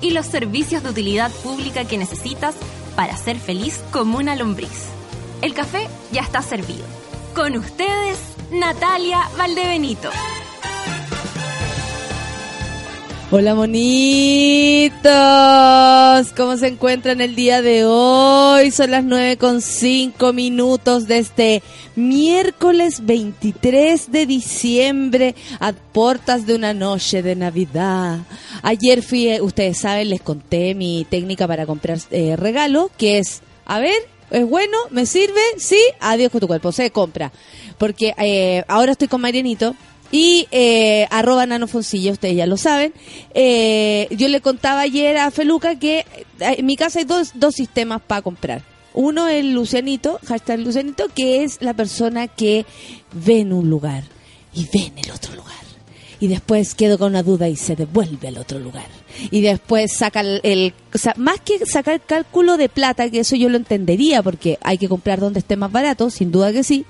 y los servicios de utilidad pública que necesitas para ser feliz como una lombriz. El café ya está servido. Con ustedes, Natalia Valdebenito. Hola monitos, ¿cómo se encuentran el día de hoy? Son las 9 con 5 minutos de este miércoles 23 de diciembre a puertas de una noche de Navidad. Ayer fui, eh, ustedes saben, les conté mi técnica para comprar eh, regalo, que es, a ver, ¿es bueno? ¿Me sirve? Sí, adiós con tu cuerpo, se compra. Porque eh, ahora estoy con Marianito y eh, arroba nanofoncilla, ustedes ya lo saben. Eh, yo le contaba ayer a Feluca que eh, en mi casa hay dos, dos sistemas para comprar. Uno es Lucianito, hashtag Lucianito, que es la persona que ve en un lugar y ve en el otro lugar. Y después quedo con una duda y se devuelve al otro lugar. Y después saca el, el- o sea, más que sacar cálculo de plata, que eso yo lo entendería, porque hay que comprar donde esté más barato, sin duda que sí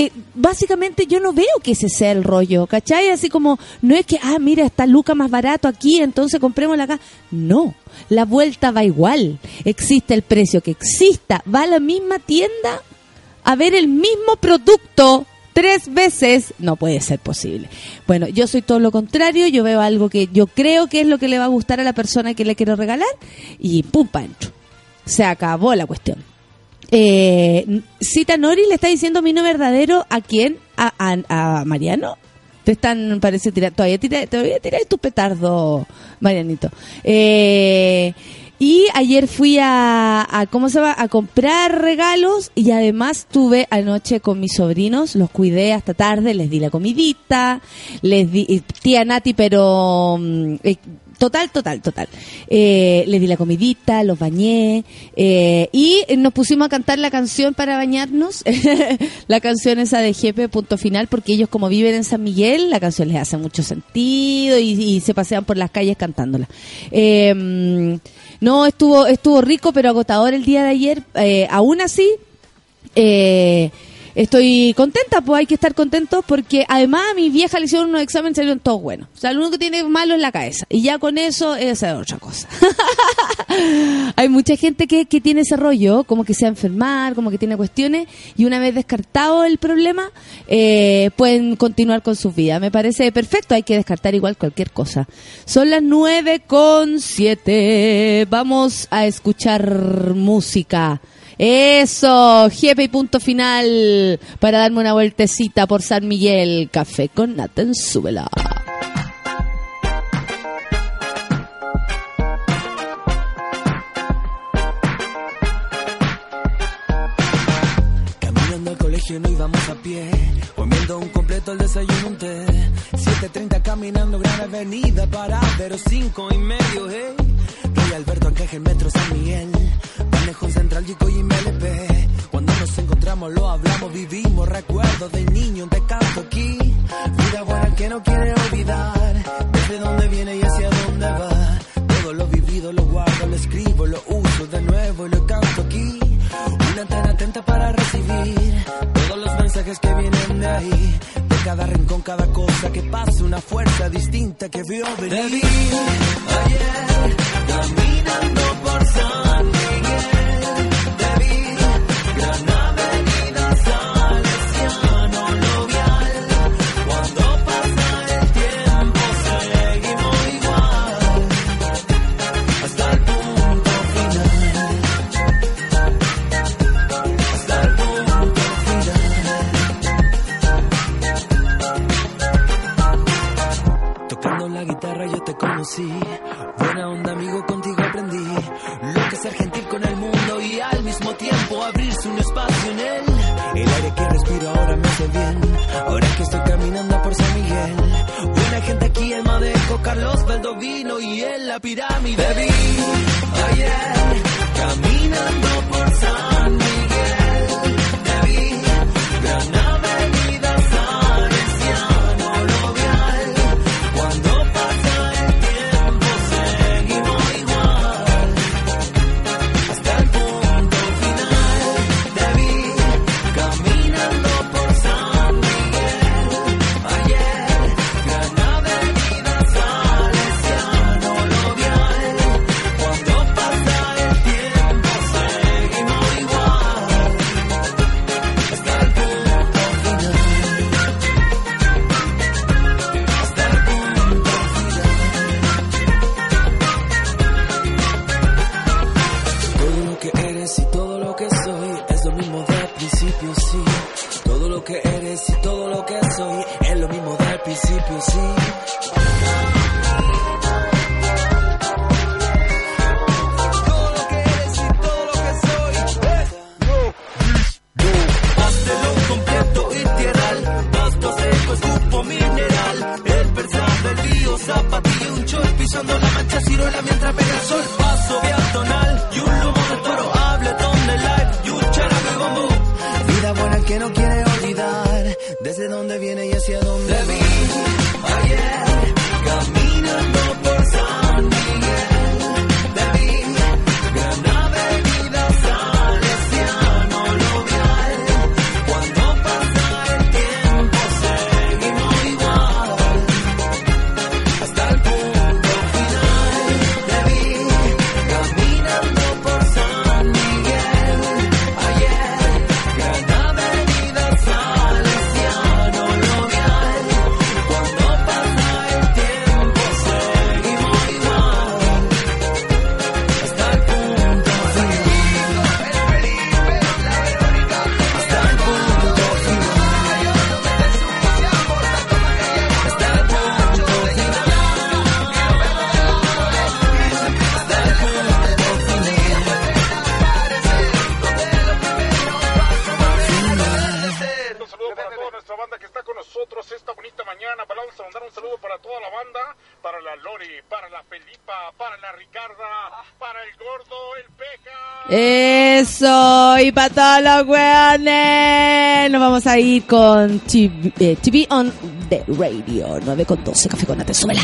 eh, básicamente yo no veo que ese sea el rollo, ¿cachai? Así como, no es que, ah, mira, está Luca más barato aquí, entonces comprémosla acá. No, la vuelta va igual. Existe el precio que exista. Va a la misma tienda a ver el mismo producto tres veces. No puede ser posible. Bueno, yo soy todo lo contrario. Yo veo algo que yo creo que es lo que le va a gustar a la persona que le quiero regalar y pum, pa' dentro. Se acabó la cuestión. Eh, Cita Nori le está diciendo mi no verdadero a quién? A, Mariano. Te están, parece, tirar, todavía tira, todavía tira tu petardo, Marianito. Eh, y ayer fui a, ¿cómo se va? A comprar regalos y además tuve anoche con mis sobrinos, los cuidé hasta tarde, les di la comidita, les di, y tía Nati, pero, mm, eh, Total, total, total. Eh, le di la comidita, los bañé eh, y nos pusimos a cantar la canción para bañarnos, la canción esa de Jefe, punto final, porque ellos como viven en San Miguel, la canción les hace mucho sentido y, y se pasean por las calles cantándola. Eh, no, estuvo, estuvo rico pero agotador el día de ayer. Eh, aún así, eh, estoy contenta, pues hay que estar contentos porque además a mi vieja le hicieron unos exámenes y salieron todos buenos. O sea, lo único que tiene malo es la cabeza. Y ya con eso, es otra cosa. hay mucha gente que, que tiene ese rollo, como que se va a enfermar, como que tiene cuestiones, y una vez descartado el problema, eh, pueden continuar con su vida. Me parece perfecto, hay que descartar igual cualquier cosa. Son las nueve con siete. Vamos a escuchar música. Eso, jefe y punto final para darme una vueltecita por San Miguel. Café con Nathan, súbela. Caminando al colegio no íbamos a pie, comiendo un completo el desayuno un té. 7.30 caminando gran avenida para pero cinco y medio, hey. Rey Alberto Anqueje, Metro San Miguel, de niño, te canto aquí. Vida buena que no quiere olvidar, desde dónde viene y hacia dónde va. Todo lo vivido lo guardo, lo escribo, lo uso de nuevo y lo canto aquí. Una antena atenta para recibir todos los mensajes que vienen de ahí. De cada rincón, cada cosa que pasa, una fuerza distinta que vio venir. Ayer caminando por San y para todos los weones. Nos vamos a ir con TV, eh, on the Radio 9 con 12. Café con Nate, súbela.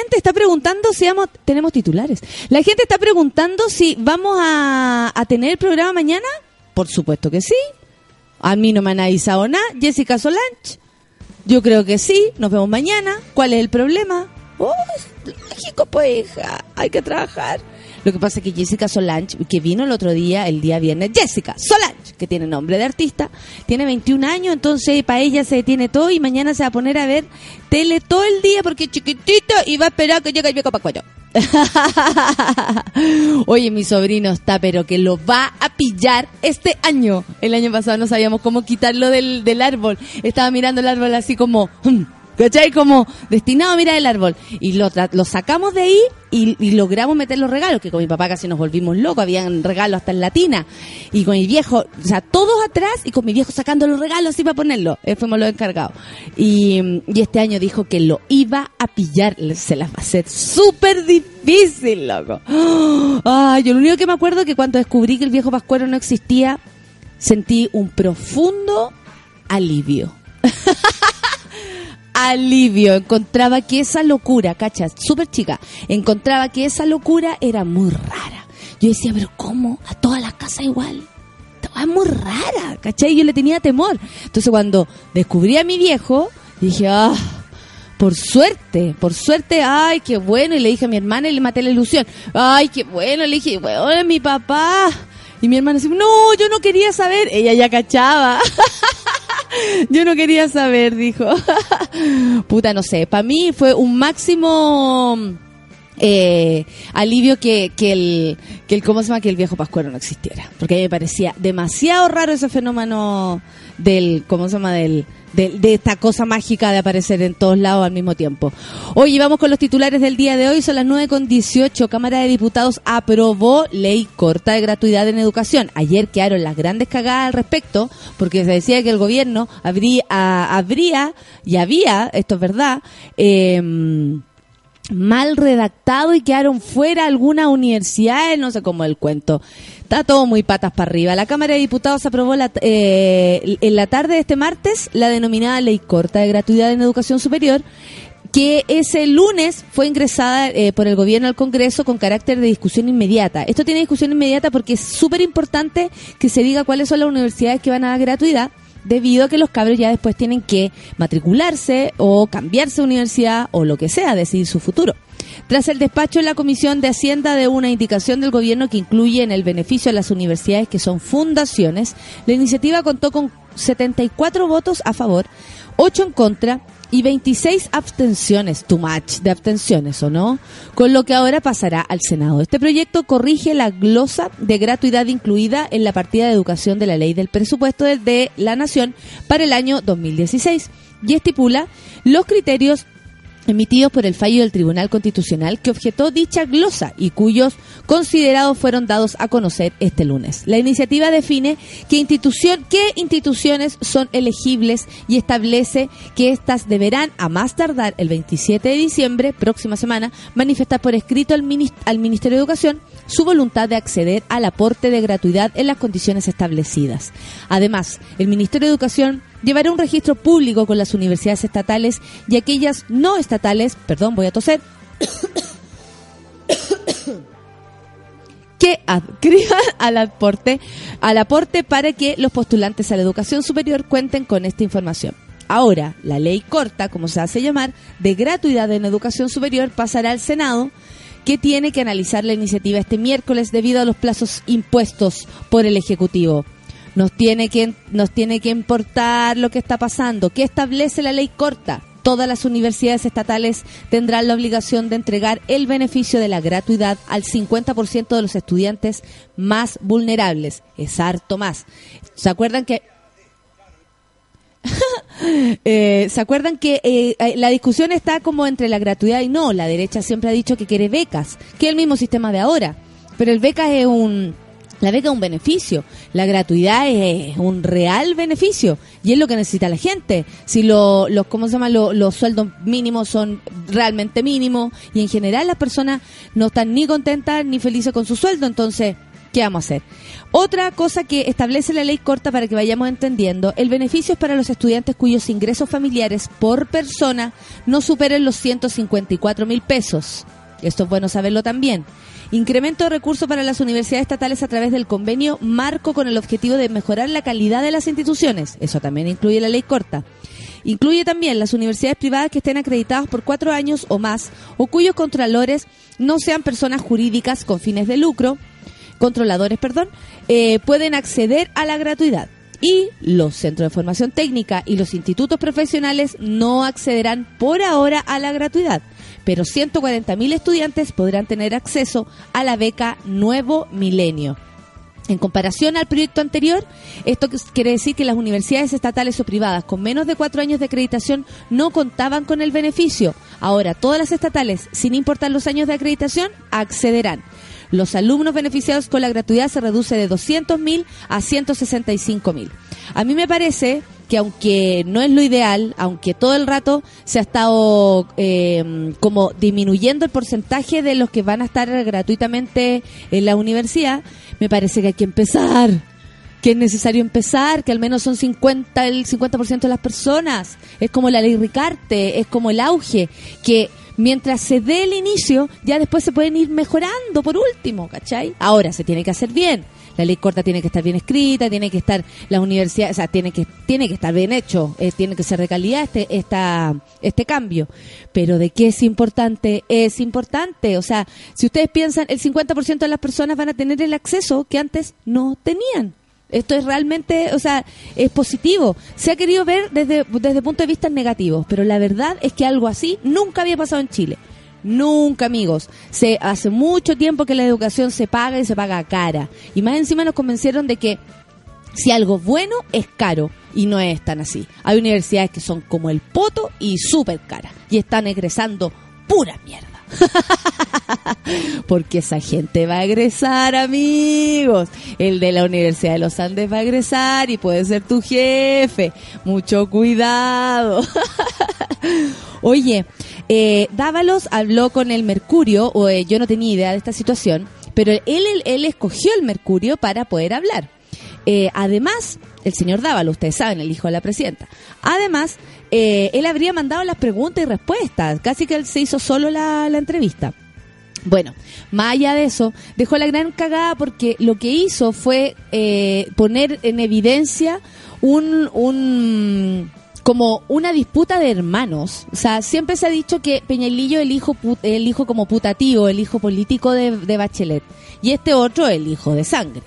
Gente está preguntando si vamos, tenemos titulares. La gente está preguntando si vamos a, tener el programa mañana. Por supuesto que sí. A mí no me han avisado nada. Jessica Solange. Yo creo que sí. Nos vemos mañana. ¿Cuál es el problema? Oh, lógico, pues, hija. Hay que trabajar. Lo que pasa es que Jessica Solange, que vino el otro día, el día viernes, Jessica Solange, que tiene nombre de artista, tiene 21 años, entonces para ella se detiene todo y mañana se va a poner a ver tele todo el día porque es chiquitito y va a esperar que llegue el viejo Pacuello. Oye, mi sobrino está, pero que lo va a pillar este año. El año pasado no sabíamos cómo quitarlo del, del árbol. Estaba mirando el árbol así como... "Hmm", ¿Cachai? Como destinado a mirar el árbol. Y lo, lo sacamos de ahí y, logramos meter los regalos, que con mi papá casi nos volvimos locos, habían regalos hasta en latina. Y con mi viejo, o sea, todos atrás y con mi viejo sacando los regalos así para ponerlo. Eh, fuimos los encargados. Y, y este año dijo que lo iba a pillar. Se las va a hacer súper difícil, loco. Ay, yo lo único que me acuerdo es que cuando descubrí que el viejo Pascuero no existía, sentí un profundo alivio alivio. Encontraba que esa locura, cachas, súper chica, encontraba que esa locura era muy rara. Yo decía, pero ¿cómo? A todas las casas igual. Estaba muy rara, ¿cachai? Yo le tenía temor. Entonces cuando descubrí a mi viejo, dije, ah, por suerte, por suerte, ay, qué bueno. Y le dije a mi hermana y le maté la ilusión. Ay, qué bueno. Le dije, bueno, es mi papá. Y mi hermana decía, no, yo no quería saber. Ella ya cachaba. Yo no quería saber, dijo. Puta, no sé. Para mí fue un máximo eh, alivio que, que el que el cómo se llama que el viejo pascuero no existiera, porque a mí me parecía demasiado raro ese fenómeno del cómo se llama del de, de esta cosa mágica de aparecer en todos lados al mismo tiempo. Hoy vamos con los titulares del día de hoy, son las 9 con 18. Cámara de Diputados aprobó ley corta de gratuidad en educación. Ayer quedaron las grandes cagadas al respecto, porque se decía que el gobierno habría, habría y había, esto es verdad, eh, mal redactado y quedaron fuera algunas universidades, no sé cómo el cuento. Está todo muy patas para arriba. La Cámara de Diputados aprobó la, eh, en la tarde de este martes la denominada Ley Corta de Gratuidad en Educación Superior, que ese lunes fue ingresada eh, por el gobierno al Congreso con carácter de discusión inmediata. Esto tiene discusión inmediata porque es súper importante que se diga cuáles son las universidades que van a dar gratuidad debido a que los cabros ya después tienen que matricularse o cambiarse de universidad o lo que sea, decidir su futuro. Tras el despacho en la Comisión de Hacienda de una indicación del gobierno que incluye en el beneficio a las universidades que son fundaciones, la iniciativa contó con 74 votos a favor, 8 en contra y 26 abstenciones, too much de abstenciones, ¿o no? Con lo que ahora pasará al Senado. Este proyecto corrige la glosa de gratuidad incluida en la partida de educación de la ley del presupuesto de, la Nación para el año 2016 y estipula los criterios emitidos por el fallo del Tribunal Constitucional que objetó dicha glosa y cuyos considerados fueron dados a conocer este lunes. La iniciativa define qué, institución, qué instituciones son elegibles y establece que éstas deberán, a más tardar el 27 de diciembre, próxima semana, manifestar por escrito al, al Ministerio de Educación su voluntad de acceder al aporte de gratuidad en las condiciones establecidas. Además, el Ministerio de Educación llevará un registro público con las universidades estatales y aquellas no estatales, perdón, voy a toser, que adscriban al aporte, al aporte para que los postulantes a la educación superior cuenten con esta información. Ahora, la ley corta, como se hace llamar, de gratuidad en educación superior pasará al Senado, que tiene que analizar la iniciativa este miércoles debido a los plazos impuestos por el Ejecutivo. Nos tiene que, nos tiene que importar lo que está pasando. ¿Qué establece la ley corta? Todas las universidades estatales tendrán la obligación de entregar el beneficio de la gratuidad al 50% de los estudiantes más vulnerables. Es harto más. ¿Se acuerdan que eh, ¿Se acuerdan que eh, eh, la discusión está como entre la gratuidad y no? La derecha siempre ha dicho que quiere becas, que es el mismo sistema de ahora. Pero el beca es un... La beca es un beneficio, la gratuidad es un real beneficio y es lo que necesita la gente. Si lo- los, ¿cómo se llama? Lo- los sueldos mínimos son realmente mínimos y en general las personas no están ni contentas ni felices con su sueldo, entonces ¿Qué vamos a hacer? Otra cosa que establece la ley corta para que vayamos entendiendo, el beneficio es para los estudiantes cuyos ingresos familiares por persona no superen los 154 mil pesos. Esto es bueno saberlo también. Incremento de recursos para las universidades estatales a través del convenio marco con el objetivo de mejorar la calidad de las instituciones. Eso también incluye la ley corta. Incluye también las universidades privadas que estén acreditadas por cuatro años o más o cuyos contralores no sean personas jurídicas con fines de lucro, controladores, perdón, eh, pueden acceder a la gratuidad. Y los centros de formación técnica y los institutos profesionales no accederán por ahora a la gratuidad, pero 140.000 estudiantes podrán tener acceso a la beca Nuevo Milenio. En comparación al proyecto anterior, esto quiere decir que las universidades estatales o privadas con menos de cuatro años de acreditación no contaban con el beneficio. Ahora, todas las estatales, sin importar los años de acreditación, accederán. Los alumnos beneficiados con la gratuidad se reduce de 200.000 a 165.000. A mí me parece que aunque no es lo ideal, aunque todo el rato se ha estado eh, como disminuyendo el porcentaje de los que van a estar gratuitamente en la universidad, me parece que hay que empezar, que es necesario empezar, que al menos son 50, el 50% de las personas. Es como la ley Ricarte, es como el auge, que mientras se dé el inicio, ya después se pueden ir mejorando por último, ¿cachai? Ahora se tiene que hacer bien. La ley corta tiene que estar bien escrita, tiene que estar la universidad, o sea, tiene que tiene que estar bien hecho, eh, tiene que ser de calidad este esta, este cambio. Pero de qué es importante, es importante, o sea, si ustedes piensan, el 50% de las personas van a tener el acceso que antes no tenían. Esto es realmente, o sea, es positivo. Se ha querido ver desde, desde punto de vista negativo, pero la verdad es que algo así nunca había pasado en Chile. Nunca, amigos. Se hace mucho tiempo que la educación se paga y se paga cara. Y más encima nos convencieron de que si algo bueno es caro y no es tan así. Hay universidades que son como el poto y súper caras y están egresando pura mierda. Porque esa gente va a egresar, amigos. El de la Universidad de los Andes va a egresar y puede ser tu jefe. Mucho cuidado. Oye, eh, Dávalos habló con el Mercurio, o, eh, yo no tenía idea de esta situación, pero él, él, escogió el Mercurio para poder hablar. Eh, además, el señor Dávalos, ustedes saben, el hijo de la presidenta. Además, eh, él habría mandado las preguntas y respuestas, casi que él se hizo solo la, la entrevista. Bueno, más allá de eso, dejó la gran cagada porque lo que hizo fue eh, poner en evidencia un, un como una disputa de hermanos. O sea, siempre se ha dicho que Peñalillo el hijo el hijo como putativo, el hijo político de, de Bachelet, y este otro el hijo de sangre.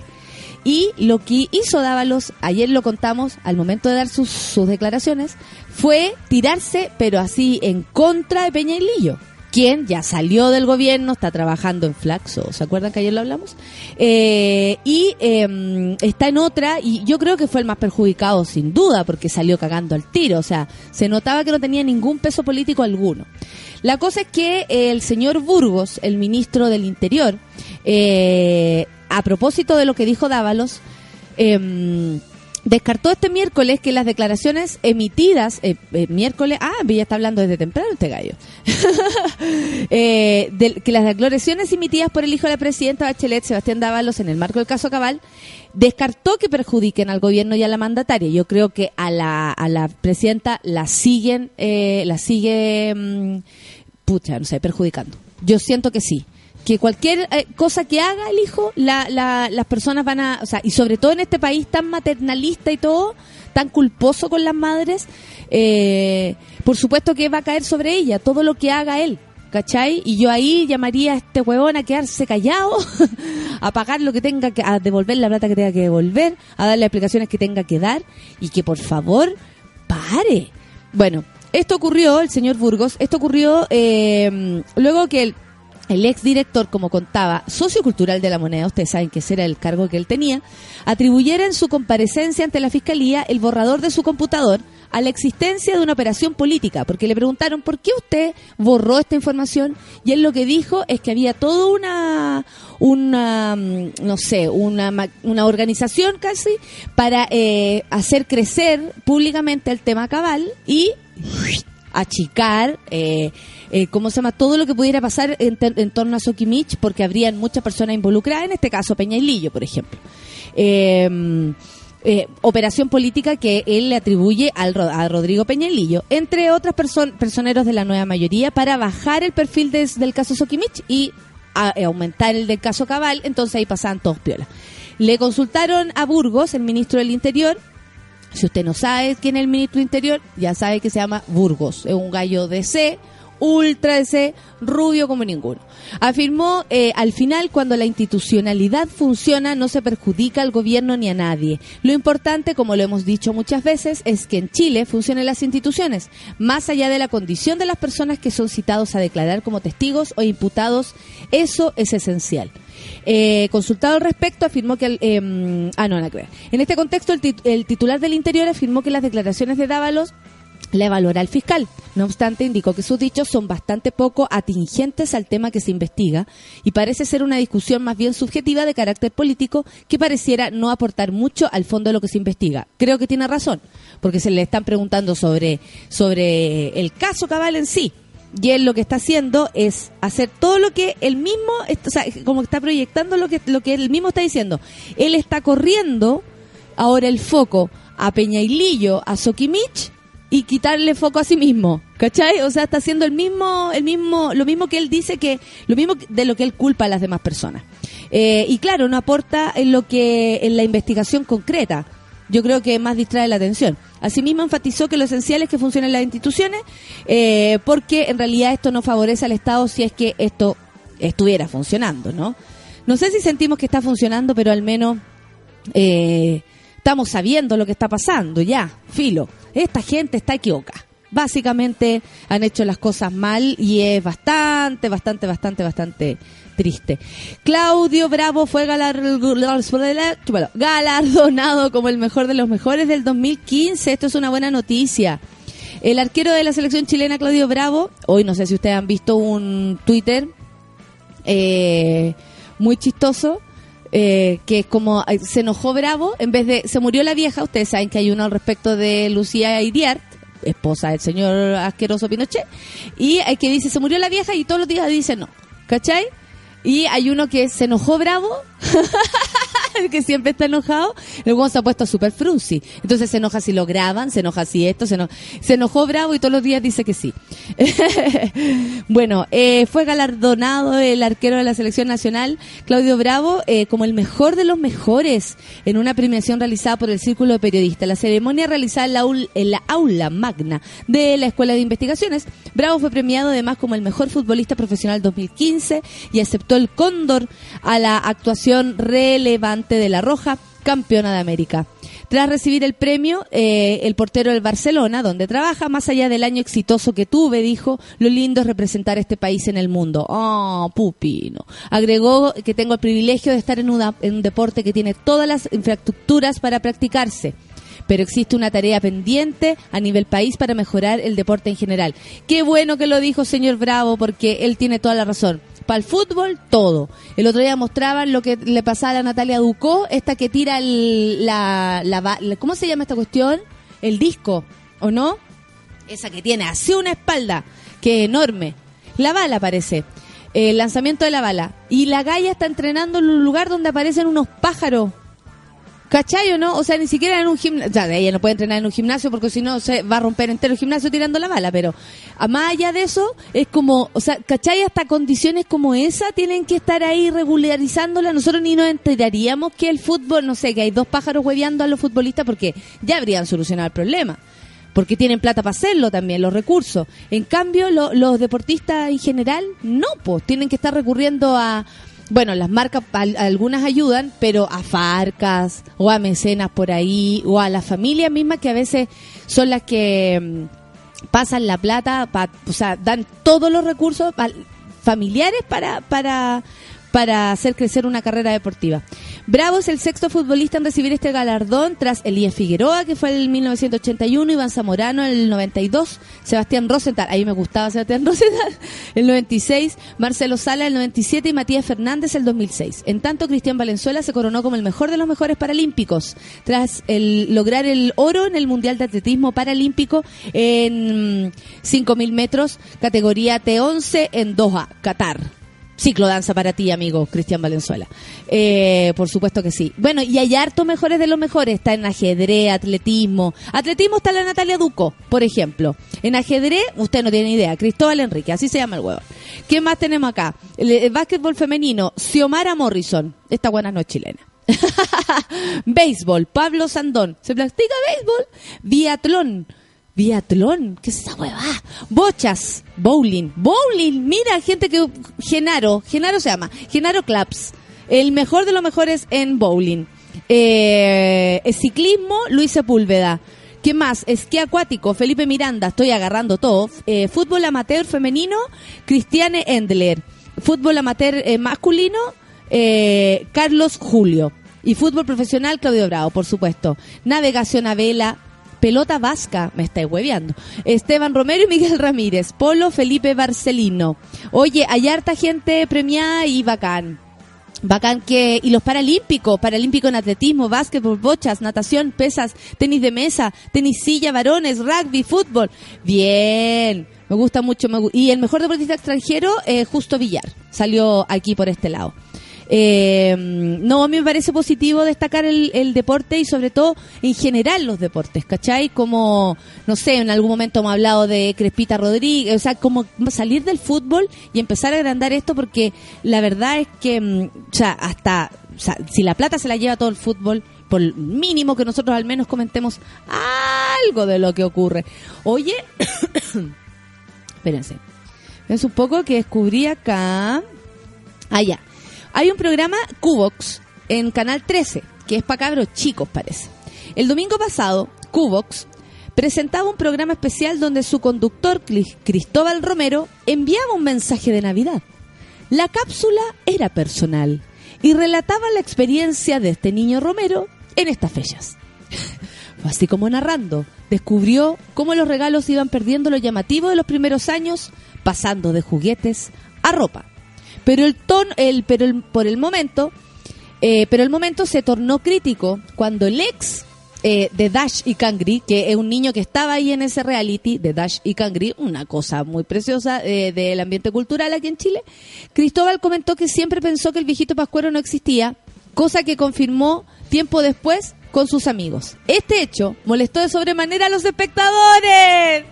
Y lo que hizo Dávalos, ayer lo contamos, al momento de dar sus, sus declaraciones, fue tirarse, pero así en contra de Peña y Lillo, quien ya salió del gobierno, está trabajando en Flaxo, ¿se acuerdan que ayer lo hablamos? Eh, y eh, está en otra, y yo creo que fue el más perjudicado sin duda, porque salió cagando al tiro, o sea, se notaba que no tenía ningún peso político alguno. La cosa es que el señor Burgos, el ministro del Interior, eh, a propósito de lo que dijo Dávalos, eh, descartó este miércoles que las declaraciones emitidas, eh, eh, miércoles, ah, ya está hablando desde temprano este gallo, eh, de, que las declaraciones emitidas por el hijo de la presidenta Bachelet, Sebastián Dávalos, en el marco del caso Cabal, descartó que perjudiquen al gobierno y a la mandataria. Yo creo que a la, a la presidenta la siguen, eh, la sigue, mm, pucha, no sé, perjudicando. Yo siento que sí que cualquier eh, cosa que haga el hijo, la, la, las personas van a, o sea, y sobre todo en este país tan maternalista y todo, tan culposo con las madres, eh, por supuesto que va a caer sobre ella todo lo que haga él. ¿Cachai? Y yo ahí llamaría a este huevón a quedarse callado, a pagar lo que tenga que, a devolver la plata que tenga que devolver, a darle explicaciones que tenga que dar y que por favor pare. Bueno, esto ocurrió, el señor Burgos, esto ocurrió eh, luego que el el exdirector, como contaba, sociocultural de la moneda, ustedes saben que ese era el cargo que él tenía, atribuyera en su comparecencia ante la fiscalía el borrador de su computador a la existencia de una operación política, porque le preguntaron por qué usted borró esta información y él lo que dijo es que había toda una, una mm, no sé, una, una organización casi para eh, hacer crecer públicamente el tema cabal y achicar, eh, eh, ¿cómo se llama? Todo lo que pudiera pasar en, torno a Sokimich, porque habrían muchas personas involucradas, en este caso Peña y Lillo, por ejemplo. Eh, eh, operación política que él le atribuye al, a Rodrigo Peñalillo, entre otras person- personeros de la nueva mayoría, para bajar el perfil des- del caso Sokimich y a- eh, aumentar el del caso Cabal, entonces ahí pasaban todos piola. Le consultaron a Burgos, el ministro del Interior, si usted no sabe quién es el ministro del Interior, ya sabe que se llama Burgos. Es un gallo de C, ultra de C, rubio como ninguno. Afirmó, eh, al final, cuando la institucionalidad funciona, no se perjudica al gobierno ni a nadie. Lo importante, como lo hemos dicho muchas veces, es que en Chile funcionen las instituciones, más allá de la condición de las personas que son citados a declarar como testigos o imputados. Eso es esencial. Eh, consultado al respecto, afirmó que... eh, ah, no, que ver. En este contexto, el, el titular del Interior afirmó que las declaraciones de Dávalos la evaluará el fiscal. No obstante, indicó que sus dichos son bastante poco atingentes al tema que se investiga y parece ser una discusión más bien subjetiva de carácter político que pareciera no aportar mucho al fondo de lo que se investiga. Creo que tiene razón, porque se le están preguntando sobre, sobre el caso cabal en sí. Y él lo que está haciendo es hacer todo lo que él mismo, o sea, como está proyectando lo que, lo que él mismo está diciendo. Él está corriendo ahora el foco a Peñailillo, a Sokimich y quitarle foco a sí mismo. ¿Cachai? O sea, está haciendo el mismo, el mismo, lo mismo que él dice que, lo mismo de lo que él culpa a las demás personas. Eh, y claro, no aporta en lo que, en la investigación concreta. Yo creo que más distrae la atención. Asimismo, enfatizó que lo esencial es que funcionen las instituciones, eh, porque en realidad esto no favorece al Estado si es que esto estuviera funcionando, ¿no? No sé si sentimos que está funcionando, pero al menos eh, estamos sabiendo lo que está pasando, ya, filo. Esta gente está equivocada. Básicamente han hecho las cosas mal y es bastante, bastante, bastante, bastante triste. Claudio Bravo fue galardonado como el mejor de los mejores del 2015. Esto es una buena noticia. El arquero de la selección chilena, Claudio Bravo, hoy no sé si ustedes han visto un Twitter eh, muy chistoso, eh, que es como eh, se enojó Bravo, en vez de se murió la vieja, ustedes saben que hay uno al respecto de Lucía Iriart, esposa del señor asqueroso Pinochet, y hay que dice se murió la vieja y todos los días dice no, ¿cachai? Y hay uno que se enojó Bravo, que siempre está enojado, luego se ha puesto super frunzi. Entonces se enoja si lo graban, se enoja si esto, se, eno- se enojó Bravo y todos los días dice que sí. bueno, eh, fue galardonado el arquero de la selección nacional, Claudio Bravo, eh, como el mejor de los mejores en una premiación realizada por el Círculo de Periodistas. La ceremonia realizada en la aula magna de la Escuela de Investigaciones. Bravo fue premiado además como el mejor futbolista profesional 2015 y aceptó el cóndor a la actuación relevante de La Roja, campeona de América. Tras recibir el premio, eh, el portero del Barcelona, donde trabaja, más allá del año exitoso que tuve, dijo, lo lindo es representar este país en el mundo. Oh, pupino. Agregó que tengo el privilegio de estar en, en un deporte que tiene todas las infraestructuras para practicarse pero existe una tarea pendiente a nivel país para mejorar el deporte en general. Qué bueno que lo dijo señor Bravo, porque él tiene toda la razón. Para el fútbol, todo. El otro día mostraban lo que le pasaba a la Natalia Ducó, esta que tira el, la, la la- ¿Cómo se llama esta cuestión? El disco, ¿o no? Esa que tiene así una espalda, que enorme. La bala parece. El lanzamiento de la bala. Y la galla está entrenando en un lugar donde aparecen unos pájaros. ¿Cachai o no? O sea, ni siquiera en un gimnasio. O sea, ella no puede entrenar en un gimnasio porque si no se va a romper entero el gimnasio tirando la bala. Pero a más allá de eso, es como. O sea, ¿cachai? Hasta condiciones como esa tienen que estar ahí regularizándola. Nosotros ni nos enteraríamos que el fútbol, no sé, que hay dos pájaros hueveando a los futbolistas porque ya habrían solucionado el problema. Porque tienen plata para hacerlo también, los recursos. En cambio, lo- los deportistas en general, no, pues tienen que estar recurriendo a. Bueno, las marcas, al- algunas ayudan, pero a farcas o a mecenas por ahí o a las familias mismas que a veces son las que mm, pasan la plata, pa- o sea, dan todos los recursos familiares para, para, para hacer crecer una carrera deportiva. Bravo es el sexto futbolista en recibir este galardón tras Elías Figueroa, que fue en 1981, Iván Zamorano el 92, Sebastián Rosenthal, ahí me gustaba Sebastián Rosenthal, el 96, Marcelo Sala el 97 y Matías Fernández el 2006. En tanto, Cristian Valenzuela se coronó como el mejor de los mejores paralímpicos tras el, lograr el oro en el Mundial de Atletismo Paralímpico en 5.000 metros, categoría T11 en Doha, Qatar. Ciclo danza para ti, amigo Cristian Valenzuela. Eh, por supuesto que sí. Bueno, y hay harto mejores de los mejores. Está en ajedrez, atletismo. Atletismo está la Natalia Duco, por ejemplo. En ajedrez, usted no tiene idea. Cristóbal Enrique, así se llama el huevo. ¿Qué más tenemos acá? El, básquetbol femenino, Xiomara Morrison. Esta buena no es chilena. béisbol, Pablo Sandón. ¿Se practica béisbol? Biatlón. Biatlón, ¿qué es esa hueva? Bochas, bowling, bowling, mira, gente que... Genaro, Genaro se llama, Genaro Claps, el mejor de los mejores en bowling. Eh, ciclismo, Luis Sepúlveda. ¿Qué más? Esquí acuático, Felipe Miranda, estoy agarrando todo. Eh, fútbol amateur femenino, Cristiane Endler. Fútbol amateur eh, masculino, Carlos Julio. Y fútbol profesional, Claudio Bravo, por supuesto. Navegación a vela, pelota vasca, me estáis hueveando. Esteban Romero y Miguel Ramírez. Polo Felipe Barcelino. Oye, hay harta gente premiada y bacán. Bacán que, y los paralímpicos, paralímpico en atletismo, básquetbol, bochas, natación, pesas, tenis de mesa, tenis silla, varones, rugby, fútbol. Bien, me gusta mucho. y el mejor deportista extranjero, eh, Justo Villar, salió aquí por este lado. Eh, no, a mí me parece positivo destacar el, deporte y sobre todo en general los deportes, ¿cachai? Como, no sé, en algún momento hemos hablado de Crespita Rodríguez, o sea, como salir del fútbol y empezar a agrandar esto porque la verdad es que, mm, o sea, hasta, si la plata se la lleva todo el fútbol, por mínimo que nosotros al menos comentemos algo de lo que ocurre. Oye, espérense, es un poco que descubrí acá. Allá. Ah, hay un programa Cubox en Canal 13, que es para cabros chicos, parece. El domingo pasado, Cubox presentaba un programa especial donde su conductor, Cristóbal Romero, enviaba un mensaje de Navidad. La cápsula era personal y relataba la experiencia de este niño Romero en estas fechas. Así como narrando, descubrió cómo los regalos iban perdiendo lo llamativo de los primeros años, pasando de juguetes a ropa. Pero el ton, el, pero el, por el momento, eh, pero el momento se tornó crítico cuando el ex eh, de Dash y Kangri, que es un niño que estaba ahí en ese reality de Dash y Kangri, una cosa muy preciosa eh, del ambiente cultural aquí en Chile, Cristóbal comentó que siempre pensó que el viejito pascuero no existía, cosa que confirmó tiempo después con sus amigos. Este hecho molestó de sobremanera a los espectadores.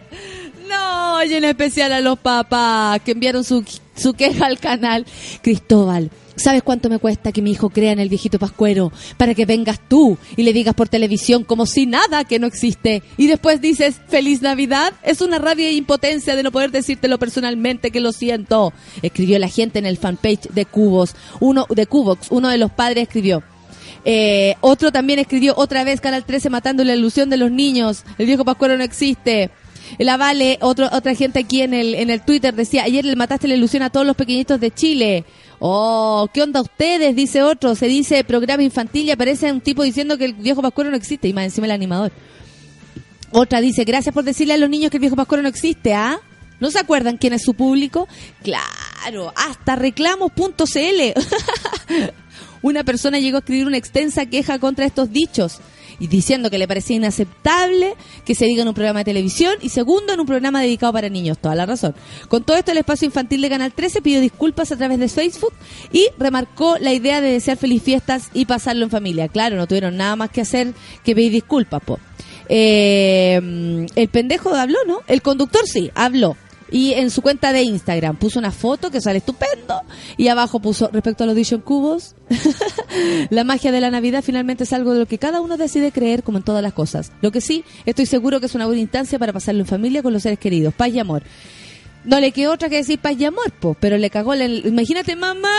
No, y en especial a los papás que enviaron su, su queja al canal. Cristóbal, ¿sabes cuánto me cuesta que mi hijo crea en el viejito pascuero para que vengas tú y le digas por televisión como si nada que no existe? Y después dices, feliz Navidad. Es una rabia e impotencia de no poder decírtelo personalmente que lo siento. Escribió la gente en el fanpage de Cubos, uno de Cubox, uno de los padres escribió. Eh, otro también escribió otra vez Canal 13 matando la ilusión de los niños. El viejo pascuero no existe. La Vale, otro, otra gente aquí en el, en el Twitter decía, ayer le mataste la ilusión a todos los pequeñitos de Chile. Oh, ¿qué onda ustedes? Dice otro. Se dice programa infantil y aparece un tipo diciendo que el viejo pascuero no existe. Y más encima el animador. Otra dice, gracias por decirle a los niños que el viejo pascuero no existe, ¿ah? ¿No se acuerdan quién es su público? Claro, hasta reclamos.cl. una persona llegó a escribir una extensa queja contra estos dichos y diciendo que le parecía inaceptable que se diga en un programa de televisión y segundo en un programa dedicado para niños. Toda la razón. Con todo esto, el espacio infantil de Canal 13 pidió disculpas a través de Facebook y remarcó la idea de desear feliz fiestas y pasarlo en familia. Claro, no tuvieron nada más que hacer que pedir disculpas, po. Eh, el pendejo habló, ¿no? El conductor sí, habló y en su cuenta de Instagram puso una foto que sale estupendo y abajo puso respecto a los Dijon Cubos la magia de la Navidad finalmente es algo de lo que cada uno decide creer como en todas las cosas. Lo que sí, estoy seguro que es una buena instancia para pasarlo en familia con los seres queridos, paz y amor. No le quedó otra que decir paz y amor, po, pero le cagó. El, imagínate, mamá,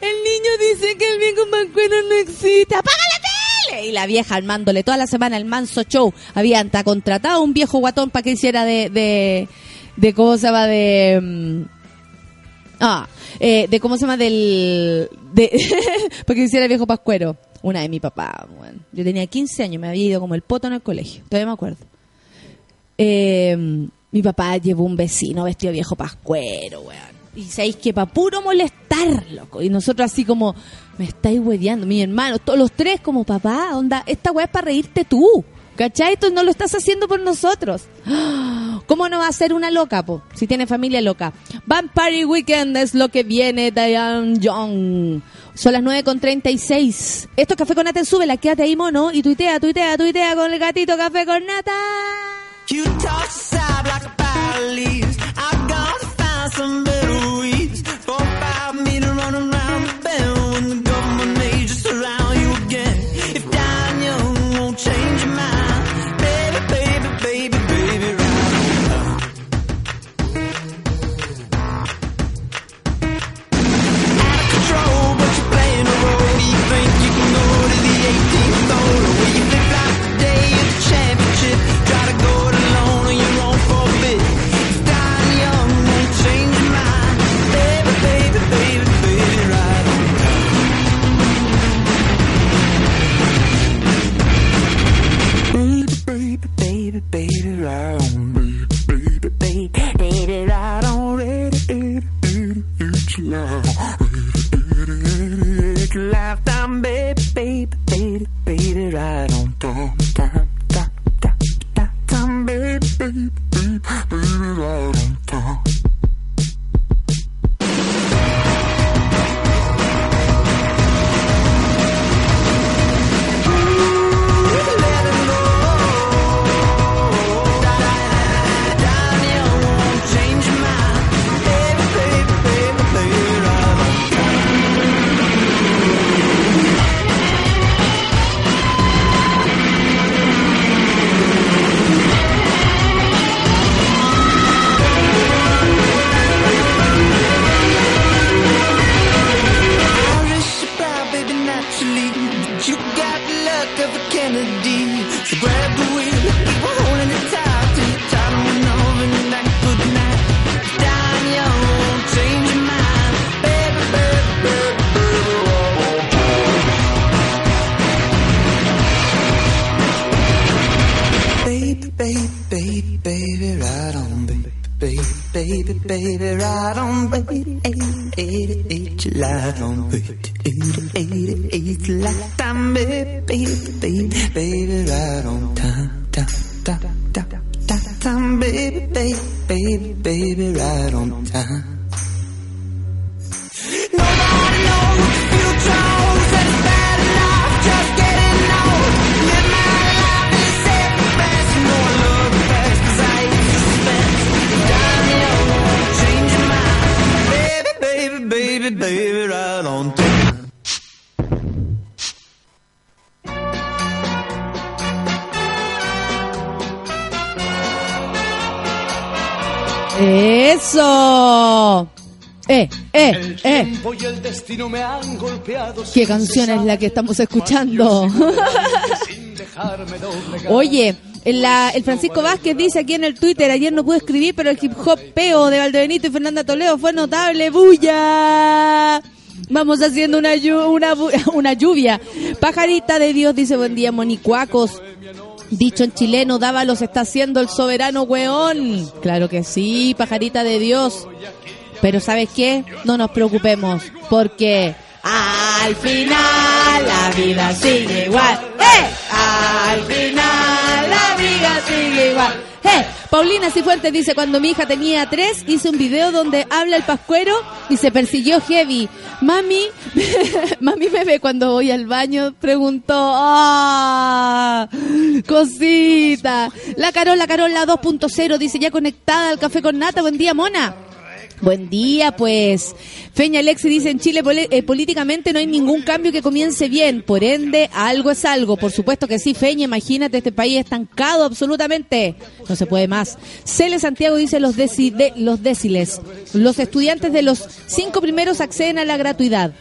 el niño dice que el viejo mancuero no existe. ¡Apaga la tele! Y la vieja armándole toda la semana el manso show. Había hasta contratado a un viejo guatón para que hiciera de, de, de cómo se llama de... Mm, Ah, eh, de cómo se llama del... De, porque hiciera viejo pascuero. Una de mi papá, bueno. Yo tenía 15 años, me había ido como el poto en el colegio. Todavía me acuerdo. Eh, mi papá llevó un vecino vestido viejo pascuero, weón. Y sabéis que para puro molestar, loco. Y nosotros así como, me estáis hueveando, mi hermano, todos los tres como, papá, onda, esta weá es para reírte tú. ¿Cachai? Esto no lo estás haciendo por nosotros. ¿Cómo no va a ser una loca, po? Si tiene familia loca. Vampire Weekend es lo que viene, Diane Young. Son las 9.36. Esto es Café con Nata en Súbela. Quédate ahí, mono. Y tuitea, tuitea, tuitea con el gatito Café con Nata. You like a find it's love, lifetime, baby, baby, baby, baby, right on, time, time, time, time, time, baby, baby, baby, baby, right on, time. Baby, baby, right on, baby, baby, baby, baby, right on, baby, eight, eight, eight, July on, baby, eight, eight, eight, July, time, baby, baby, baby, right on, time, time, time, time, time, baby, baby, baby, right on time. ¡Eh, eh, eh! y el destino me han golpeado ¿Qué canción es la que estamos escuchando? Oye, la- el Francisco Vázquez dice aquí en el Twitter, ayer no pude escribir, pero el hip hop peo de Valdebenito y Fernanda Toledo fue notable. ¡Bulla! Vamos haciendo una, una, una lluvia. Pajarita de Dios dice, buen día, monicuacos. Dicho en chileno, Dávalos está haciendo el soberano weón. Claro que sí, pajarita de Dios. Pero ¿sabes qué? No nos preocupemos, porque al final la vida sigue igual. ¡Eh! Al final la vida sigue igual. ¡Eh! Paulina Cifuentes dice, cuando mi hija tenía tres, hice un video donde habla el pascuero y se persiguió heavy. Mami, mami me ve cuando voy al baño, preguntó, ¡ah! Cosita. La Carola, Carola 2.0 dice, ya conectada al café con nata, buen día, mona. Buen día, pues. Feña Alexi dice, en Chile eh, políticamente no hay ningún cambio que comience bien, por ende, algo es algo. Por supuesto que sí, Feña, imagínate este país estancado absolutamente. No se puede más. Cele Santiago dice los, de- los déciles. Los estudiantes de los cinco primeros acceden a la gratuidad.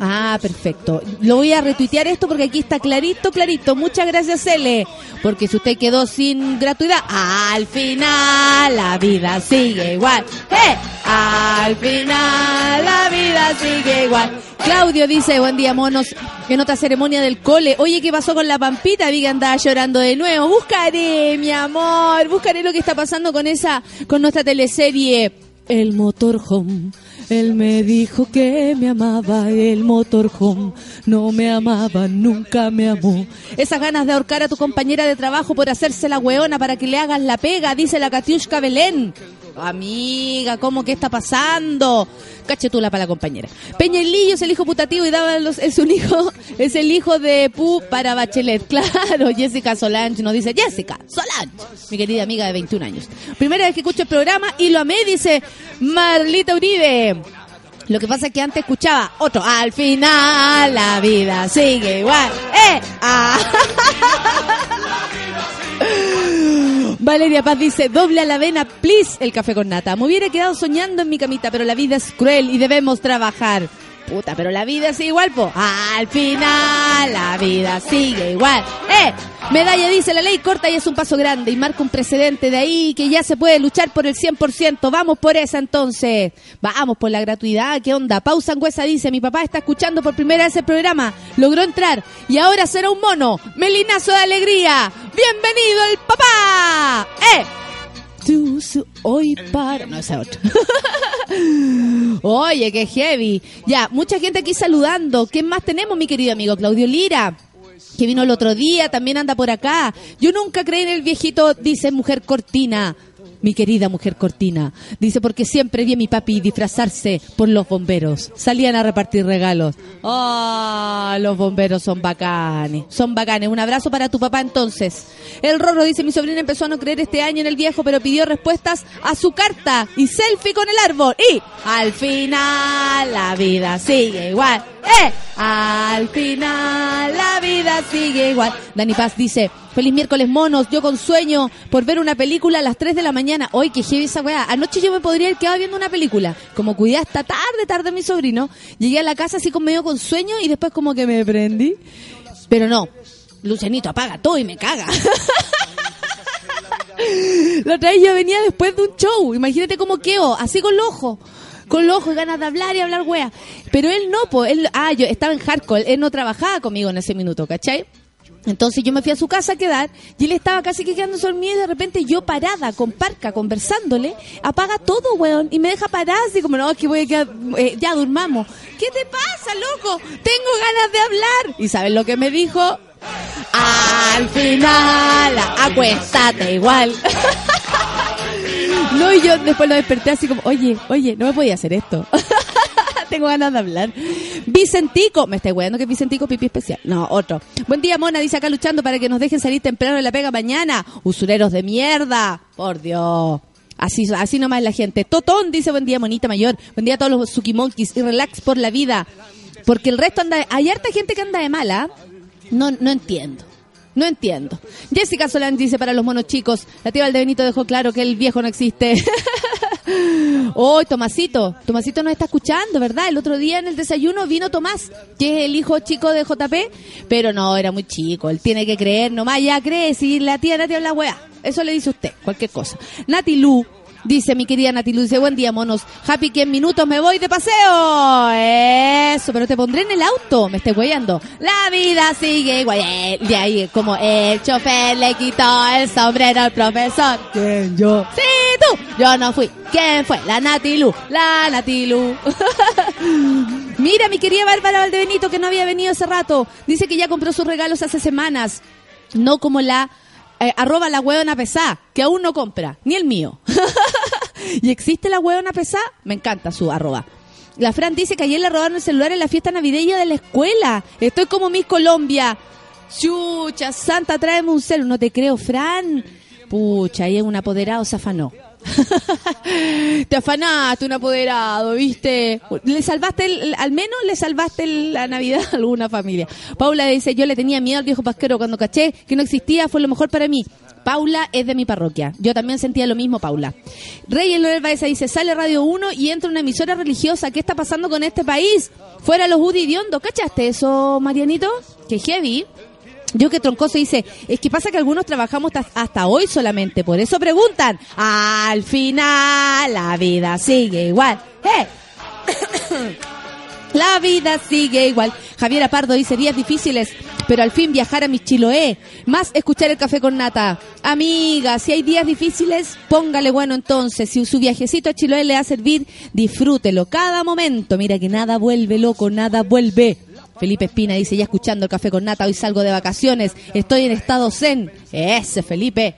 Ah, perfecto. Lo voy a retuitear esto porque aquí está clarito, clarito. Muchas gracias, Cele. Porque si usted quedó sin gratuidad, al final la vida sigue igual. ¡Eh! al final la vida sigue igual. Claudio dice, buen día monos, en otra ceremonia del cole. Oye, ¿qué pasó con la pampita? Vi que andaba llorando de nuevo. Buscaré, mi amor, buscaré lo que está pasando con esa, con nuestra teleserie. El motorhome. Él me dijo que me amaba el motorhome. No me amaba, nunca me amó. Esas ganas de ahorcar a tu compañera de trabajo por hacerse la weona para que le hagas la pega, dice la Katiushka Belén. Amiga, ¿cómo que está pasando? Cachetula para la compañera. Peñalillo es el hijo putativo y daba los, es un hijo, es el hijo de Pu para Bachelet. Claro, Jessica Solange nos dice, Jessica Solange, mi querida amiga de 21 años. Primera vez que escucho el programa y lo amé, dice Marlita Uribe. Lo que pasa es que antes escuchaba otro. Al final la vida sigue igual. ¡Eh! ¡Ah! Valeria Paz dice, doble a la avena, please, el café con nata. Me hubiera quedado soñando en mi camita, pero la vida es cruel y debemos trabajar. Puta, pero la vida sigue igual, po. Al final, la vida sigue igual. ¡Eh! Medalla dice, la ley corta y es un paso grande y marca un precedente de ahí que ya se puede luchar por el 100%. Vamos por esa entonces. Vamos por la gratuidad. ¿Qué onda? Pausa Angüesa dice, mi papá está escuchando por primera vez el programa. Logró entrar y ahora será un mono. Melinazo de alegría. Bienvenido el papá. ¡Eh! Hoy para... No, esa otra. Oye, qué heavy. Ya, mucha gente aquí saludando. ¿Qué más tenemos, mi querido amigo Claudio Lira? Que vino el otro día, también anda por acá. Yo nunca creí en el viejito, dice mujer cortina mi querida mujer Cortina. Dice, porque siempre vi a mi papi disfrazarse por los bomberos. Salían a repartir regalos. ¡Ah! los bomberos son bacanes. Son bacanes. Un abrazo para tu papá entonces. El Rorro dice, mi sobrina empezó a no creer este año en el viejo, pero pidió respuestas a su carta y selfie con el árbol. Y al final la vida sigue igual. ¡Eh! Al final la vida sigue igual. Dani Paz dice, feliz miércoles monos, yo con sueño por ver una película a las 3 de la mañana. Hoy que heavy esa. Anoche yo me podría haber quedado viendo una película. Como cuidé hasta tarde, tarde mi sobrino. Llegué a la casa así con medio con sueño y después como que me prendí. Pero no, Lucianito apaga todo y me caga. La otra vez yo venía después de un show. Imagínate cómo quedo, así con los ojos con los ojos y ganas de hablar y hablar wea. Pero él no, pues, ah, yo estaba en hardcore, él no trabajaba conmigo en ese minuto, ¿cachai? Entonces yo me fui a su casa a quedar y él estaba casi que quedando dormido y de repente yo parada con Parca conversándole, apaga todo, weón, y me deja parada así como, no, que voy a quedar, eh, ya durmamos. ¿Qué te pasa, loco? Tengo ganas de hablar. ¿Y sabes lo que me dijo? Al final, acuéstate igual. No, y yo después lo desperté así como, oye, oye, no me podía hacer esto. Tengo ganas de hablar. Vicentico, me estoy weando que Vicentico pipi especial. No, otro. Buen día, Mona, dice acá luchando para que nos dejen salir temprano de la pega mañana. Usureros de mierda. Por Dios. Así, así nomás la gente. Totón dice buen día, monita mayor. Buen día a todos los Monkeys y relax por la vida. Porque el resto anda, hay harta gente que anda de mala. No, no entiendo. No entiendo. Jessica Solán dice para los monos chicos, la tía Valdebenito dejó claro que el viejo no existe. oh, Tomasito, Tomasito nos está escuchando, ¿verdad? El otro día en el desayuno vino Tomás, que es el hijo chico de JP, pero no, era muy chico, él tiene que creer, nomás ya cree, si la tía Nati habla weá. Eso le dice usted, cualquier cosa. Nati Lu Dice mi querida Nati dice, buen día, monos. Happy que en minutos me voy de paseo. Eso, pero te pondré en el auto. Me estoy guayando. La vida sigue igual. De ahí, como el chofer le quitó el sombrero al profesor. ¿Quién? Yo. Sí, tú. Yo no fui. ¿Quién fue? La Natilu. La Natilu. Mira, mi querida Bárbara Valdebenito, que no había venido hace rato. Dice que ya compró sus regalos hace semanas. No como la eh, arroba la hueona pesá, que aún no compra, ni el mío. y existe la hueona pesá, me encanta su arroba. La Fran dice que ayer le robaron el celular en la fiesta navideña de la escuela. Estoy como Miss Colombia. Chucha, Santa, tráeme un celu. No te creo, Fran. Pucha, ahí es un apoderado se afanó. Te afanaste un apoderado, ¿viste? Le salvaste, al menos le salvaste la Navidad a alguna familia. Paula dice, yo le tenía miedo al viejo pasquero cuando caché que no existía, fue lo mejor para mí. Paula es de mi parroquia. Yo también sentía lo mismo, Paula. Rey El Baeza dice, sale Radio 1 y entra una emisora religiosa. ¿Qué está pasando con este país? Fuera los Udi ¿Cachaste eso, Marianito? Que heavy. Yo que Troncoso dice, es que pasa que algunos trabajamos hasta, hoy solamente, por eso preguntan. Al final la vida sigue igual. ¡Eh! La vida sigue igual. Javier Apardo dice días difíciles, pero al fin viajar a mi Chiloé. Más escuchar el café con nata. Amiga, si hay días difíciles, póngale bueno entonces. Si su viajecito a Chiloé le va a servir, disfrútelo cada momento. Mira que nada vuelve loco, nada vuelve. Felipe Espina dice, ya escuchando el café con nata, hoy salgo de vacaciones, estoy en estado zen. Ese Felipe.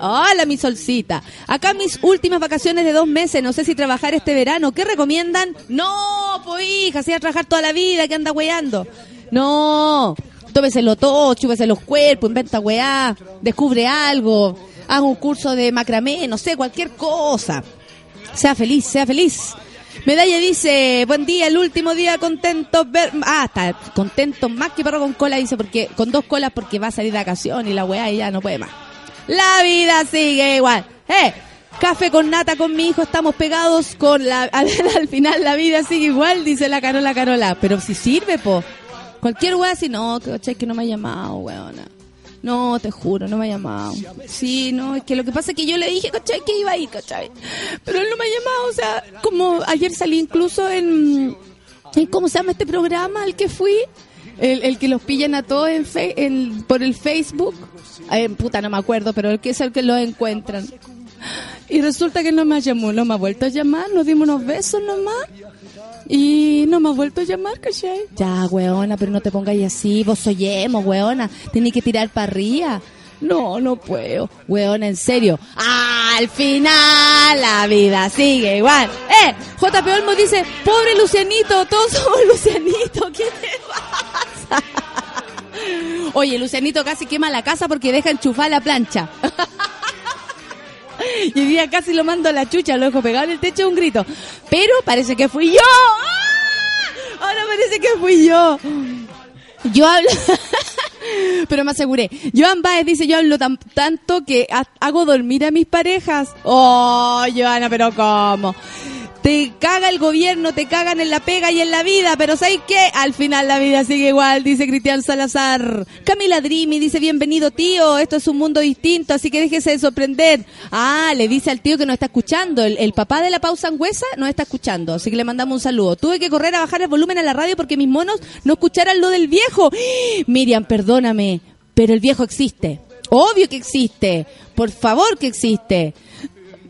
Hola, mi solcita. Acá mis últimas vacaciones de dos meses. No sé si trabajar este verano. ¿Qué recomiendan? No, pues hija, si a trabajar toda la vida, que anda weando. No, tómeselo todo, chúpese los cuerpos, inventa weá, descubre algo, haga un curso de macramé, no sé, cualquier cosa. Sea feliz, sea feliz. Medalla dice, buen día, el último día contento ver... Ah, está contento más que perro con cola, dice, porque con dos colas porque va a salir de vacación y la weá y ya no puede más. La vida sigue igual. ¡Eh! Café con nata con mi hijo, estamos pegados con la... Al final la vida sigue igual, dice la Carola Carola. Pero si sirve, po. Cualquier weá así, no, que no me ha llamado, weona. No, te juro, no me ha llamado. Sí, no, es que lo que pasa es que yo le dije, ¿cachai? Que iba a ir, ¿cachai? Pero él no me ha llamado, o sea, como ayer salí incluso en... en ¿Cómo se llama este programa al que fui? El, el que los pillan a todos en, fe- en- por el Facebook. Ay, puta, no me acuerdo, pero el que es el que los encuentran. Y resulta que no me llamó, no me ha vuelto a llamar, nos dimos unos besos nomás. Y no me ha vuelto a llamar, ¿cachai? Ya, weona, pero no te pongas así, vos soy emo, weona. Tenés que tirar para arriba. No, no puedo. Weona, en serio. Al final la vida sigue igual. Eh, JP Olmo dice, pobre Lucianito, todos somos Lucianito. ¿Qué te pasa? Oye, Lucianito casi quema la casa porque deja enchufar la plancha. Y hoy día casi lo mando a la chucha, lo dejo pegado en el techo un grito. Pero parece que fui yo. ¡Ah! Ahora parece que fui yo. Yo hablo... Pero me aseguré. Joan Baez dice, yo hablo tan- tanto que ha- hago dormir a mis parejas. Oh, Joana, pero ¿cómo? Te caga el gobierno, te cagan en la pega y en la vida, pero ¿sabes qué? Al final la vida sigue igual, dice Cristian Salazar. Camila Drimi dice, bienvenido tío, esto es un mundo distinto, así que déjese de sorprender. Ah, le dice al tío que nos está escuchando, el, papá de la pausa angüesa nos está escuchando, así que le mandamos un saludo. Tuve que correr a bajar el volumen a la radio porque mis monos no escucharan lo del viejo. Miriam, perdóname, pero el viejo existe. Obvio que existe. Por favor que existe.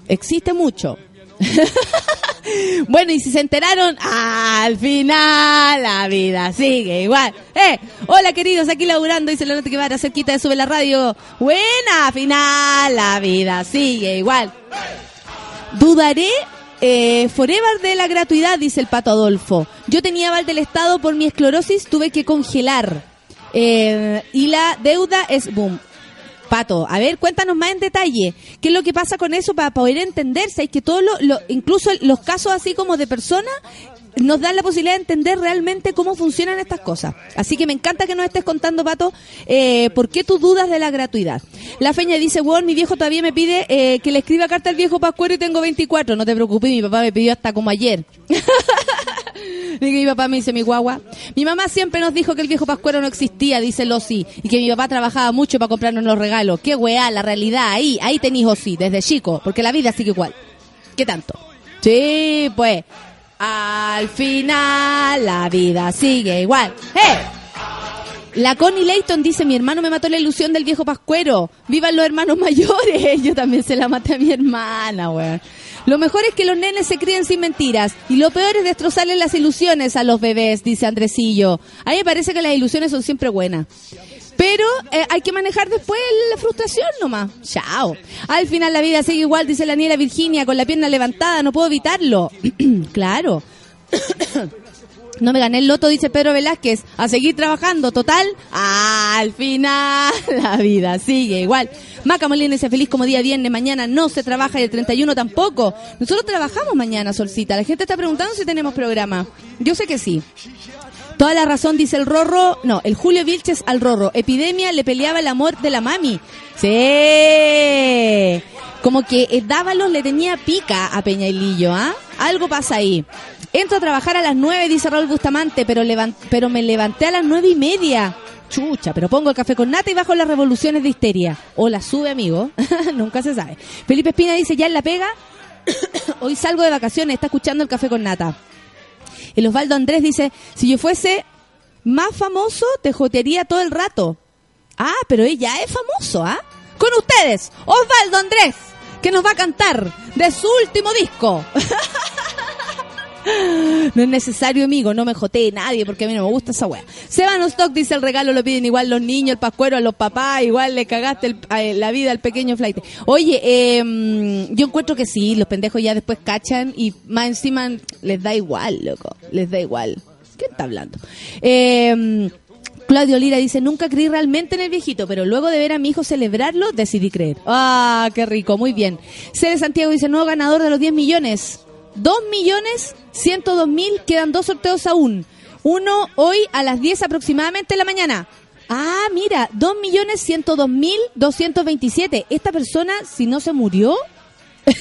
Existe mucho. Bueno, y si se enteraron, al final la vida sigue igual. ¡Eh! Hola, queridos, aquí laburando, dice la nota que va a cerquita de Sube la Radio. Buena, final la vida sigue igual. Dudaré eh, forever de la gratuidad, dice el pato Adolfo. Yo tenía aval del Estado por mi esclerosis, tuve que congelar. Eh, y la deuda es boom. Pato, a ver, cuéntanos más en detalle. ¿Qué es lo que pasa con eso para poder entenderse? Es que todo lo, lo- incluso los casos así como de personas, nos dan la posibilidad de entender realmente cómo funcionan estas cosas. Así que me encanta que nos estés contando, Pato, eh, por qué tú dudas de la gratuidad. La feña dice, bueno, mi viejo todavía me pide eh, que le escriba carta al viejo Pascuero y tengo 24. No te preocupes, mi papá me pidió hasta como ayer. Que mi papá me dice mi guagua. Mi mamá siempre nos dijo que el viejo pascuero no existía, dice Losi, y que mi papá trabajaba mucho para comprarnos los regalos. Qué weá, la realidad, ahí, ahí tenéis Osi, desde chico, porque la vida sigue igual. ¿Qué tanto? Sí, pues, al final la vida sigue igual. ¡Eh! La Connie Layton dice, mi hermano me mató la ilusión del viejo pascuero. Vivan los hermanos mayores. Yo también se la maté a mi hermana, weón. Lo mejor es que los nenes se críen sin mentiras. Y lo peor es destrozarles las ilusiones a los bebés, dice Andresillo. A mí me parece que las ilusiones son siempre buenas. Pero eh, hay que manejar después la frustración nomás. Chao. Al final la vida sigue igual, dice la niña Virginia, con la pierna levantada, no puedo evitarlo. claro. No me gané el loto, dice Pedro Velázquez. A seguir trabajando, total. Al final, la vida sigue igual. Maca Molina dice feliz como día viernes. Mañana no se trabaja y el 31 tampoco. Nosotros trabajamos mañana, Solcita. La gente está preguntando si tenemos programa. Yo sé que sí. Toda la razón, dice el Rorro. No, el Julio Vilches al Rorro. Epidemia le peleaba el amor de la mami. Sí. Como que eh, Dávalos le tenía pica a Peña y Lillo, ¿ah? Algo pasa ahí. Entro a trabajar a las nueve, dice Raúl Bustamante, pero, pero me levanté a las nueve y media. Chucha, pero pongo el café con nata y bajo las revoluciones de histeria. O la sube, amigo. Nunca se sabe. Felipe Espina dice, ya en la pega. Hoy salgo de vacaciones, está escuchando el café con nata. El Osvaldo Andrés dice, si yo fuese más famoso, te jotearía todo el rato. Ah, pero ella es famoso, ¿ah? Con ustedes, Osvaldo Andrés, que nos va a cantar de su último disco. No es necesario, amigo, no me jotee nadie porque a mí no me gusta esa wea. Seban Stock dice el regalo lo piden igual los niños, el pascuero, a los papás, igual le cagaste la vida al pequeño flight. Oye, eh, yo encuentro que sí, los pendejos ya después cachan y más encima les da igual, loco, les da igual. ¿Qué está hablando? Eh, Claudio Lira dice, nunca creí realmente en el viejito, pero luego de ver a mi hijo celebrarlo, decidí creer. Ah, qué rico, muy bien. Cere Santiago dice, nuevo ganador de los 10 millones. 2 millones 102 mil, quedan dos sorteos aún. Uno hoy a las 10 aproximadamente de la mañana. Ah, mira, 2 millones 102 mil 227. Esta persona, si no se murió,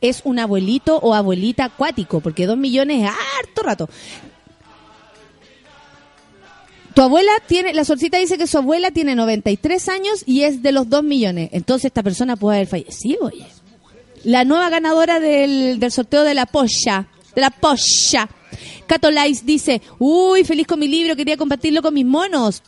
es un abuelito o abuelita acuático, porque 2 millones es harto rato. Tu abuela tiene, la solcita dice que su abuela tiene 93 años y es de los 2 millones. Entonces esta persona puede haber fallecido, oye. La nueva ganadora del, del sorteo de la polla, de la polla. Catolais dice, uy, feliz con mi libro, quería compartirlo con mis monos.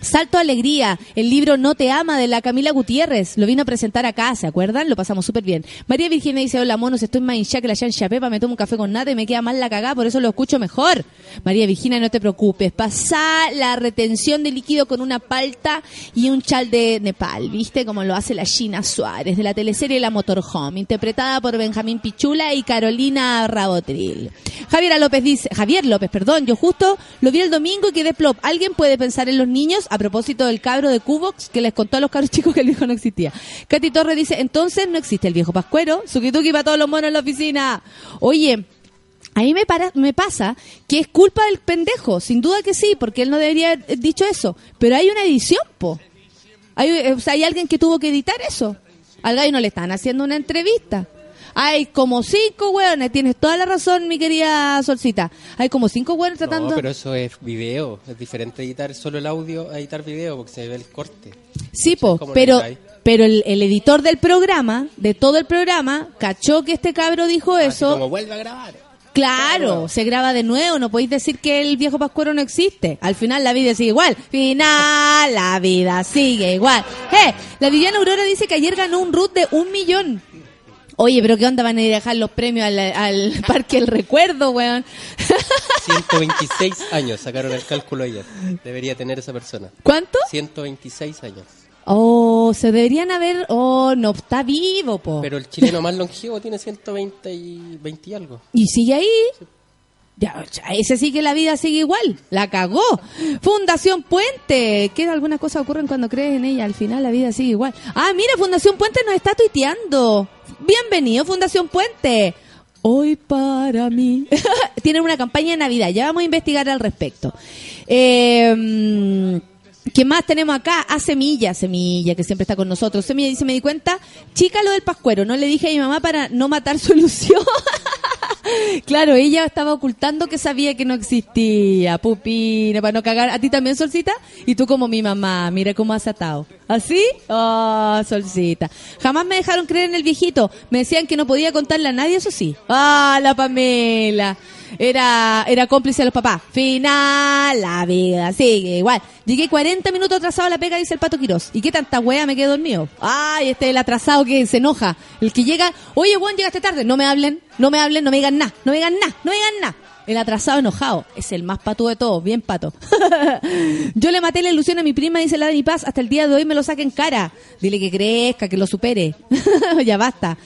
Salto a Alegría, el libro No te ama de la Camila Gutiérrez. Lo vino a presentar acá, ¿se acuerdan? Lo pasamos súper bien. María Virginia dice, hola monos, estoy más hincha que la chancha pepa, me tomo un café con nada y me queda mal la cagada, por eso lo escucho mejor. María Virginia, no te preocupes, pasa la retención de líquido con una palta y un chal de Nepal, ¿viste? Como lo hace la Gina Suárez, de la teleserie La Motorhome, interpretada por Benjamín Pichula y Carolina Rabotril. Javiera López dice, Javier López, perdón, yo justo lo vi el domingo y quedé plop. ¿Alguien puede pensar en los niños a propósito del cabro de Cubox que les contó a los cabros chicos que el viejo no existía? Katy Torres dice, entonces no existe el viejo pascuero, suki para todos los monos en la oficina. Oye, a mí me, para- me pasa que es culpa del pendejo, sin duda que sí, porque él no debería haber dicho eso. Pero hay una edición, po. Hay, o sea, hay alguien que tuvo que editar eso. Al gallo no le están haciendo una entrevista. Hay como cinco hueones, tienes toda la razón, mi querida Solcita. Hay como cinco hueones tratando... No, pero eso es video. Es diferente editar solo el audio a editar video porque se ve el corte. Sí, po, ¿Cómo lo pero, pero el, el editor del programa, de todo el programa, cachó que este cabro dijo Así eso. como vuelve a grabar. Claro, se graba de nuevo, no podéis decir que el viejo pascuero no existe. Al final la vida sigue igual. Final, la vida sigue igual. ¡Eh! La Viviana Aurora dice que ayer ganó un root de un millón. Oye, pero ¿qué onda van a ir a dejar los premios al, al Parque El Recuerdo, weón? 126 años sacaron el cálculo ayer. Debería tener esa persona. ¿Cuánto? 126 años. Oh, se deberían haber... Oh, no está vivo, po. Pero el chileno más longevo tiene 120 y 20 y algo. Y sigue ahí. Ya, ya, ese sí que la vida sigue igual. La cagó. Fundación Puente. ¿Qué algunas cosas ocurren cuando crees en ella? Al final la vida sigue igual. Ah, mira, Fundación Puente nos está tuiteando. Bienvenido, Fundación Puente. Hoy para mí. Tienen una campaña de Navidad. Ya vamos a investigar al respecto. Eh, ¿Qué más tenemos acá? A Semilla, Semilla, que siempre está con nosotros. Semilla dice, me di cuenta, chica lo del pascuero, no le dije a mi mamá para no matar su ilusión. Claro, ella estaba ocultando que sabía que no existía, pupina, para no cagar. ¿A ti también, Solcita? Y tú como mi mamá, mira cómo has atado. ¿Así? Oh, Solcita. Jamás me dejaron creer en el viejito. Me decían que no podía contarle a nadie, eso sí. Ah, la Pamela. Era, era cómplice de los papás. Final, la vida sigue igual. Llegué 40 minutos atrasado a la pega, dice el Pato Quirós. ¿Y qué tanta wea me quedé dormido? Ay, este es el atrasado que se enoja. El que llega, oye, Juan, llegaste tarde. No me hablen, no me hablen, no me digan nada, no me digan nada, no me digan nada. El atrasado enojado. Es el más pato de todos, bien pato. Yo le maté la ilusión a mi prima, dice la de mi paz. Hasta el día de hoy me lo saca en cara. Dile que crezca, que lo supere. ya basta.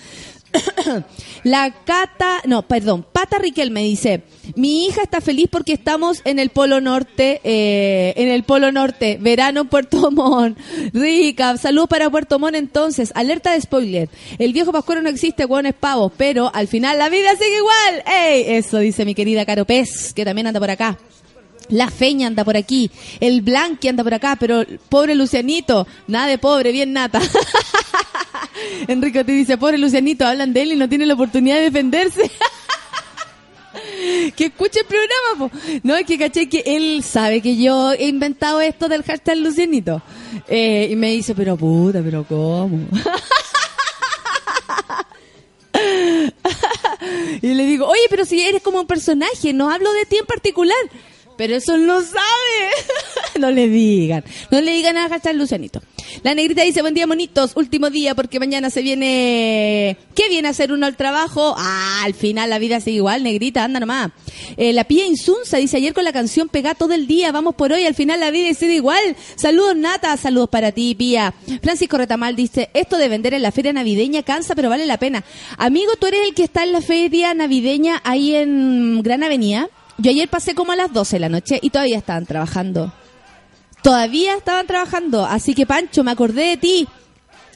La Cata, no, perdón, Pata Riquel me dice, mi hija está feliz porque estamos en el Polo Norte, eh, en el Polo Norte, verano Puerto Montt. Rica, salud para Puerto Montt entonces, alerta de spoiler. El viejo pascuero no existe, hueones pavos, pero al final la vida sigue igual. ¡Ey! Eso dice mi querida Caro Pez, que también anda por acá. La Feña anda por aquí, el Blanqui anda por acá, pero pobre Lucianito, nada de pobre, bien nata. Enrico te dice, pobre Lucianito, hablan de él y no tiene la oportunidad de defenderse. que escuche el programa, po. No, es que caché que él sabe que yo he inventado esto del hashtag Lucianito. Eh, y me dice, pero puta, pero ¿cómo? y le digo, oye, pero si eres como un personaje, no hablo de ti en particular. Pero eso no sabe. no le digan. No le digan a hashtag Lucianito. La negrita dice, buen día, monitos. Último día porque mañana se viene... ¿Qué viene a hacer uno al trabajo? Ah, al final la vida sigue igual, negrita, anda nomás. Eh, la Pía Insunza dice, ayer con la canción pegá todo el día, vamos por hoy, al final la vida sigue igual. Saludos, Nata, saludos para ti, Pía. Francisco Retamal dice, esto de vender en la feria navideña cansa, pero vale la pena. Amigo, tú eres el que está en la feria navideña ahí en Gran Avenida. Yo ayer pasé como a las 12 de la noche y todavía estaban trabajando. Todavía estaban trabajando. Así que, Pancho, me acordé de ti.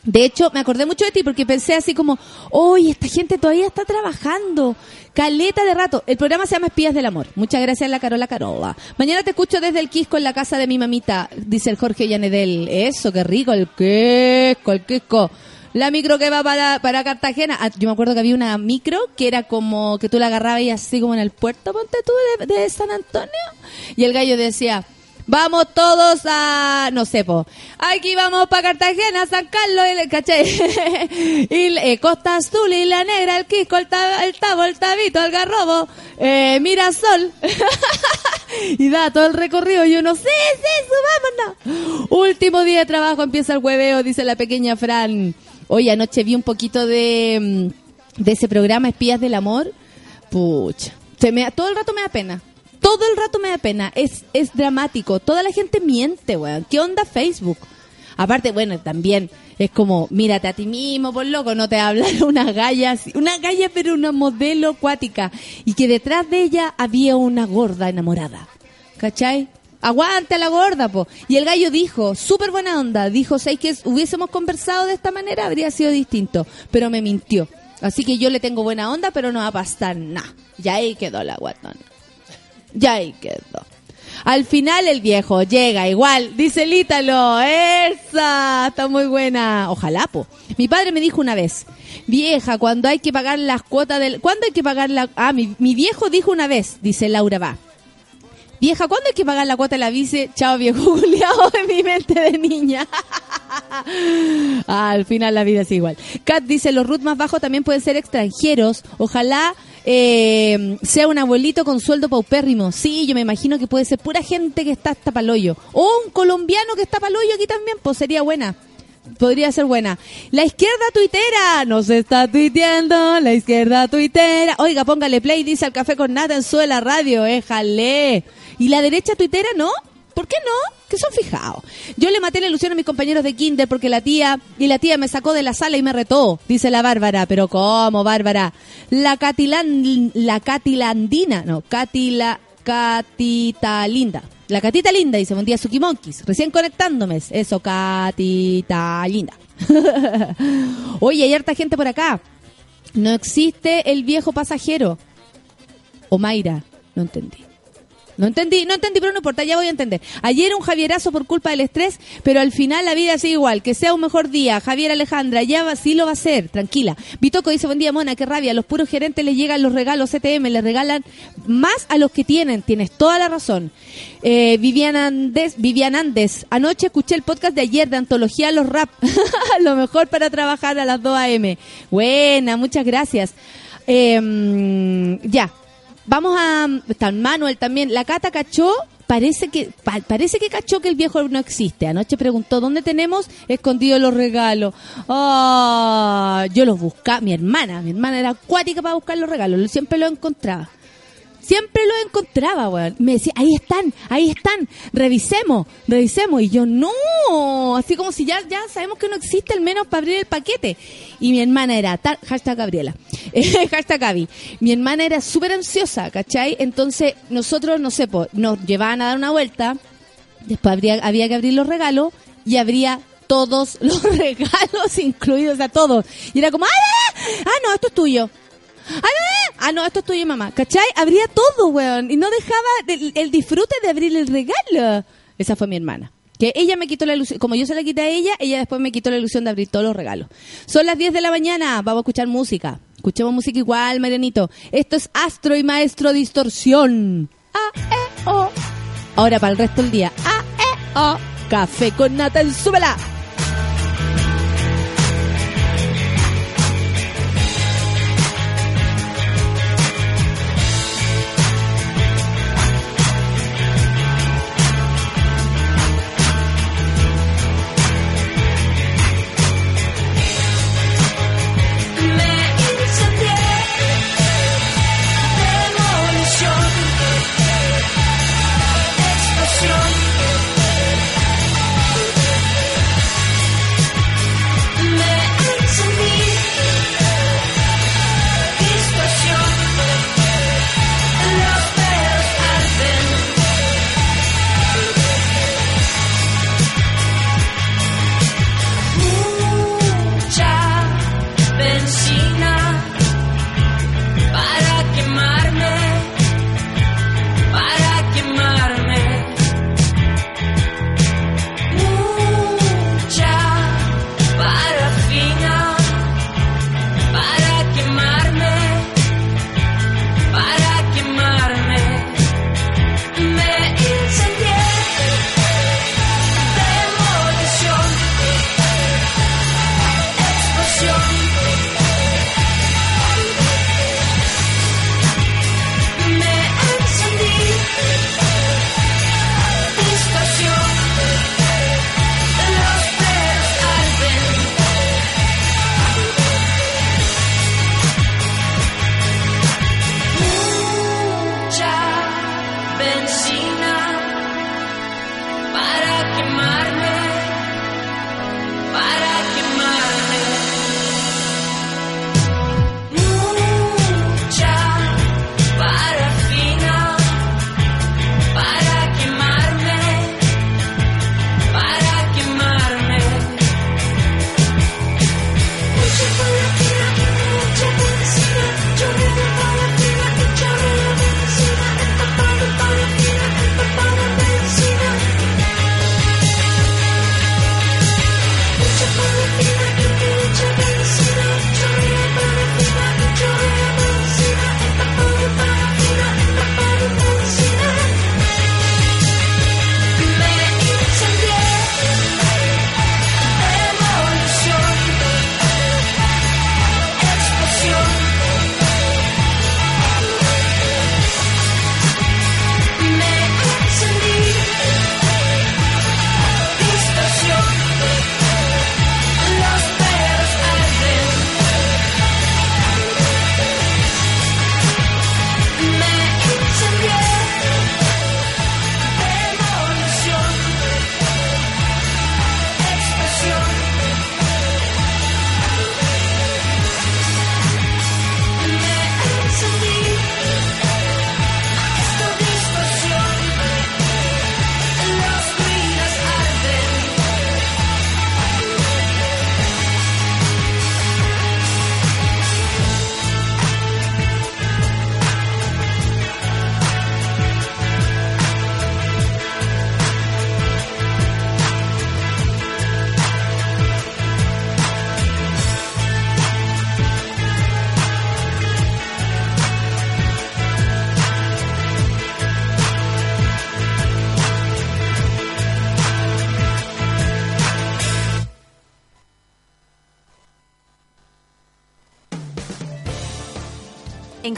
De hecho, me acordé mucho de ti porque pensé así como, hoy esta gente todavía está trabajando. Caleta de rato. El programa se llama Espías del Amor. Muchas gracias, la Carola Carola. Mañana te escucho desde el Quisco en la casa de mi mamita, dice el Jorge Llanedel. Eso, qué rico, el Quisco, el Quisco. La micro que va para, para Cartagena. Ah, yo me acuerdo que había una micro que era como que tú la agarrabas y así como en el puerto, ponte tú, de, San Antonio. Y el gallo decía, vamos todos a, no sé, po, aquí vamos para Cartagena, San Carlos, y, ¿cachai? y eh, Costa Azul y la Negra, el Quisco, el, tab- el Tabo, el Tabito, el Garrobo, eh, Mirasol. y da todo el recorrido y uno, sí, sí, subámonos. Último día de trabajo, empieza el hueveo, dice la pequeña Fran. Hoy anoche vi un poquito de, mm, de ese programa Espías del Amor. Pucha, me, todo el rato me da pena. Todo el rato me da pena. Es, es dramático. Toda la gente miente, weón. ¿Qué onda Facebook? Aparte, bueno, también es como, mírate a ti mismo, por loco, no te hablan una galla, así- una galla pero una modelo acuática. Y que detrás de ella había una gorda enamorada. ¿Cachai? Aguante a la gorda, po. Y el gallo dijo, súper buena onda, dijo, ¿sabes que hubiésemos conversado de esta manera? Habría sido distinto. Pero me mintió. Así que yo le tengo buena onda, pero no va a pasar nada. Ya ahí quedó la guatona. Ya ahí quedó. Al final el viejo llega igual, dice el Ítalo, esa, está muy buena. Ojalá, po. Mi padre me dijo una vez, vieja, cuando hay que pagar las cuotas del... ¿Cuándo hay que pagar la... Ah, mi, mi viejo dijo una vez, dice Laura va. Vieja, ¿cuándo hay que pagar la cuota de la bici? Chao, viejo Juliado en mi mente de niña. Al final la vida es igual. Kat dice, los root más bajos también pueden ser extranjeros. Ojalá eh, sea un abuelito con sueldo paupérrimo. Sí, yo me imagino que puede ser pura gente que está hasta paloyo. O un colombiano que está paloyo aquí también, pues sería buena. Podría ser buena. La izquierda tuitera nos está tuiteando. La izquierda tuitera. Oiga, póngale play, dice al café con nata en su de la radio. ¿Y la derecha tuitera no? ¿Por qué no? Que son fijados. Yo le maté la ilusión a mis compañeros de kinder porque la tía y la tía me sacó de la sala y me retó, dice la Bárbara. Pero ¿cómo, Bárbara? La Catilan, la Catilandina, no, Catila, Catita Linda. La Catita Linda dice, buen día, Suki Monkeys. Recién conectándome. Eso, Catita Linda. Oye, hay harta gente por acá. No existe el viejo pasajero. O Mayra, no entendí. No entendí, no entendí, pero no importa, ya voy a entender. Ayer un Javierazo por culpa del estrés, pero al final la vida sigue igual. Que sea un mejor día. Javier Alejandra, ya va, sí lo va a ser, tranquila. Vitoco dice, buen día, Mona, qué rabia. A los puros gerentes les llegan los regalos CTM, les regalan más a los que tienen. Tienes toda la razón. Eh, Vivian Andes, Vivian Andes, anoche escuché el podcast de ayer de Antología Los Rap. lo mejor para trabajar a las 2 a.m. Buena, muchas gracias. Eh, ya, Vamos a. Está Manuel también. La Cata cachó. Parece que pa- parece que cachó que el viejo no existe. Anoche preguntó dónde tenemos escondidos los regalos. Ah, yo los buscaba. Mi hermana, mi hermana era acuática para buscar los regalos. Siempre los encontraba. Siempre los encontraba, weón. Me decía, ahí están, ahí están, revisemos, revisemos. Y yo, no, así como si ya, ya sabemos que no existe, al menos para abrir el paquete. Y mi hermana era, tal, hashtag Gabriela, eh, hashtag Gaby. Mi hermana era súper ansiosa, ¿cachai? Entonces, nosotros, no sé, po, nos llevaban a dar una vuelta, después habría, había que abrir los regalos y habría todos los regalos incluidos, o sea, todos. Y era como, ¡ah, ah, no, esto es tuyo! ¡Ah, no, ah, no, esto es tuyo, mamá! ¿Cachai? Abría todo, weón. Y no dejaba el, el disfrute de abrir el regalo. Esa fue mi hermana. Que ella me quitó la ilusión, como yo se la quité a ella, ella después me quitó la ilusión de abrir todos los regalos. Son las 10 de la mañana, vamos a escuchar música. Escuchemos música igual, Marianito. Esto es Astro y Maestro Distorsión. A, E, O. Ahora para el resto del día. A, E, O. Café con nata en súbela.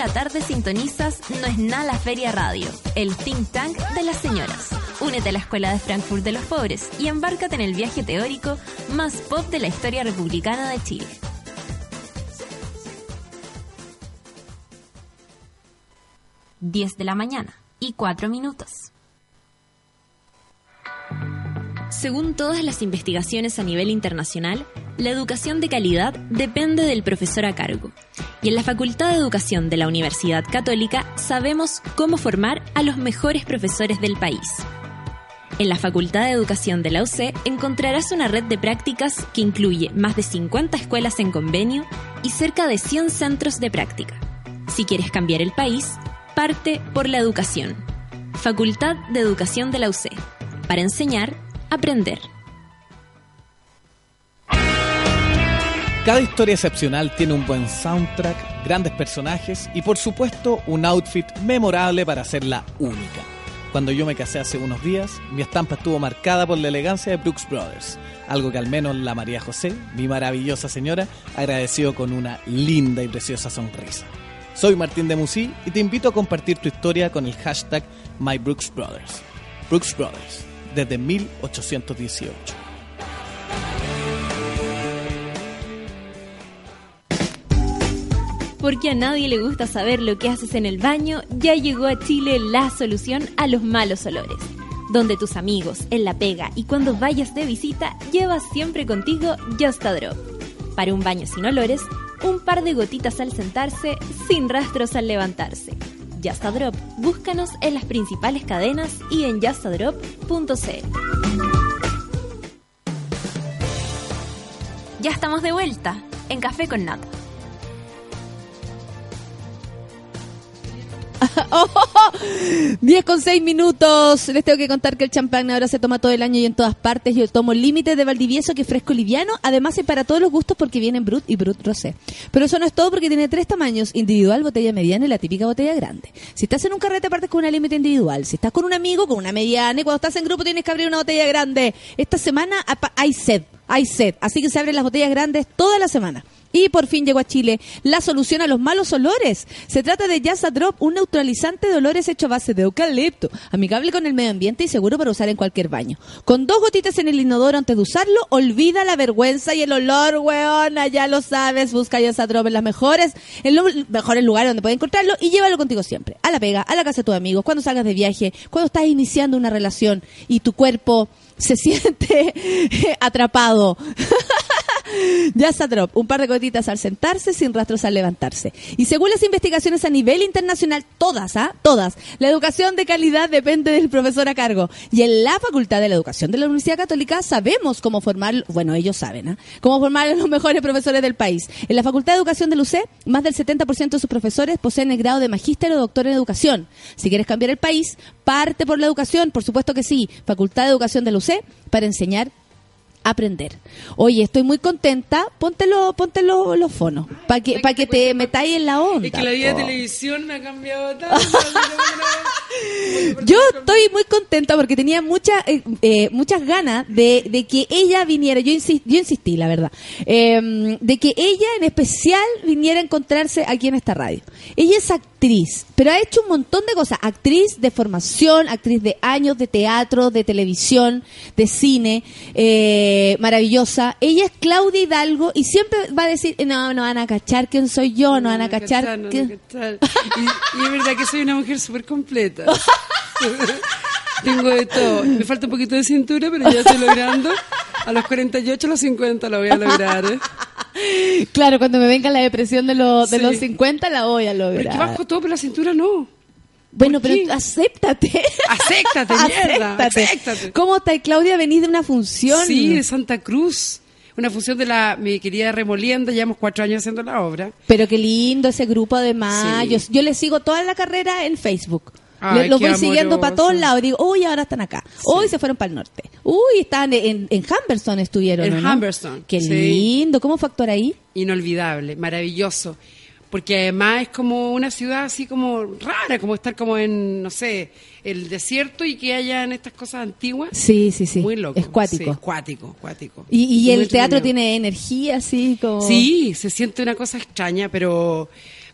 La tarde sintonizas No es nada la Feria Radio, el think tank de las señoras. Únete a la Escuela de Frankfurt de los Pobres y embárcate en el viaje teórico más pop de la historia republicana de Chile. 10 de la mañana y 4 minutos. Según todas las investigaciones a nivel internacional, la educación de calidad depende del profesor a cargo. Y en la Facultad de Educación de la Universidad Católica sabemos cómo formar a los mejores profesores del país. En la Facultad de Educación de la UC encontrarás una red de prácticas que incluye más de 50 escuelas en convenio y cerca de 100 centros de práctica. Si quieres cambiar el país, parte por la educación. Facultad de Educación de la UC. Para enseñar, aprender. Cada historia excepcional tiene un buen soundtrack, grandes personajes y por supuesto un outfit memorable para hacerla única. Cuando yo me casé hace unos días, mi estampa estuvo marcada por la elegancia de Brooks Brothers, algo que al menos la María José, mi maravillosa señora, agradeció con una linda y preciosa sonrisa. Soy Martín de Musí y te invito a compartir tu historia con el hashtag MyBrooksBrothers. Brooks Brothers, desde 1818. Porque a nadie le gusta saber lo que haces en el baño, ya llegó a Chile la solución a los malos olores. Donde tus amigos, en la pega y cuando vayas de visita, llevas siempre contigo Just a Drop. Para un baño sin olores, un par de gotitas al sentarse, sin rastros al levantarse. Just a Drop, búscanos en las principales cadenas y en justadrop.cl. Ya estamos de vuelta en Café con Nata. 10 con 6 minutos. Les tengo que contar que el champán ahora se toma todo el año y en todas partes. Yo tomo límite de Valdivieso, que es fresco liviano. Además, es para todos los gustos porque vienen Brut y Brut Rosé. Pero eso no es todo porque tiene tres tamaños: individual, botella mediana y la típica botella grande. Si estás en un carrete, partes con una límite individual. Si estás con un amigo, con una mediana. Y cuando estás en grupo, tienes que abrir una botella grande. Esta semana hay sed. Hay sed. Así que se abren las botellas grandes toda la semana. Y por fin llegó a Chile la solución a los malos olores. Se trata de Yasa Drop, un neutralizante de olores hecho a base de eucalipto, amigable con el medio ambiente y seguro para usar en cualquier baño. Con dos gotitas en el inodoro antes de usarlo, olvida la vergüenza y el olor, weona, ya lo sabes. Busca Yasa Drop en las mejores, en los mejores lugares donde puedes encontrarlo y llévalo contigo siempre. A la pega, a la casa de tus amigos, cuando salgas de viaje, cuando estás iniciando una relación y tu cuerpo se siente atrapado. Yasa Drop, un par de gotitas al sentarse, sin rastros al levantarse. Y según las investigaciones a nivel internacional, todas, ¿ah? Todas, la educación de calidad depende del profesor a cargo. Y en la Facultad de la Educación de la Universidad Católica sabemos cómo formar, bueno, ellos saben, ¿ah? Cómo formar a los mejores profesores del país. En la Facultad de Educación del UC, más del 70% de sus profesores poseen el grado de magíster o doctor en educación. Si quieres cambiar el país, parte por la educación, por supuesto que sí. Facultad de Educación del UC para enseñar aprender. Oye, estoy muy contenta. Póntelo, póntelo los fonos para que para que te metáis en la onda. Es que la vida de televisión me ha cambiado tanto. Yo estoy muy contenta porque tenía mucha, eh, eh, muchas ganas de, de que ella viniera. Yo, insi- yo insistí, la verdad. eh, de que ella en especial viniera a encontrarse aquí en esta radio. Ella es actriz, pero ha hecho un montón de cosas. Actriz de formación, actriz de años de teatro, de televisión, de cine. eh, maravillosa. Ella es Claudia Hidalgo y siempre va a decir, no, no van a cachar quién soy yo, no, van a cachar. no van a quién-". cachar. Y, y es verdad que soy una mujer súper completa. Tengo de todo. Me falta un poquito de cintura, pero ya estoy logrando. A los 48, a los 50 lo voy a lograr. ¿eh? Claro, cuando me venga la depresión de, los de Sí. los 50 la voy a Pero es lograr. que bajo todo, pero la cintura no. bueno, ¿por pero acéptate. Acéptate, mierda. Acéptate. ¿Cómo está Claudia? Venís de una función. Sí, de Santa Cruz. Una función de la mi querida Remolienda. Llevamos cuatro años haciendo la obra. Pero qué lindo ese grupo además. Sí. Yo, yo le sigo toda la carrera en Facebook. Ay, Le- lo qué voy siguiendo para todos lados. Digo, uy, ahora están acá. Uy, se fueron para el norte. Uy, están en, en estuvieron. En ¿o no? Qué sí. lindo. ¿Cómo fue actuar ahí? Inolvidable, maravilloso. Porque además es como una ciudad así como rara, como estar como en, no sé, el desierto y que hayan estas cosas antiguas. Sí, sí, sí. Muy loco. Es cuático. Sí, cuático, cuático. Y, y el teatro tiene energía así como... Sí, se siente una cosa extraña, pero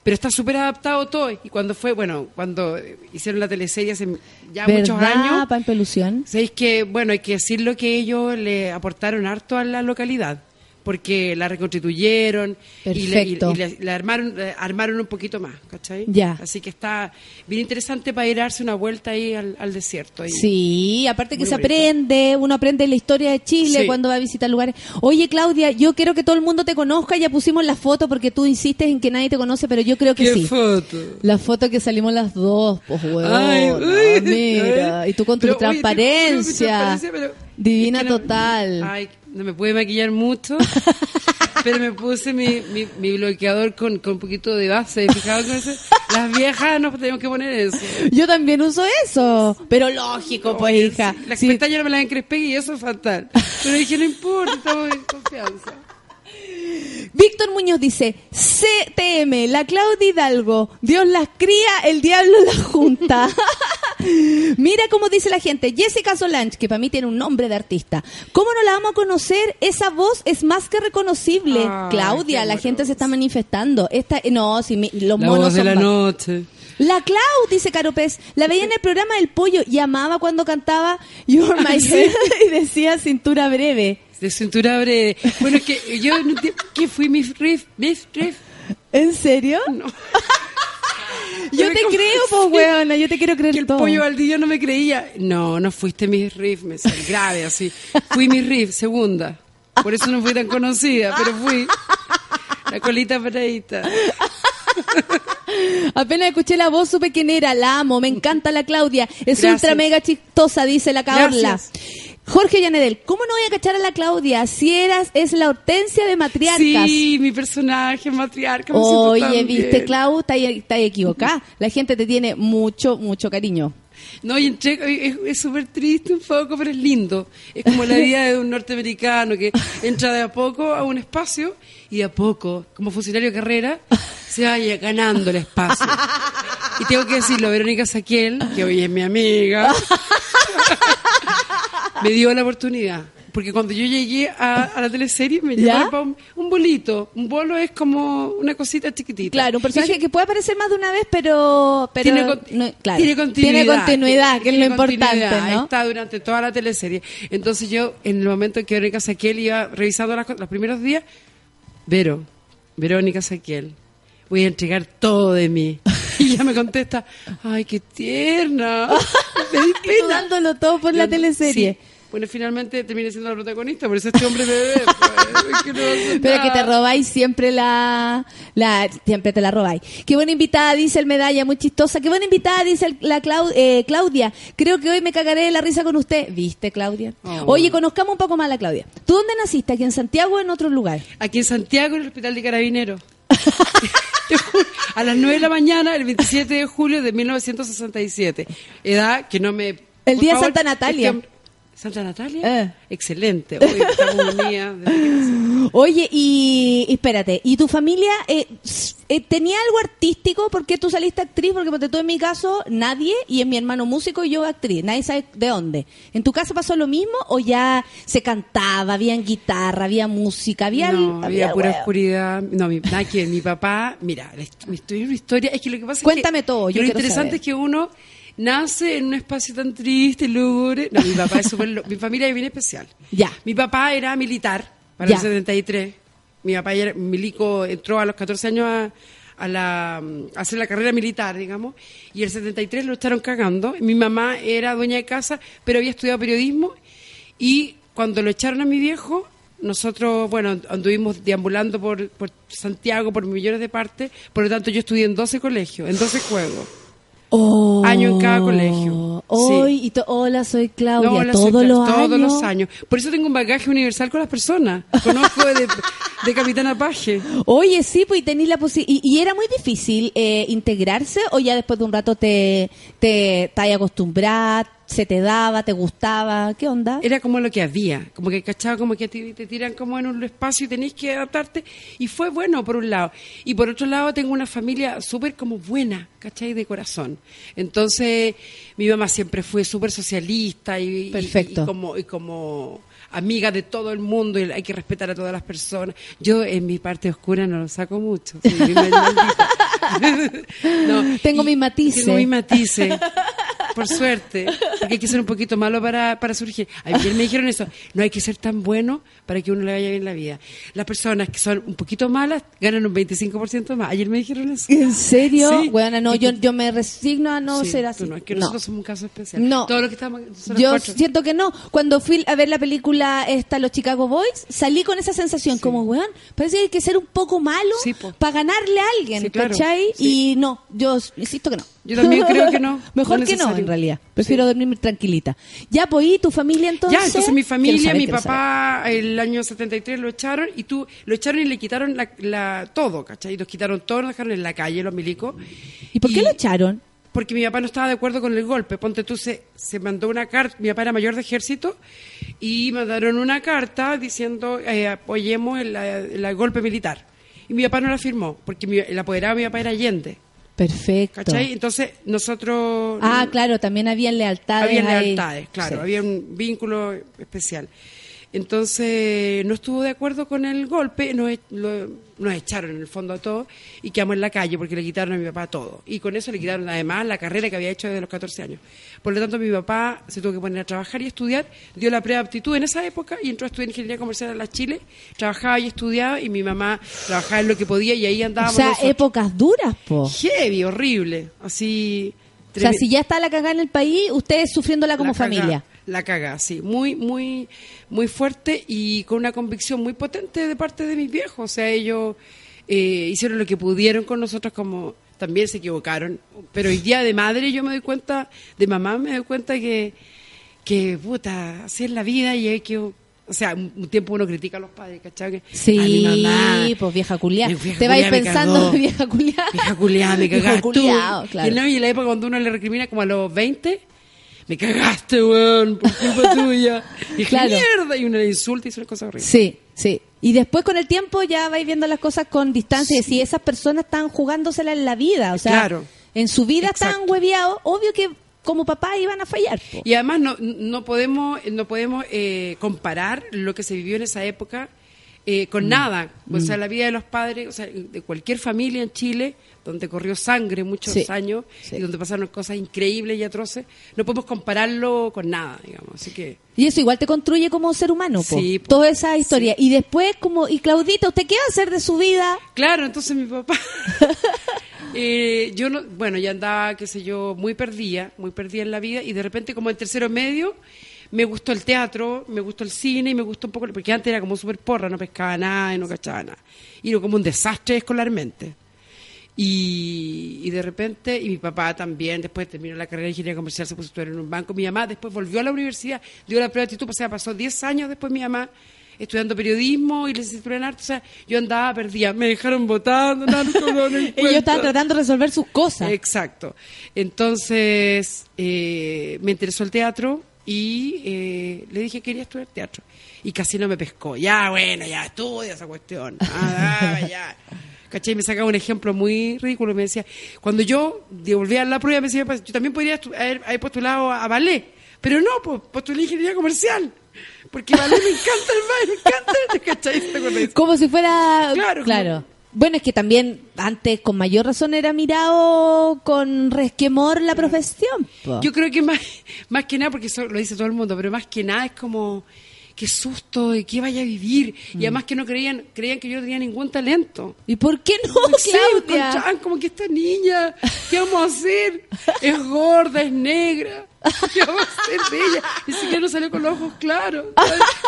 pero está súper adaptado todo. Y cuando fue, bueno, cuando hicieron la teleserie hace ya muchos ¿Verdad, años, Pampa Ilusión? sabéis que, bueno, hay que decirlo que ellos le aportaron harto a la localidad. Porque la reconstituyeron y, le, y- Perfecto. y la armaron, eh, armaron un poquito más, ¿cachai? Ya. Así que está bien interesante para ir a darse una vuelta ahí al, al desierto. ahí. Sí, aparte que Muy se bonito. aprende, uno aprende la historia de Chile Sí. cuando va a visitar lugares. Oye, Claudia, yo quiero que todo el mundo te conozca, ya pusimos la foto porque tú insistes en que nadie te conoce, pero yo creo que ¿Qué sí. foto? La foto que salimos las dos, pues Ay, huevón. uy, mira, ay. y tú con tu Pero, oye, transparencia. transparencia, pero- Divina total. Ay, no me pude maquillar mucho, pero me puse mi, mi, mi bloqueador con, con un poquito de base. ¿Fijado con eso? Las viejas no tenemos que poner eso. Yo también uso eso, pero lógico, pues hija. sí, Las Sí. pestañas no me las encrespé y eso es fatal. Pero dije, no importa, estamos en confianza. Víctor Muñoz dice, CTM, la Claudia Hidalgo, Dios las cría, el diablo las junta. Mira cómo dice la gente, Jessica Solange, que para mí tiene un nombre de artista. ¿Cómo no la vamos a conocer? Esa voz es más que reconocible. Claudia, la gente se está manifestando. Esta, no, si mi- los La monos voz de son la noche. La Clau, dice Caro Pez, la veía en el programa del pollo y amaba cuando cantaba You're My. Head y decía cintura breve. De cintura breve. Bueno, es que yo no. ¿Qué fui mi riff? ¿Mis riff? ¿En serio? No. Yo te ¿cómo creo, pues, weona, yo te quiero creer que el todo. pollo Valdivia no me creía. No, no fuiste mi riff, me salió grave así. Fui mi riff, segunda. Por eso no fui tan conocida, pero fui. La colita paradita. Apenas escuché la voz, supe quién era. La amo, me encanta la Claudia. Es Gracias. ultra mega chistosa, dice la Carla. Gracias. Jorge Llanedel, ¿cómo no voy a cachar a la Claudia? Si eras, es la hortensia de matriarcas. Sí, mi personaje matriarca. me siento Oye, tan viste, bien. Clau, está está equivocada. La gente te tiene mucho, mucho cariño. No, y entre- es es súper triste un poco, pero es lindo. Es como la vida de un norteamericano que entra de a poco a un espacio y de a poco, como funcionario de carrera, se vaya ganando el espacio. Y tengo que decirlo, Verónica Saquiel, que hoy es mi amiga, me dio la oportunidad. Porque cuando yo llegué a, a la teleserie me llamaron un, un bolito. Un bolo es como una cosita chiquitita. Claro, un personaje Dije, que puede aparecer más de una vez, pero... pero tiene, con- no- claro, tiene continuidad. Tiene continuidad, que es lo importante. ¿no? Está durante toda la teleserie. Entonces yo, en el momento en que Verónica Saquiel iba revisando las los primeros días, Vero, Verónica Saquiel, voy a entregar todo de mí. Y ella me contesta, ay, qué tierna. Me di Y tú pena. dándolo todo por la teleserie. sí. Bueno, finalmente terminé siendo la protagonista, por eso este hombre me ve. pues, que no Pero que te robáis siempre la, la siempre te la robáis. Qué buena invitada, dice el medalla, muy chistosa. Qué buena invitada, dice el- la Clau- eh, Claudia. Creo que hoy me cagaré de la risa con usted. ¿Viste, Claudia? Oh. Oye, conozcamos un poco más a la Claudia. ¿Tú dónde naciste? ¿Aquí en Santiago o en otro lugar? Aquí en Santiago, en el Hospital de Carabineros. A las 9 de la mañana, el 27 de julio de 1967. Edad que no me... El día de favor, Santa Natalia. este hombre- ¿Santa Natalia? Eh. Excelente. Hoy estamos unidas. Oye, y, y espérate, ¿y tu familia eh, eh, tenía algo artístico? ¿Por qué tú saliste actriz? Porque ponte tú en mi caso, nadie, y en mi hermano músico y yo actriz. Nadie sabe de dónde. ¿En tu casa pasó lo mismo o ya se cantaba, había guitarra, había música, había... no, había pura huevo? oscuridad. No, mi, nada que ver. mi papá, mira, mi historia es una historia. Es que lo que pasa Cuéntame es que, todo, yo que lo interesante saber. es que uno nace en un espacio tan triste, lúgubre. No, mi papá es súper. Mi familia es bien especial. Ya. Mi papá era militar para Ya. el 73. Mi papá era milico, entró a los 14 años a, a la, a hacer la carrera militar, digamos, y el 73 lo estaron cagando. Mi mamá era dueña de casa, pero había estudiado periodismo y cuando lo echaron a mi viejo, nosotros, bueno, anduvimos deambulando por, por Santiago, por millones de partes, por lo tanto yo estudié en 12 colegios, en 12 juegos. Oh. Año en cada colegio. Hoy, y to- hola, soy Claudia. No, hola, soy todos los todos años. los años. Por eso tengo un bagaje universal con las personas. Conozco de, de Capitana Paje. Oye, sí, pues y tenís la posibilidad. ¿Y, y era muy difícil eh, integrarse o ya después de un rato te, te, te acostumbrada, se te daba, te gustaba? ¿Qué onda? Era como lo que había, como que cachaba, como que te, te tiran como en un espacio y tenés que adaptarte. Y fue bueno por un lado. Y por otro lado tengo una familia súper como buena, ¿cachai? De corazón. Entonces mi mamá siempre fue súper socialista y, Perfecto. y como, y como amiga de todo el mundo y hay que respetar a todas las personas. Yo en mi parte oscura no lo saco mucho. No, Tengo mis matices. Tengo mis matices, por suerte. Porque hay que ser un poquito malo para, para surgir. Ayer me dijeron eso, no hay que ser tan bueno para que uno le vaya bien la vida. Las personas que son un poquito malas ganan un 25% más. Ayer me dijeron eso. ¿En serio? Sí. Bueno, no, yo, yo me resigno a no Sí, ser así. no, es que No. nosotros somos un caso especial. No. Todo lo que estamos... Yo cuatro. siento que no. Cuando fui a ver la película esta, Los Chicago Boys, salí con esa sensación, como, weón, parece que hay que ser un poco malo para ganarle a alguien, Sí, claro. ¿cachai? Y no, yo insisto que no. Yo también creo que no. Mejor No que no, en realidad. Prefiero dormirme tranquilita. Ya, pues, ¿y tu familia entonces? Ya, entonces mi familia, saber, mi papá, el año 73 lo echaron y tú lo echaron y le quitaron la, la- todo, ¿cachai? Nos quitaron todo, nos dejaron en la calle los milicos. ¿Y por qué lo echaron? Porque mi papá no estaba de acuerdo con el golpe. Ponte tú, se, se mandó una carta, mi papá era mayor de ejército, y mandaron una carta diciendo eh, apoyemos el, el- el golpe militar. Y mi papá no la firmó, porque mi- el apoderado de mi papá era Allende, Perfecto. ¿cachai? Entonces nosotros... Ah, claro, también habían lealtades. Había ahí. lealtades, claro, Sí. había un vínculo especial. Entonces, no estuvo de acuerdo con el golpe, nos, e- lo- nos echaron en el fondo a todos y quedamos en la calle porque le quitaron a mi papá todo. Y con eso le quitaron además la carrera que había hecho desde los 14 años. Por lo tanto, mi papá se tuvo que poner a trabajar y estudiar, dio la prueba de aptitud en esa época y entró a estudiar ingeniería comercial en la Chile, trabajaba y estudiaba y mi mamá trabajaba en lo que podía y ahí O andábamos sea, nosotros. épocas duras, po. Heavy, horrible, así... O sea, si ya está la cagada en el país, ustedes sufriéndola como familia. La caga, sí. Muy, muy, muy fuerte y con una convicción muy potente de parte de mis viejos. O sea, ellos eh, hicieron lo que pudieron con nosotros como también se equivocaron. Pero hoy día de madre yo me doy cuenta, de mamá me doy cuenta que, que puta, así es la vida y hay que... O sea, un tiempo uno critica a los padres, ¿cachai? Sí, "A mi mamá, pues vieja culiá. Te vais culiá pensando, cagó". vieja culiá. Vieja culiada, me cagaste tú. claro. Y, no, y en la época cuando uno le recrimina como a los 20, me cagaste, weón, por culpa tuya. Y dije, Claro. mierda, y uno le insulta y son cosas horribles. Sí, sí. Y después con el tiempo ya vais viendo las cosas con distancia y si esas personas están jugándosela en la vida, o sea, Claro. en su vida están Exacto. hueveados, obvio que como papá iban a fallar. po. Y además no, no podemos, no podemos eh, comparar lo que se vivió en esa época eh, Mm. con nada. O sea, la vida de los padres, o sea, de cualquier familia en Chile, donde corrió sangre muchos Sí, años sí. y donde pasaron cosas increíbles y atroces, no podemos compararlo con nada, digamos. Así que... Y eso igual te construye como ser humano, po. Sí, po. Toda esa historia. Y después como, y Claudita, ¿usted qué va a hacer de su vida? Claro, entonces mi papá. eh, yo no, bueno, ya andaba, qué sé yo, muy perdida, muy perdida en la vida, y de repente, como en tercero medio, me gustó el teatro, me gustó el cine y me gustó un poco, porque antes era como súper porra, no pescaba nada y no cachaba nada. Y era como un desastre escolarmente. Y, y de repente, y mi papá también, después terminó la carrera de ingeniería comercial, se puso a estudiar en un banco. Mi mamá después volvió a la universidad, dio la prueba de actitud, o sea, pasó 10 años después mi mamá estudiando periodismo y licenciatura en arte. O sea, yo andaba perdida, me dejaron votando, no, no, Ellos estaban tratando de resolver sus cosas. Exacto. Entonces, eh, me interesó el teatro y eh, le dije que quería estudiar teatro. Y casi no me pescó. Ya, bueno, ya estudia esa cuestión. Ah, ah, ya. ¿Cachai? Me sacaba un ejemplo muy ridículo. Me decía, cuando yo devolvía la prueba, me decía, "Pues, yo también podría haber, haber postulado a, a ballet. Pero no, pues postulé ingeniería comercial. Porque ballet me encanta el baile, me encanta. ¿Cachai? ¿Te acuerdas de eso? Como si fuera... Claro, Claro. como- Bueno, es que también antes con mayor razón era mirado con resquemor la profesión. Yo creo que más, más que nada, porque eso lo dice todo el mundo, pero más que nada es como, qué susto, de qué vaya a vivir. Y además que no creían, creían que yo no tenía ningún talento. ¿Y por qué no, Sí, Claudia? encontraban como que esta niña, ¿qué vamos a hacer? Es gorda, es negra. ¿Qué vamos a hacer de ella? Ni siquiera nos salió con los ojos claros.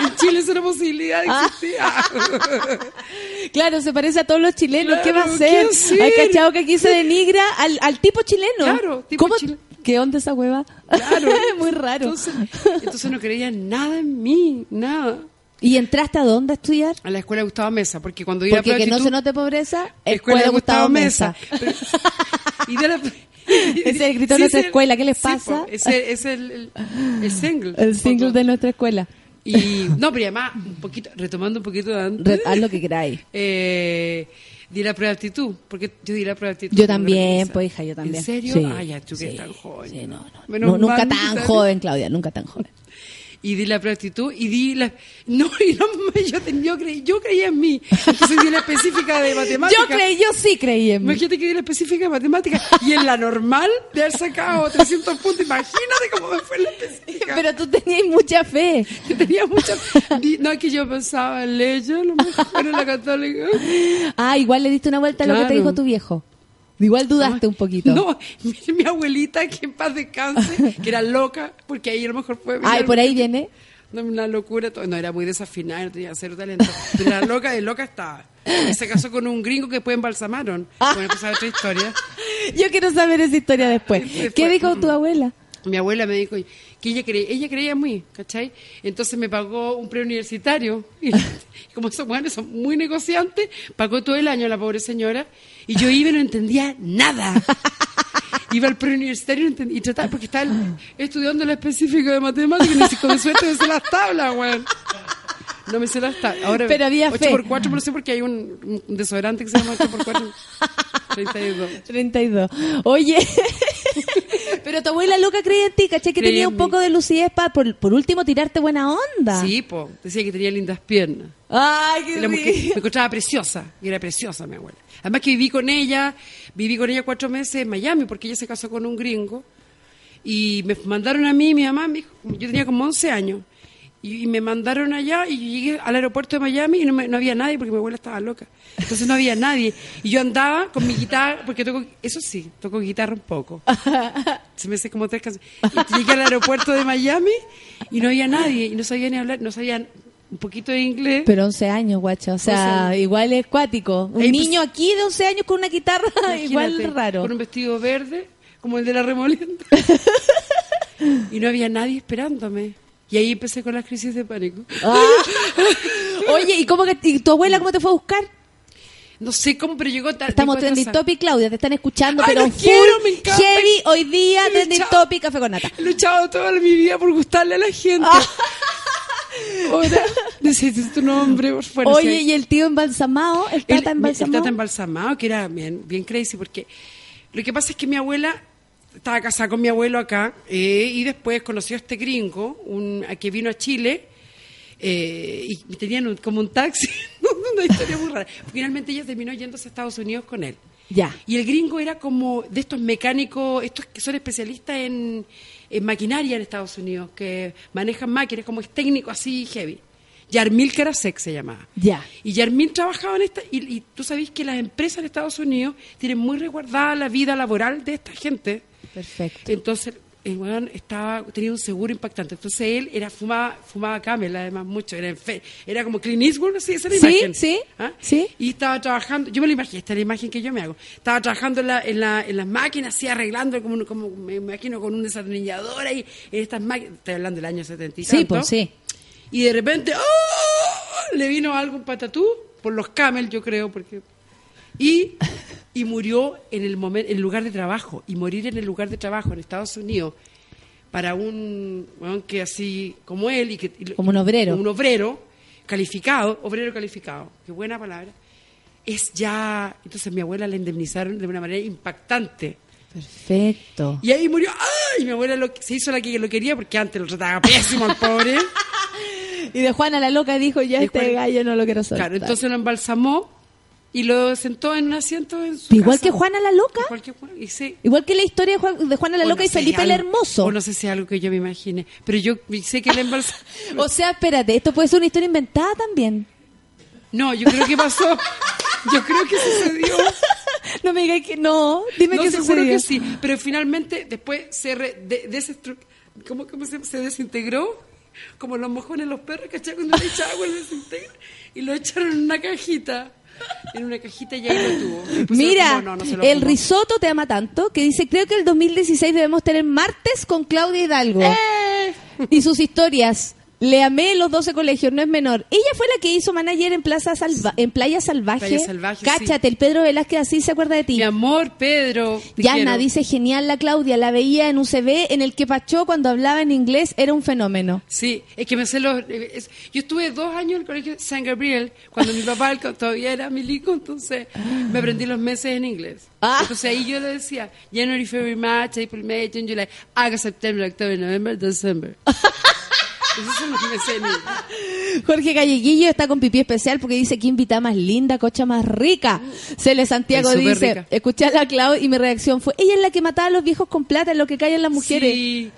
En Chile esa era posibilidad existía. Claro, se parece a todos los chilenos. Claro, ¿Qué va a ¿qué hacer? Hay cachado que aquí se denigra al, al tipo chileno. Claro, tipo chileno. ¿Qué onda esa hueva? Claro. Muy raro. Entonces, entonces no creían nada en mí, nada. ¿Y entraste a dónde a estudiar? A la escuela Gustavo Mesa, porque cuando iba a Porque que no se note pobreza, Escuela de Gustavo Mesa. Mesa. Pero- y de la- es el grito de nuestra escuela, ¿qué les sí, pasa? ese es el, el, el single. El single de nuestra escuela. Y, no, pero además, un poquito, retomando un poquito de antes, haz lo que queráis. eh, di la prueba de actitud, porque yo di la prueba de actitud. Yo también, pues hija, yo también. ¿En serio? Sí, Ah, ya, tú que sí, tan joven. sí, no, no. No, nunca tan joven, Claudia, nunca tan joven. Y di la prontitud y di la... No, y no, yo, ten- yo, creí, yo creía en mí. Entonces di la específica de matemáticas. Yo creí, yo sí creí en mí. Imagínate que di la específica de matemáticas y en la normal de haber sacado 300 puntos. Imagínate cómo me fue la específica. Pero tú tenías mucha fe. Yo tenía mucha... di- No, es que yo pensaba en leyes, lo mejor en la católica. Ah, igual le diste una vuelta a lo que te dijo tu viejo. Igual dudaste un poquito. No, mi, mi abuelita, que en paz descanse, que era loca, porque ahí a lo mejor fue... Ay, por ahí viene. No, una locura. todo. No, era muy desafinada, no tenía cero talento. Pero era loca, de loca estaba. Y se casó con un gringo que después embalsamaron. Bueno, pues otra historia. Yo quiero saber esa historia después. Después. ¿Qué dijo tu abuela? Mi abuela me dijo que ella creía, ella creía en mí, ¿cachai? Entonces me pagó un preuniversitario. Y, como esos mujeres son muy negociantes, pagó todo el año la pobre señora. Y yo iba y no entendía nada. Iba al preuniversitario y, no entendía- y trataba, porque estaba estudiando la específica de matemáticas y ni si con suerte me sé las tablas, weón. No me sé las tablas. Ahora, Pero había 8 fe. por 4 pero sé porque hay un, un desodorante que se llama 8 por 4 32. 32. Oye, pero tu abuela loca creía en ti, ¿cachai? Que tenía en un mí. poco de lucidez para, por, por último, tirarte buena onda. Sí, po. Decía que tenía lindas piernas. Ay, qué rico. me encontraba preciosa, y era preciosa mi abuela. Además que viví con ella, viví con ella cuatro meses en Miami, porque ella se casó con un gringo. Y me mandaron a mí, mi mamá, yo tenía como 11 años. Y, y me mandaron allá y llegué al aeropuerto de Miami y no, me- no había nadie porque mi abuela estaba loca. Entonces no había nadie. Y yo andaba con mi guitarra, porque toco, eso sí, toco guitarra un poco. Se me hace como tres canciones. Y llegué al aeropuerto de Miami y no había nadie. Y no sabía ni hablar, no sabían un poquito de inglés. Pero 11 años, guacha. O sea, 11 igual es cuático. Un pues, niño aquí de 11 años con una guitarra, igual raro. Con un vestido verde, como el de la remolienda. y no había nadie esperándome. Y ahí empecé con las crisis de pánico. Ah. Oye, ¿y cómo que y tu abuela cómo te fue a buscar? No sé cómo, pero llegó tarde. Estamos trending topic, Claudia, te están escuchando, Ay, pero full quiero, me encanta. heavy hoy día trending topic café con nata. He luchado toda mi vida por gustarle a la gente. Ah. Ahora necesito tu nombre, por favor. Oye, y el tío embalsamado, el El- tata El embalsamado. tata embalsamado, que era bien, bien crazy, porque lo que pasa es que mi abuela estaba casada con mi abuelo acá eh, y después conoció a este gringo un, a que vino a Chile eh, y tenían un- como un taxi, una historia muy rara. Finalmente ella terminó yéndose a Estados Unidos con él. Ya. Y el gringo era como de estos mecánicos, estos que son especialistas en, en maquinaria en Estados Unidos, que manejan máquinas, como es técnico así heavy. Yarmil Karasek se llamaba. Ya. Y Yarmil trabajaba en esta, y, y tú sabes que las empresas en Estados Unidos tienen muy resguardada la vida laboral de esta gente. Perfecto. Entonces, el weón estaba, tenía un seguro impactante. Entonces él era fumaba, fumaba camel, además, mucho. Era, enfe- era como Clint Eastwood, así, esa era la Sí, imagen. sí, ¿Ah? sí. Y estaba trabajando, yo me lo imagino, esta es la imagen que yo me hago. Estaba trabajando en, la, en, la, en las máquinas, así arreglando, como, como me imagino, con un desatornillador ahí, en estas máquinas. Estoy hablando del año 70 y Sí, tanto. pues sí. Y de repente, ¡oh! le vino algo un patatú, por los camel, yo creo, porque. Y, y murió en el, momento, en el lugar de trabajo. Y morir en el lugar de trabajo en Estados Unidos para un weón que así como él. Y que, y- Como un obrero. Un obrero calificado, obrero calificado, qué buena palabra. Es ya. Entonces mi abuela la indemnizaron de una manera impactante. Perfecto. Y ahí murió. ¡Ay! Y mi abuela lo- se hizo la que lo quería porque antes lo trataba pésimo al pobre. Y de Juana la loca dijo, ya De este Juana- gallo no lo quiero soltar. Claro, entonces lo embalsamó y lo sentó en un asiento en su Igual casa. que Juana la loca. Igual que Juan- y sí. Igual que la historia de, Juan- de Juana la O loca no y Felipe el Hermoso. O no sé si es algo que yo me imagine. Pero yo sé que el embalsamó. O sea, espérate, esto puede ser una historia inventada también. No, yo creo que pasó. Yo creo que sucedió. No me digas que no. Dime no, que seguro sucedió. que sí. Pero finalmente, después se re- de, desestru- ¿cómo, cómo se, se desintegró? Como los mojones los perros, ¿cachai? Cuando le echa agua, lo. Y lo echaron en una cajita. En una cajita y ahí lo tuvo. Mira, fumó. No, no se lo el risotto te ama tanto que dice, creo que el 2016 debemos tener martes con Claudia Hidalgo. ¡Eh! Y sus historias. Le amé los 12 colegios, no es menor. Ella fue la que hizo manager en Plaza Salva en Playa Salvaje. Playa Salvaje, Cáchate, el Pedro Velázquez así se acuerda de ti. Mi amor, Pedro. Yana dice genial la Claudia, la veía en un CV en el que Pachó cuando hablaba en inglés era un fenómeno. Sí, es que me sé los... es- yo estuve dos años en el colegio San Gabriel, cuando mi papá todavía era milico, entonces me aprendí los meses en inglés. Ah. Entonces ahí yo le decía, January, February, March, April, May, June, July, August, September, October, November, December. Jorge Galleguillo está con pipí especial porque dice que invita más linda, cocha más rica. Cele Santiago Es dice, rica. escuché a la Clau y mi reacción fue, ella es la que mataba a los viejos con plata, en lo que callan las mujeres. Sí.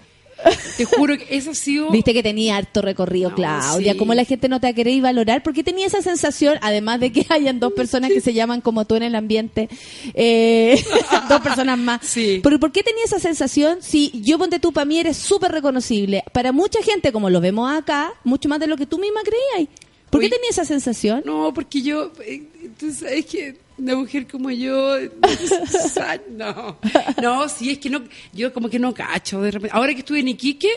Te juro que eso ha sido... Viste que tenía harto recorrido, No, Claudia. sí. ¿Cómo la gente no te va a querer y valorar? ¿Por qué tenía esa sensación? Además de que hayan dos personas que se llaman como tú en el ambiente. eh, dos personas más. Sí. ¿Pero por qué tenía esa sensación? Si yo ponte tú, para mí eres súper reconocible. Para mucha gente, como lo vemos acá, mucho más de lo que tú misma creías. ¿Por qué tenía esa sensación? No, porque yo, eh, tú sabes que una mujer como yo, no, no, sí, es que no, yo como que no cacho de repente. Ahora que estuve en Iquique,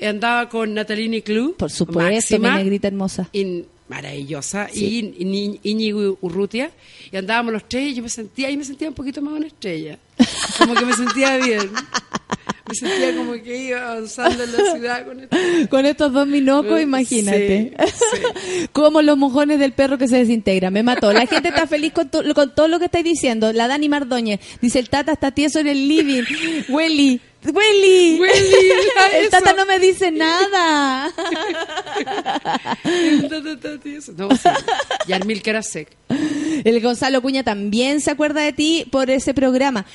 andaba con Natalini Club. Por supuesto, mi negrita hermosa. maravillosa, y, y Íñigo Urrutia, y andábamos los tres, y yo me sentía, ahí me sentía un poquito más una estrella, como que me sentía bien. Me sentía como que iba avanzando en la ciudad con esto. Con estos dos minocos, imagínate. sí, Como los mojones del perro que se desintegra. Me mató. La gente está feliz con, to- con todo lo que estáis diciendo. La Dani Mardoñez dice, el Tata está tieso en el living. Welly. Welly. Welly, El eso. Tata no me dice nada. No, sí. Yarmil Karasek. El Gonzalo Cuña también se acuerda de ti por ese programa.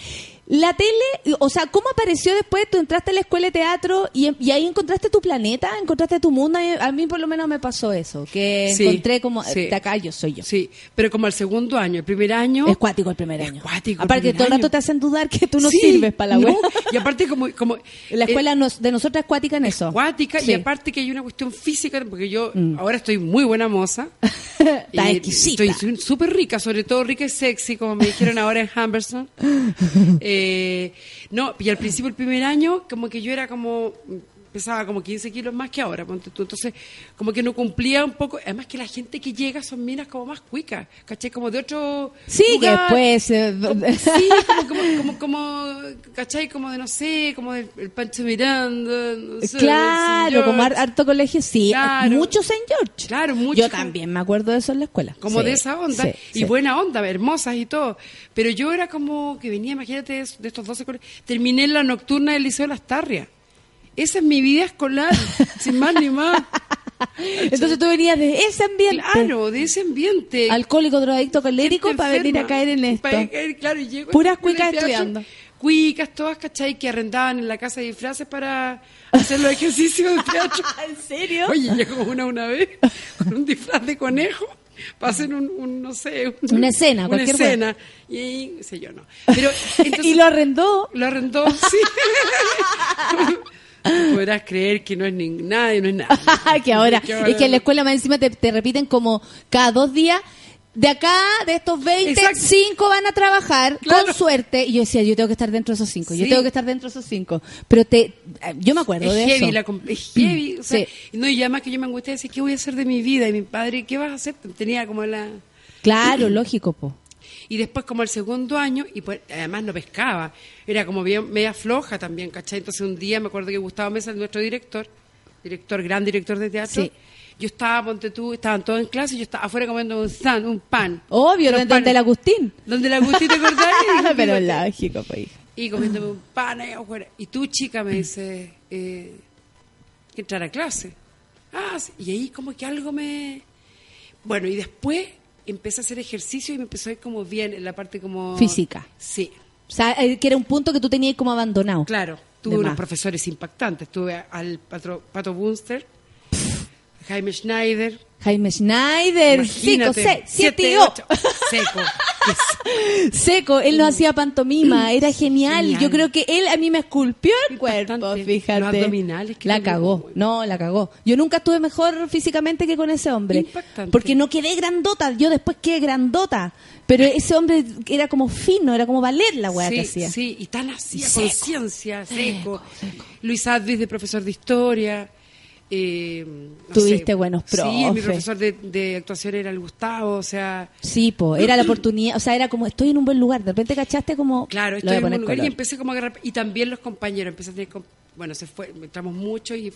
La tele, o sea, ¿cómo apareció después? Tú entraste a la escuela de teatro y, y ahí encontraste tu planeta, encontraste tu mundo. A mí por lo menos me pasó eso, que Sí, encontré como, sí. de acá yo soy yo. Sí, pero como al segundo año, el primer año. Es cuático el primer Es año. cuático el Aparte, primer todo el rato te hacen dudar que tú no Sí, sirves para la no, web. Y aparte, como. como La eh, escuela nos- de nosotras es cuática en eso. acuática Sí. y aparte que hay una cuestión física, porque yo ahora estoy muy buena moza. Está exquisita. Estoy súper rica, sobre todo rica y sexy, como me dijeron ahora en Humberson. Eh, no, y al principio, el primer año, como que yo era como. Pesaba como 15 kilos más que ahora, ponte tú. Entonces, como que no cumplía un poco. Además, que la gente que llega son minas como más cuicas, ¿cachai? Como de otro. Sí, que después... eh, Como- sí, como, como, como, como, ¿cachai? Como de, no sé, como del el Pancho Miranda, no sé, claro, como har- harto colegio, sí. Claro. Muchos en George. Claro, muchos. Yo también me acuerdo de eso en la escuela. Como Sí, de esa onda. sí, y sí. buena onda, hermosas y todo. Pero yo era como que venía, imagínate, de de estos 12 colegios. Terminé en la nocturna del Liceo de Las Tarrias. Esa es mi vida escolar, sin más ni más. Entonces tú venías de ese ambiente. Claro, de ese ambiente. Alcohólico, drogadicto, colérico, para venir a caer en esto. Para caer, claro, y llego Puras cuicas estudiando. Cuicas, todas, ¿cachai? Que arrendaban en la casa de disfraces para hacer los ejercicios de teatro. ¿En serio? Oye, llegó una una vez con un disfraz de conejo para hacer un, un, no sé... un- Una escena, Una cualquier escena. Y ahí, sé yo, no. Pero, entonces, y lo arrendó. lo arrendó, sí. Podrás creer que no es ni nadie, no es nada. que ahora, Que es que en la escuela más encima te, te repiten como cada dos días. De acá, de estos 20, Exacto. cinco van a trabajar Claro. con suerte. Y yo decía, yo tengo que estar dentro de esos cinco, yo Sí. tengo que estar dentro de esos cinco. Pero te, yo me acuerdo es de heavy, eso. La, es heavy. O sea, Sí. No, y además que yo me angustiaba y decía, ¿qué voy a hacer de mi vida? Y mi padre, ¿qué vas a hacer? Tenía como la... Claro, lógico, po. Y después como el segundo año, y pues, además no pescaba, era como bien, media floja también, ¿cachai? Entonces un día me acuerdo que Gustavo Mesa, nuestro director, director, gran director de teatro, Sí. yo estaba, ponte tú, estaban todos en clase yo estaba afuera comiendo un san, un pan. Obvio, donde, panes. el Agustín. Donde el Agustín, ¿te acordás? Y- Pero lógico, pues. y comiéndome un pan ahí afuera. Y tú, chica, me dice eh, que entrar a clase. Ah, sí. y ahí como que algo me... Bueno, y después empecé a hacer ejercicio y me empezó a ir como bien en la parte como... Física. Sí, O sea, eh, que era un punto que tú tenías como abandonado. claro. Tuve unos más. profesores impactantes. Tuve al Pato, Pato Bunster, Jaime Schneider. Jaime Schneider, 5, Imagínate, 6, 7 siete, y ocho. 8. Seco. Seco, él nos hacía pantomima, era genial. Genial. Yo creo que él a mí me esculpió el cuerpo, fíjate. Los que La cagó, no, la cagó. Yo nunca estuve mejor físicamente que con ese hombre. Impactante. Porque no quedé grandota, yo después quedé grandota. Pero ese hombre era como fino, era como valer la weá sí, que hacía. Sí, y tan así, a Seco. conciencia, seco. Luis Advis, de profesor de historia. Eh, no Tuviste sé. buenos Sí, mi profes. profesor de, de actuación era el Gustavo, o sea, Sí, po, era la oportunidad, o sea, era como estoy en un buen lugar, de repente cachaste como claro, estoy en un poner lugar y empecé como a agarrar, y también los compañeros, empecé a tener, bueno, se fue, entramos mucho y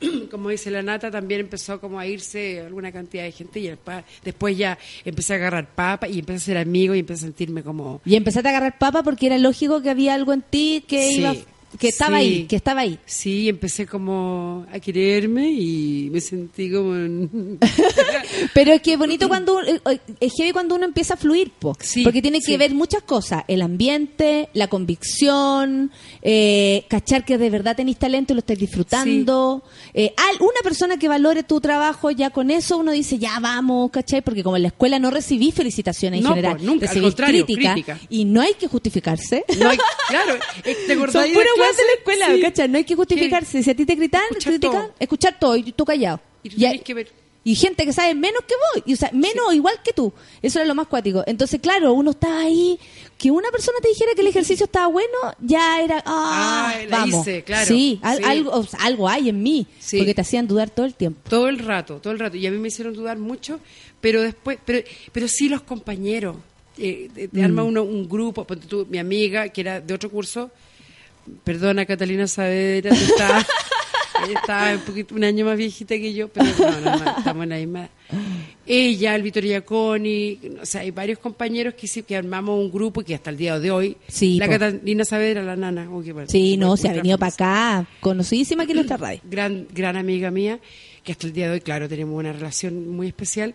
como dice la nata, también empezó como a irse alguna cantidad de gente y después, después ya empecé a agarrar papa y empecé a ser amigo y empecé a sentirme como... Y empezaste a agarrar papa porque era lógico que había algo en ti que Sí. iba que estaba Sí. ahí, que estaba ahí. Sí, empecé como a quererme y me sentí como... en- Pero es que es bonito cuando eh, eh, es heavy cuando uno empieza a fluir, po. Sí, porque tiene que sí. ver muchas cosas, el ambiente, la convicción, eh, cachar que de verdad tenéis talento y lo estáis disfrutando. Eh, al- una persona que valore tu trabajo, ya con eso uno dice, ya vamos, ¿cachai? Porque como en la escuela no recibí felicitaciones en No, general, po, nunca, crítica, crítica. y no hay que justificarse. No hay- claro, eh, ¿te de la weas de la clase? escuela. No hay que justificarse. Si a ti te gritan, Escuchar critican, todo. escuchar todo y tú callado. Y tú Y hay- tenés que ver. y gente que sabe menos que vos, y, o sea, menos igual que tú. Eso era lo más cuático. Entonces, claro, uno estaba ahí, que una persona te dijera que el ejercicio estaba bueno, ya era, ah, Ah, la vamos. hice, claro. Sí, al- Sí. Algo, o sea, algo hay en mí, porque te hacían dudar todo el tiempo. Todo el rato, todo el rato. Y a mí me hicieron dudar mucho, pero después, pero, pero sí los compañeros. Eh, te, te Mm. arma uno un grupo, mi amiga, que era de otro curso, perdona Catalina Saavedra, que está, ella está un, poquito, un año más viejita que yo, pero no, no, no, estamos en la misma. Ella, el Vittorio Iaconi, o sea, hay varios compañeros que sí, que armamos un grupo y que hasta el día de hoy, Sí, la po. Catalina Saavedra, la nana, qué bueno, Sí, no, se ha venido para acá, conocidísima aquí en nuestra radio. gran, gran amiga mía, que hasta el día de hoy, claro, tenemos una relación muy especial.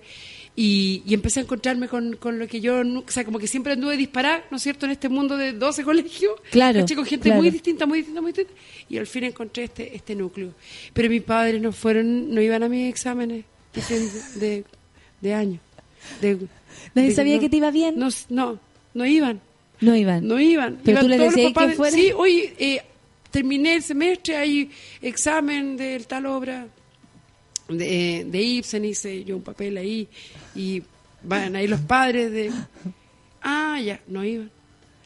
Y, y empecé a encontrarme con, con lo que yo, o sea, como que siempre anduve disparar, ¿no es cierto?, en este mundo de 12 colegios. Claro, ¿cachai? Con gente claro. muy distinta, muy distinta, muy distinta. Y al fin encontré este, este núcleo. Pero mis padres no fueron, no iban a mis exámenes de, de año. De- ¿Nadie de- sabía no- que te iba bien? No, no, no iban. No iban. No iban. Pero Iban tú le todos los decías que fuera. Sí, oye, eh, terminé el semestre, hay examen de tal obra de, de Ibsen, hice yo un papel ahí, y van ahí los padres de... Ah, ya, no iban.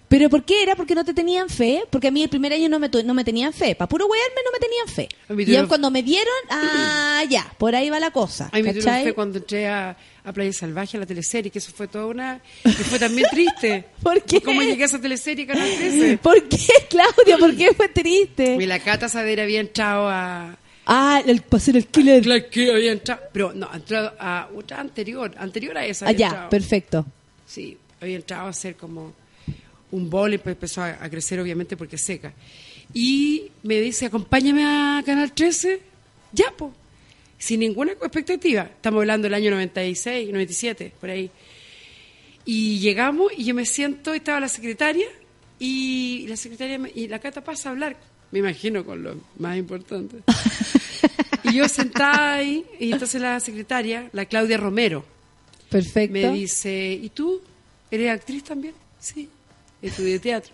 ¿Pero por qué era? Porque no te tenían fe. Porque a mí el primer año no me, no me tenían fe. Para puro wearme no me tenían fe. Mí Y cuando me vieron, ah, ya, por ahí va la cosa. A mí me tuvieron fe cuando entré a, a Playa Salvaje, a la teleserie, que eso fue toda una... Y fue también triste. ¿Por qué? ¿Cómo llegué a esa teleserie, Canal 13? ¿Por qué, Claudia? ¿Por qué fue triste? Y la Cata Sadera había entrado a... Ah, el, para ser el killer. La que había entrado... Pero no, ha entrado a otra anterior, anterior a esa. Ah, había ya, entrado. perfecto. Sí, había entrado a ser como un bol y pues empezó a, a crecer obviamente porque es seca. Y me dice, acompáñame a Canal 13, ya, po. Sin ninguna expectativa. Estamos hablando del año 96, 97, por ahí. Y llegamos y yo me siento, estaba la secretaria y la secretaria me- y la Cata pasa a hablar, me imagino con lo más importante. y yo sentada ahí y entonces la secretaria, la Claudia Romero, Perfecto. me dice, ¿y tú? ¿Eres actriz también? Sí, estudié teatro.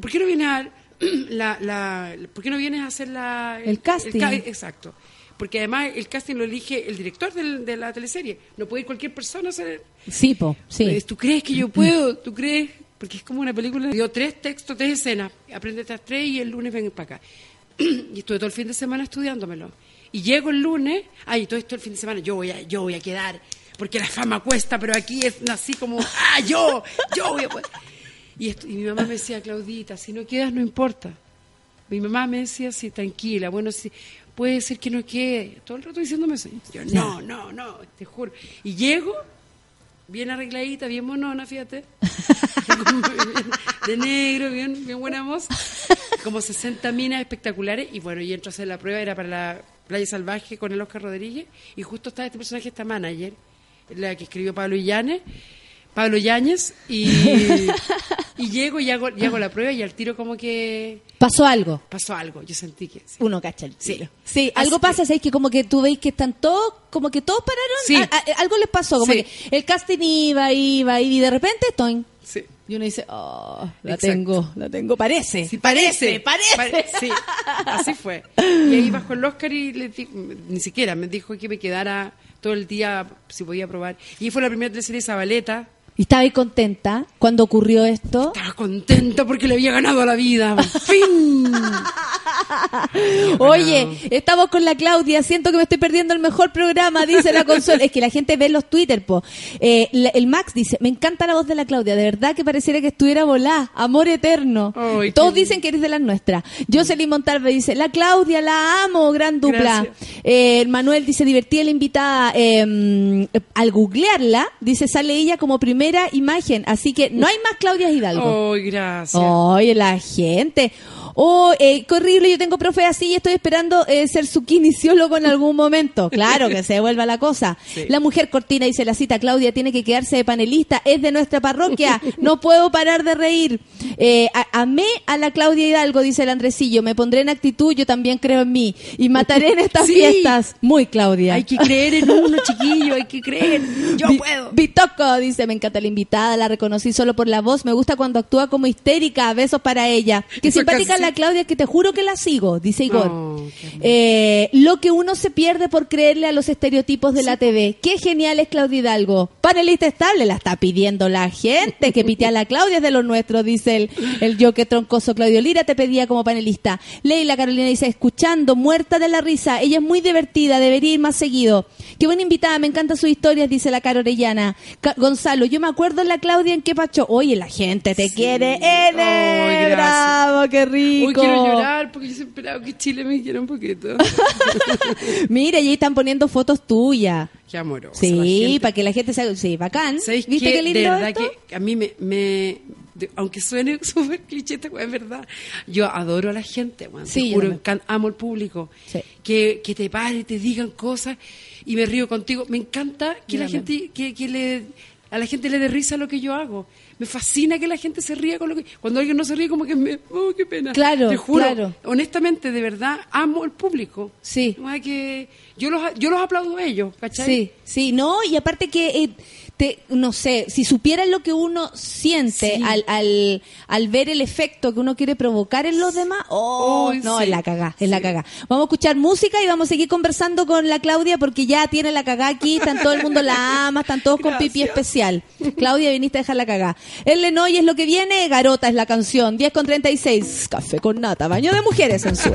¿Por qué no vienes a, la, la- ¿por qué no vienes a hacer la, El casting. ca- exacto. Porque además el casting lo elige el director del- de la teleserie. No puede ir cualquier persona a hacer... Sí, po, sí. Pues, ¿Tú crees que yo puedo? ¿Tú crees? Porque es como una película. Dio tres textos, tres escenas. Aprende estas tres y el lunes ven para acá. y estuve todo el fin de semana estudiándomelo. Y llego el lunes, ay, todo esto el fin de semana, yo voy a, yo voy a quedar, porque la fama cuesta, pero aquí es así como, ah, yo, yo voy a poder". Y, esto- y mi mamá me decía, Claudita, si no quedas no importa. Mi mamá me decía así, tranquila, bueno, sí, puede ser que no quede. Todo el rato diciéndome eso. Yo, no, no, no, te juro. Y llego, bien arregladita, bien monona, fíjate. de negro, bien, bien buena voz. Como 60 minas espectaculares. Y bueno, y entro a hacer la prueba, era para la Playa Salvaje con el Oscar Rodríguez. Y justo estaba este personaje, esta manager, la que escribió Pablo Illanes. Pablo Yáñez y, y llego y hago, y hago la prueba y al tiro como que Pasó algo. pasó algo. Yo sentí que sí. Uno cacha el Sí. tiro. Sí, algo que- pasa, ¿sabes? Que como que tú veis que están todos, como que todos pararon, Sí. a- a- algo les pasó, como que el casting iba, iba, iba, y de repente, toin. Sí. Y uno dice, oh, la Exacto. tengo, la tengo, parece. Sí, parece, parece. Pare- sí, así fue. Y ahí bajó el Oscar y le di- ni siquiera me dijo que me quedara todo el día si podía probar. Y fue la primera teleserie Zabaleta. Y estaba ahí contenta cuando ocurrió esto. Estaba contenta porque le había ganado la vida. ¡Fin! Oye, estamos con la Claudia. Siento que me estoy perdiendo el mejor programa, dice la consola. Es que la gente ve los Twitter, po. Eh, la- el Max dice: Me encanta la voz de la Claudia. De verdad que pareciera que estuviera volá. Amor eterno. Ay, Todos qué dicen que eres de las nuestras. Jocelyn Montalve dice: La Claudia, la amo. Gran dupla. Gracias. Eh, Manuel dice: Divertida la invitada. Eh, al googlearla, dice: Sale ella como primera imagen. Así que no hay más Claudia Hidalgo. Ay, gracias. Oye, la gente. Oh, eh, qué horrible, yo tengo profe así y estoy esperando eh, ser su kinesiólogo en algún momento. Claro, que se devuelva la cosa. La mujer cortina dice la cita, Claudia tiene que quedarse de panelista, es de nuestra parroquia, no puedo parar de reír. Eh, a- amé a la Claudia Hidalgo, dice el Andresillo, me pondré en actitud, yo también creo en mí y mataré en estas Sí. fiestas. Muy Claudia. Hay que creer en uno, chiquillo, hay que creer. Yo Vi- puedo. Bitoco dice, me encanta la invitada, la reconocí solo por la voz, me gusta cuando actúa como histérica, besos para ella. Qué simpática la Claudia, que te juro que la sigo, dice Igor. Eh, lo que uno se pierde por creerle a los estereotipos de la TV. Qué genial es Claudia Hidalgo. Panelista estable, la está pidiendo la gente. Que pite a la Claudia es de los nuestros, dice el, el yo que troncoso Claudio Lira te pedía como panelista. Leila Carolina dice, escuchando, muerta de la risa. Ella es muy divertida, debería ir más seguido. Qué buena invitada, me encantan sus historias, dice la Caro Orellana. Ca- Gonzalo, yo me acuerdo en la Claudia en qué pacho. Oye, la gente te quiere. ¡Ene! gracias. ¡Bravo, qué rico! Hoy quiero llorar porque yo siempre esperaba que Chile me quiera un poquito. Mira, y ahí están poniendo fotos tuyas. Qué amoroso. Sí, para que la gente se... Sí, bacán. ¿Sabéis ¿Viste qué? qué lindo De verdad esto? que a mí me... me- de- aunque suene súper cliché, es verdad. Yo adoro a la gente, weón. Sí, te juro, amo al público. Sí. Que, que te pare, te digan cosas y me río contigo. Me encanta que Yo la también. gente... Que, que le, a la gente le dé risa lo que yo hago. Me fascina que la gente se ría con lo que... Cuando alguien no se ríe, como que me... Oh, qué pena. Claro, Te juro, claro. honestamente, de verdad, amo al público. Sí. Que... Yo los, yo los aplaudo a ellos, ¿cachai? Sí, sí, no, y aparte que, eh, te, no sé, si supieran lo que uno siente Sí. al, al, al ver el efecto que uno quiere provocar en los demás, oh, no, sí. es la cagá, es la cagá. Vamos a escuchar música y vamos a seguir conversando con la Claudia porque ya tiene la cagá aquí, están todo el mundo la ama, están todos con pipí Gracias. especial. Claudia, viniste a dejar la cagá. El Lenoy es lo que viene, Garota es la canción, 10 con 36, café con nata, baño de mujeres en su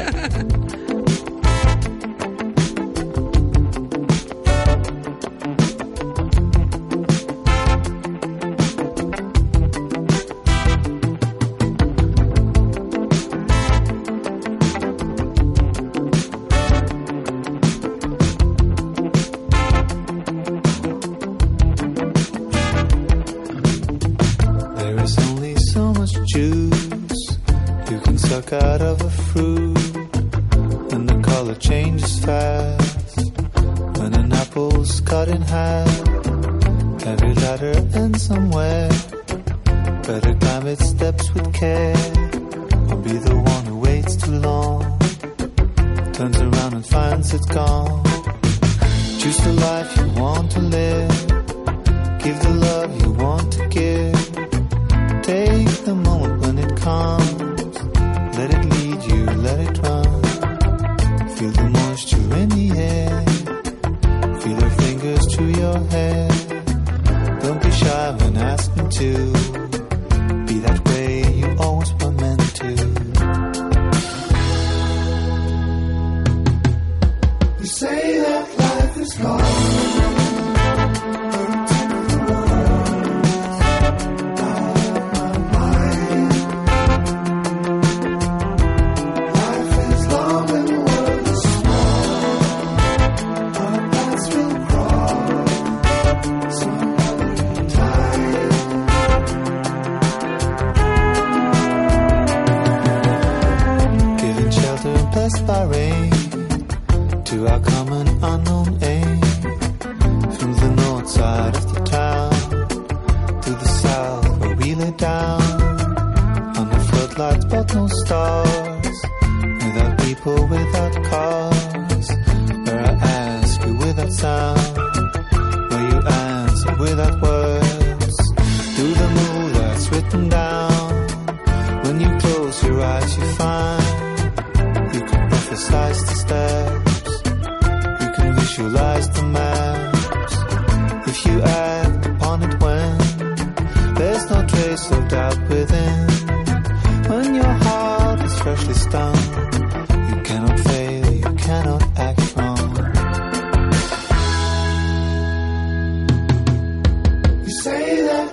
you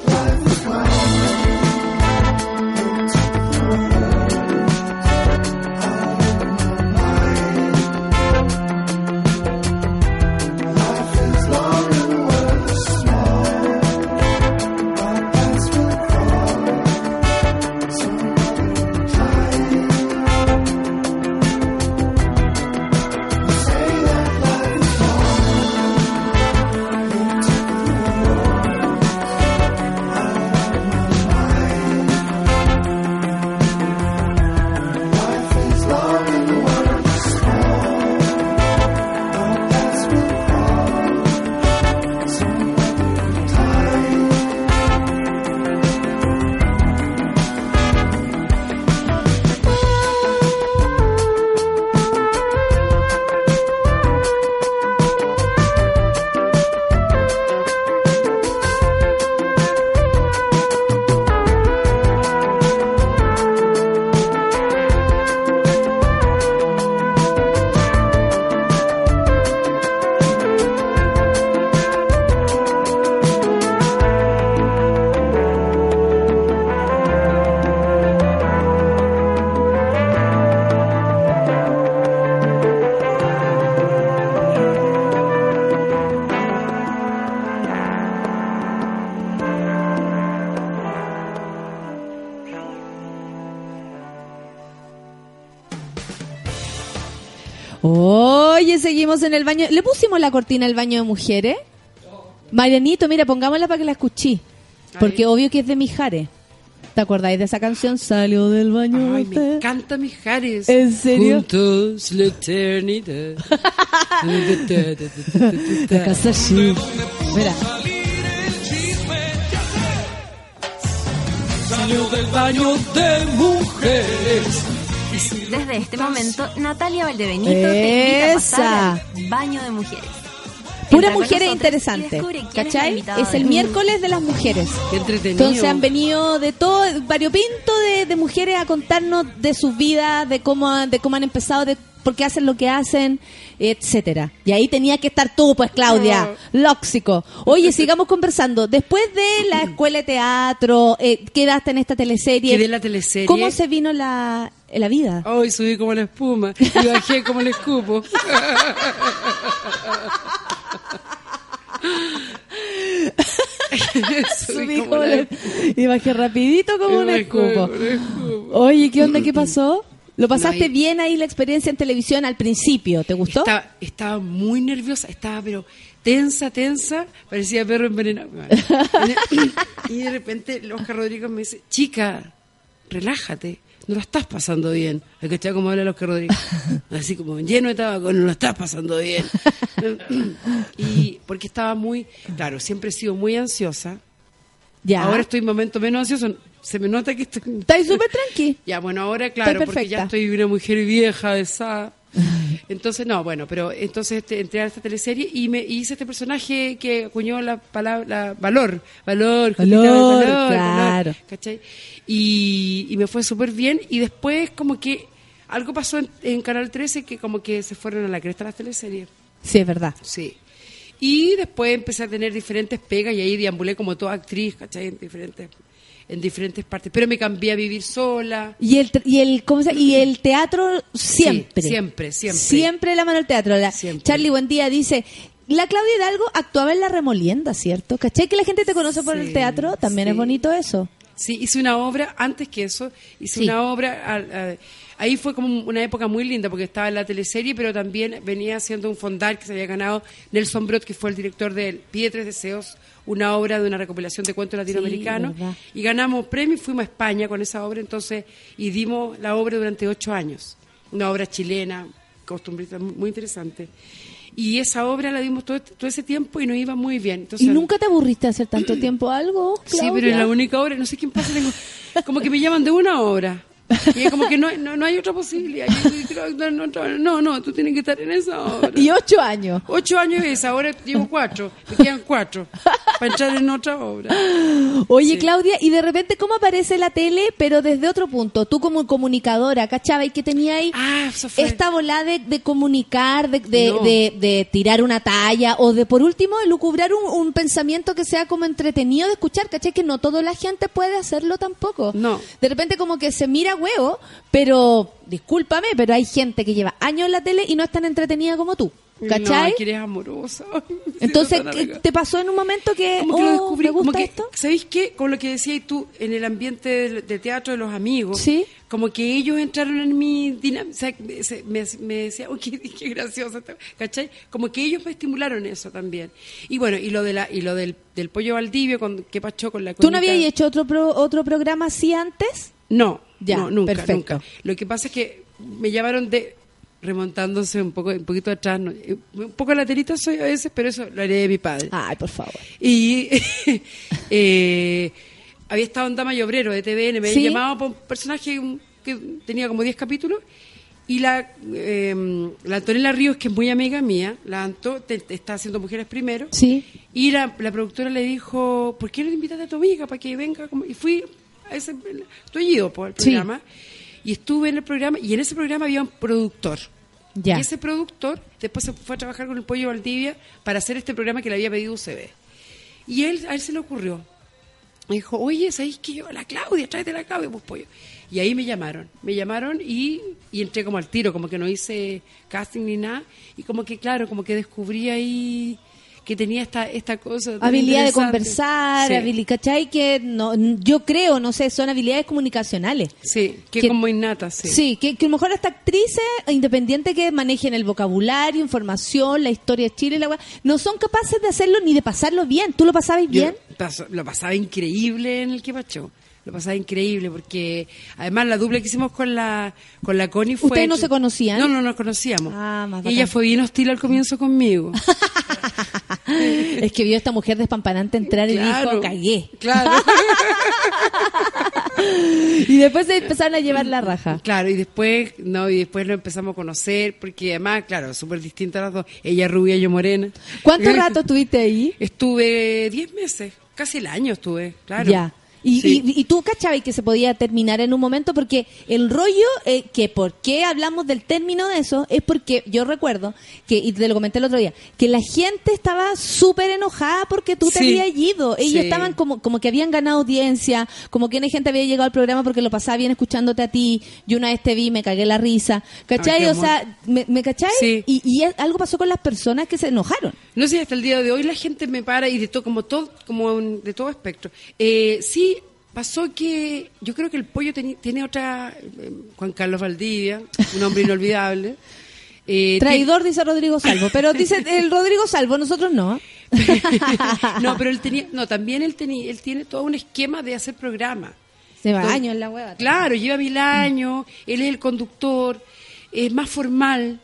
life. Baño. ¿Le pusimos la cortina al baño de mujeres? Marianito, mira, pongámosla para que la escuché. Porque obvio que es de Mijares. ¿Te acordáis de esa canción? Salió del baño. Ay, me encanta Mijares. ¿En serio? Juntos la eternidad. La casa chic. Mira. Salió del baño de mujeres. Desde este momento, Natalia Valdebenito te invita a pasar Esa. Baño de mujeres. Pura interesante. quién es la ¿Cachai? Es de el miércoles de las mujeres. Qué entretenido. Entonces han venido de todo, variopinto de, de mujeres a contarnos de sus vidas, de cómo, han- de cómo han empezado, de por qué hacen lo que hacen, etcétera. Y ahí tenía que estar tú, pues Claudia, lóxico. Oye, sigamos conversando. Después de la escuela de teatro, eh, quedaste en esta teleserie. Quedé en la teleserie. ¿Cómo se vino la, la vida? Hoy subí como la espuma y bajé como el escupo. Subí como le- y bajé rapidito como como un escupo. Oye, ¿qué onda? ¿Qué pasó? ¿Lo pasaste No, y- bien ahí la experiencia en televisión al principio? ¿Te gustó? Estaba, estaba muy nerviosa, estaba pero tensa, tensa, parecía perro envenenado. y de repente Oscar Rodríguez me dice, chica, relájate, no lo estás pasando bien. El que está como habla Oscar Rodríguez, así como lleno de tabaco, no lo estás pasando bien. y porque estaba muy, claro, siempre he sido muy ansiosa. Ya. Ahora estoy en momento menos ansioso, se me nota que estoy... Estáis súper tranqui. Ya, bueno, ahora claro, porque ya estoy una mujer vieja esa. Entonces, no, bueno, pero entonces este, entré a esta teleserie y me y hice este personaje que acuñó la palabra la- valor, valor, Jotita, Valor, claro. ¿cachai? Y, y me fue súper bien y después como que algo pasó en, en Canal 13 que como que se fueron a la cresta las teleseries. Sí, es verdad. Sí. Y después empecé a tener diferentes pegas y ahí deambulé como toda actriz, ¿cachai? En diferentes, en diferentes partes. Pero me cambié a vivir sola. Y el, y el, ¿cómo se llama? Y el teatro siempre. Sí, siempre, siempre. Siempre la mano al teatro. La- Siempre. Charlie, buen día, dice... La Claudia Hidalgo actuaba en La Remolienda, ¿cierto? ¿Cachai? Que la gente te conoce por el teatro. También sí. es bonito eso. Sí, hice una obra, antes que eso, hice una obra, a- ahí fue como una época muy linda porque estaba en la teleserie, pero también venía haciendo un fondar que se había ganado Nelson Brot, que fue el director de Pide Tres Deseos, una obra de una recopilación de cuentos latinoamericanos, y ganamos premio y fuimos a España con esa obra, entonces, y dimos la obra durante ocho años, una obra chilena, costumbrista, muy interesante. Y esa obra la dimos todo, este- todo ese tiempo y nos iba muy bien. Entonces, ¿Y nunca te aburriste de hacer tanto tiempo algo, Sí, pero es la única obra, no sé quién pasa, tengo- como que me llaman de una obra. Y es como que no, no, no hay otra posibilidad. No, no, tú tienes que estar en esa obra. Y ocho años. Ocho años es, ahora llevo cuatro, me quedan cuatro para entrar en otra obra. Oye, Sí. Claudia, y de repente, ¿cómo aparece la tele, pero desde otro punto? Tú como comunicadora, ¿cachaba? Y que tenía ahí Ah, esta volada de, de comunicar, de, de, No. de- de tirar una talla, o de, por último, de lucubrar un, un pensamiento que sea como entretenido de escuchar, ¿cachai? Que no toda la gente puede hacerlo tampoco. No. De repente como que se mira huevo, pero, discúlpame, pero hay gente que lleva años en la tele y no es tan entretenida como tú, ¿cachai? No, que eres amorosa. Entonces, tan ¿qué- alegre. ¿te pasó en un momento que, como que lo oh, descubrí, me gusta como que, esto? ¿sabéis qué? Con lo que decías tú, en el ambiente de, de teatro de los amigos, Sí. como que ellos entraron en mi dinámica, o sea, me, me, me decía, oh, qué, qué graciosa, esta-", ¿cachai? Como que ellos me estimularon eso también. Y bueno, y lo de la y lo del, del pollo Valdivio, con, ¿qué pasó con la ¿Tú no habías hecho otro pro- otro programa así antes? No, Ya, no, nunca, perfecto. nunca. Lo que pasa es que me llamaron de remontándose un poco un poquito atrás, ¿no? Eh, un poco laterita soy a veces, pero eso lo haré de mi padre. Ay, por favor. Y eh, había estado en Dama y Obrero de TVN, me ¿Sí? había llamado por un personaje que tenía como 10 capítulos. Y la, eh, la Antonella Ríos, que es muy amiga mía, la Anto, te- te está haciendo Mujeres Primero. Sí. Y la, la productora le dijo, ¿por qué no te invitaste a tu amiga para que venga? como-?" Y fui ese, estoy ido por el Sí. programa. Y estuve en el programa, y en ese programa había un productor. Ya. Y ese productor después se fue a trabajar con el Pollo Valdivia para hacer este programa que le había pedido UCB. Y él, a él se le ocurrió. Me dijo, oye, ¿sabéis que yo, la Claudia, tráete la Claudia, pues pollo. Y ahí me llamaron, me llamaron y, y entré como al tiro, como que no hice casting ni nada. Y como que, claro, como que descubrí ahí que tenía esta, esta cosa. Habilidad de conversar, Sí. habili- ¿cachai? Que no, yo creo, no sé, son habilidades comunicacionales. Sí, que, Que- como innata, sí. Sí, que, que a lo mejor hasta actrices independientes que manejen el vocabulario, información, la historia de Chile, la no son capaces de hacerlo ni de pasarlo bien. ¿Tú lo pasabas bien? lo pasaba increíble en el que pachó. Lo pasaba increíble porque además la dupla que hicimos con la con la Connie fue ¿Ustedes no se conocían? No, no nos conocíamos. Ah, más Y ella fue bien hostil al comienzo conmigo. es que vio a esta mujer despampanante entrar y dijo, cagué. Claro. Y después se empezaron a llevar la raja. Claro, y después, no, y después lo empezamos a conocer, porque además, claro, súper distintas las dos. Ella rubia, yo morena. ¿Cuánto rato estuviste ahí? Estuve 10 meses, casi el año estuve, claro. Ya. Y, Sí. y, y tú cachabas que se podía terminar en un momento porque el rollo, eh, que por qué hablamos del término de eso, es porque yo recuerdo, que y te lo comenté el otro día, que la gente estaba súper enojada porque tú te habías ido. Ellos Sí. estaban como, como que habían ganado audiencia, como que una gente había llegado al programa porque lo pasaba bien escuchándote a ti. Yo una vez te vi, me cagué la risa. ¿Cachai? Ay, o sea, ¿me, me cachai? Sí. Y, y algo pasó con las personas que se enojaron. No sé, hasta el día de hoy la gente me para y de todo, como todo, como un- de todo espectro. Eh, sí, pasó que yo creo que el pollo tiene otra, eh, Juan Carlos Valdivia, un hombre inolvidable. Eh, Traidor, dice Rodrigo Salvo. Pero dice el Rodrigo Salvo, nosotros no. no, pero él tenía, no, también él tenía, él tiene todo un esquema de hacer programa. Se va Entonces, años en la hueva. Claro, lleva mil años, él es el conductor, es más formal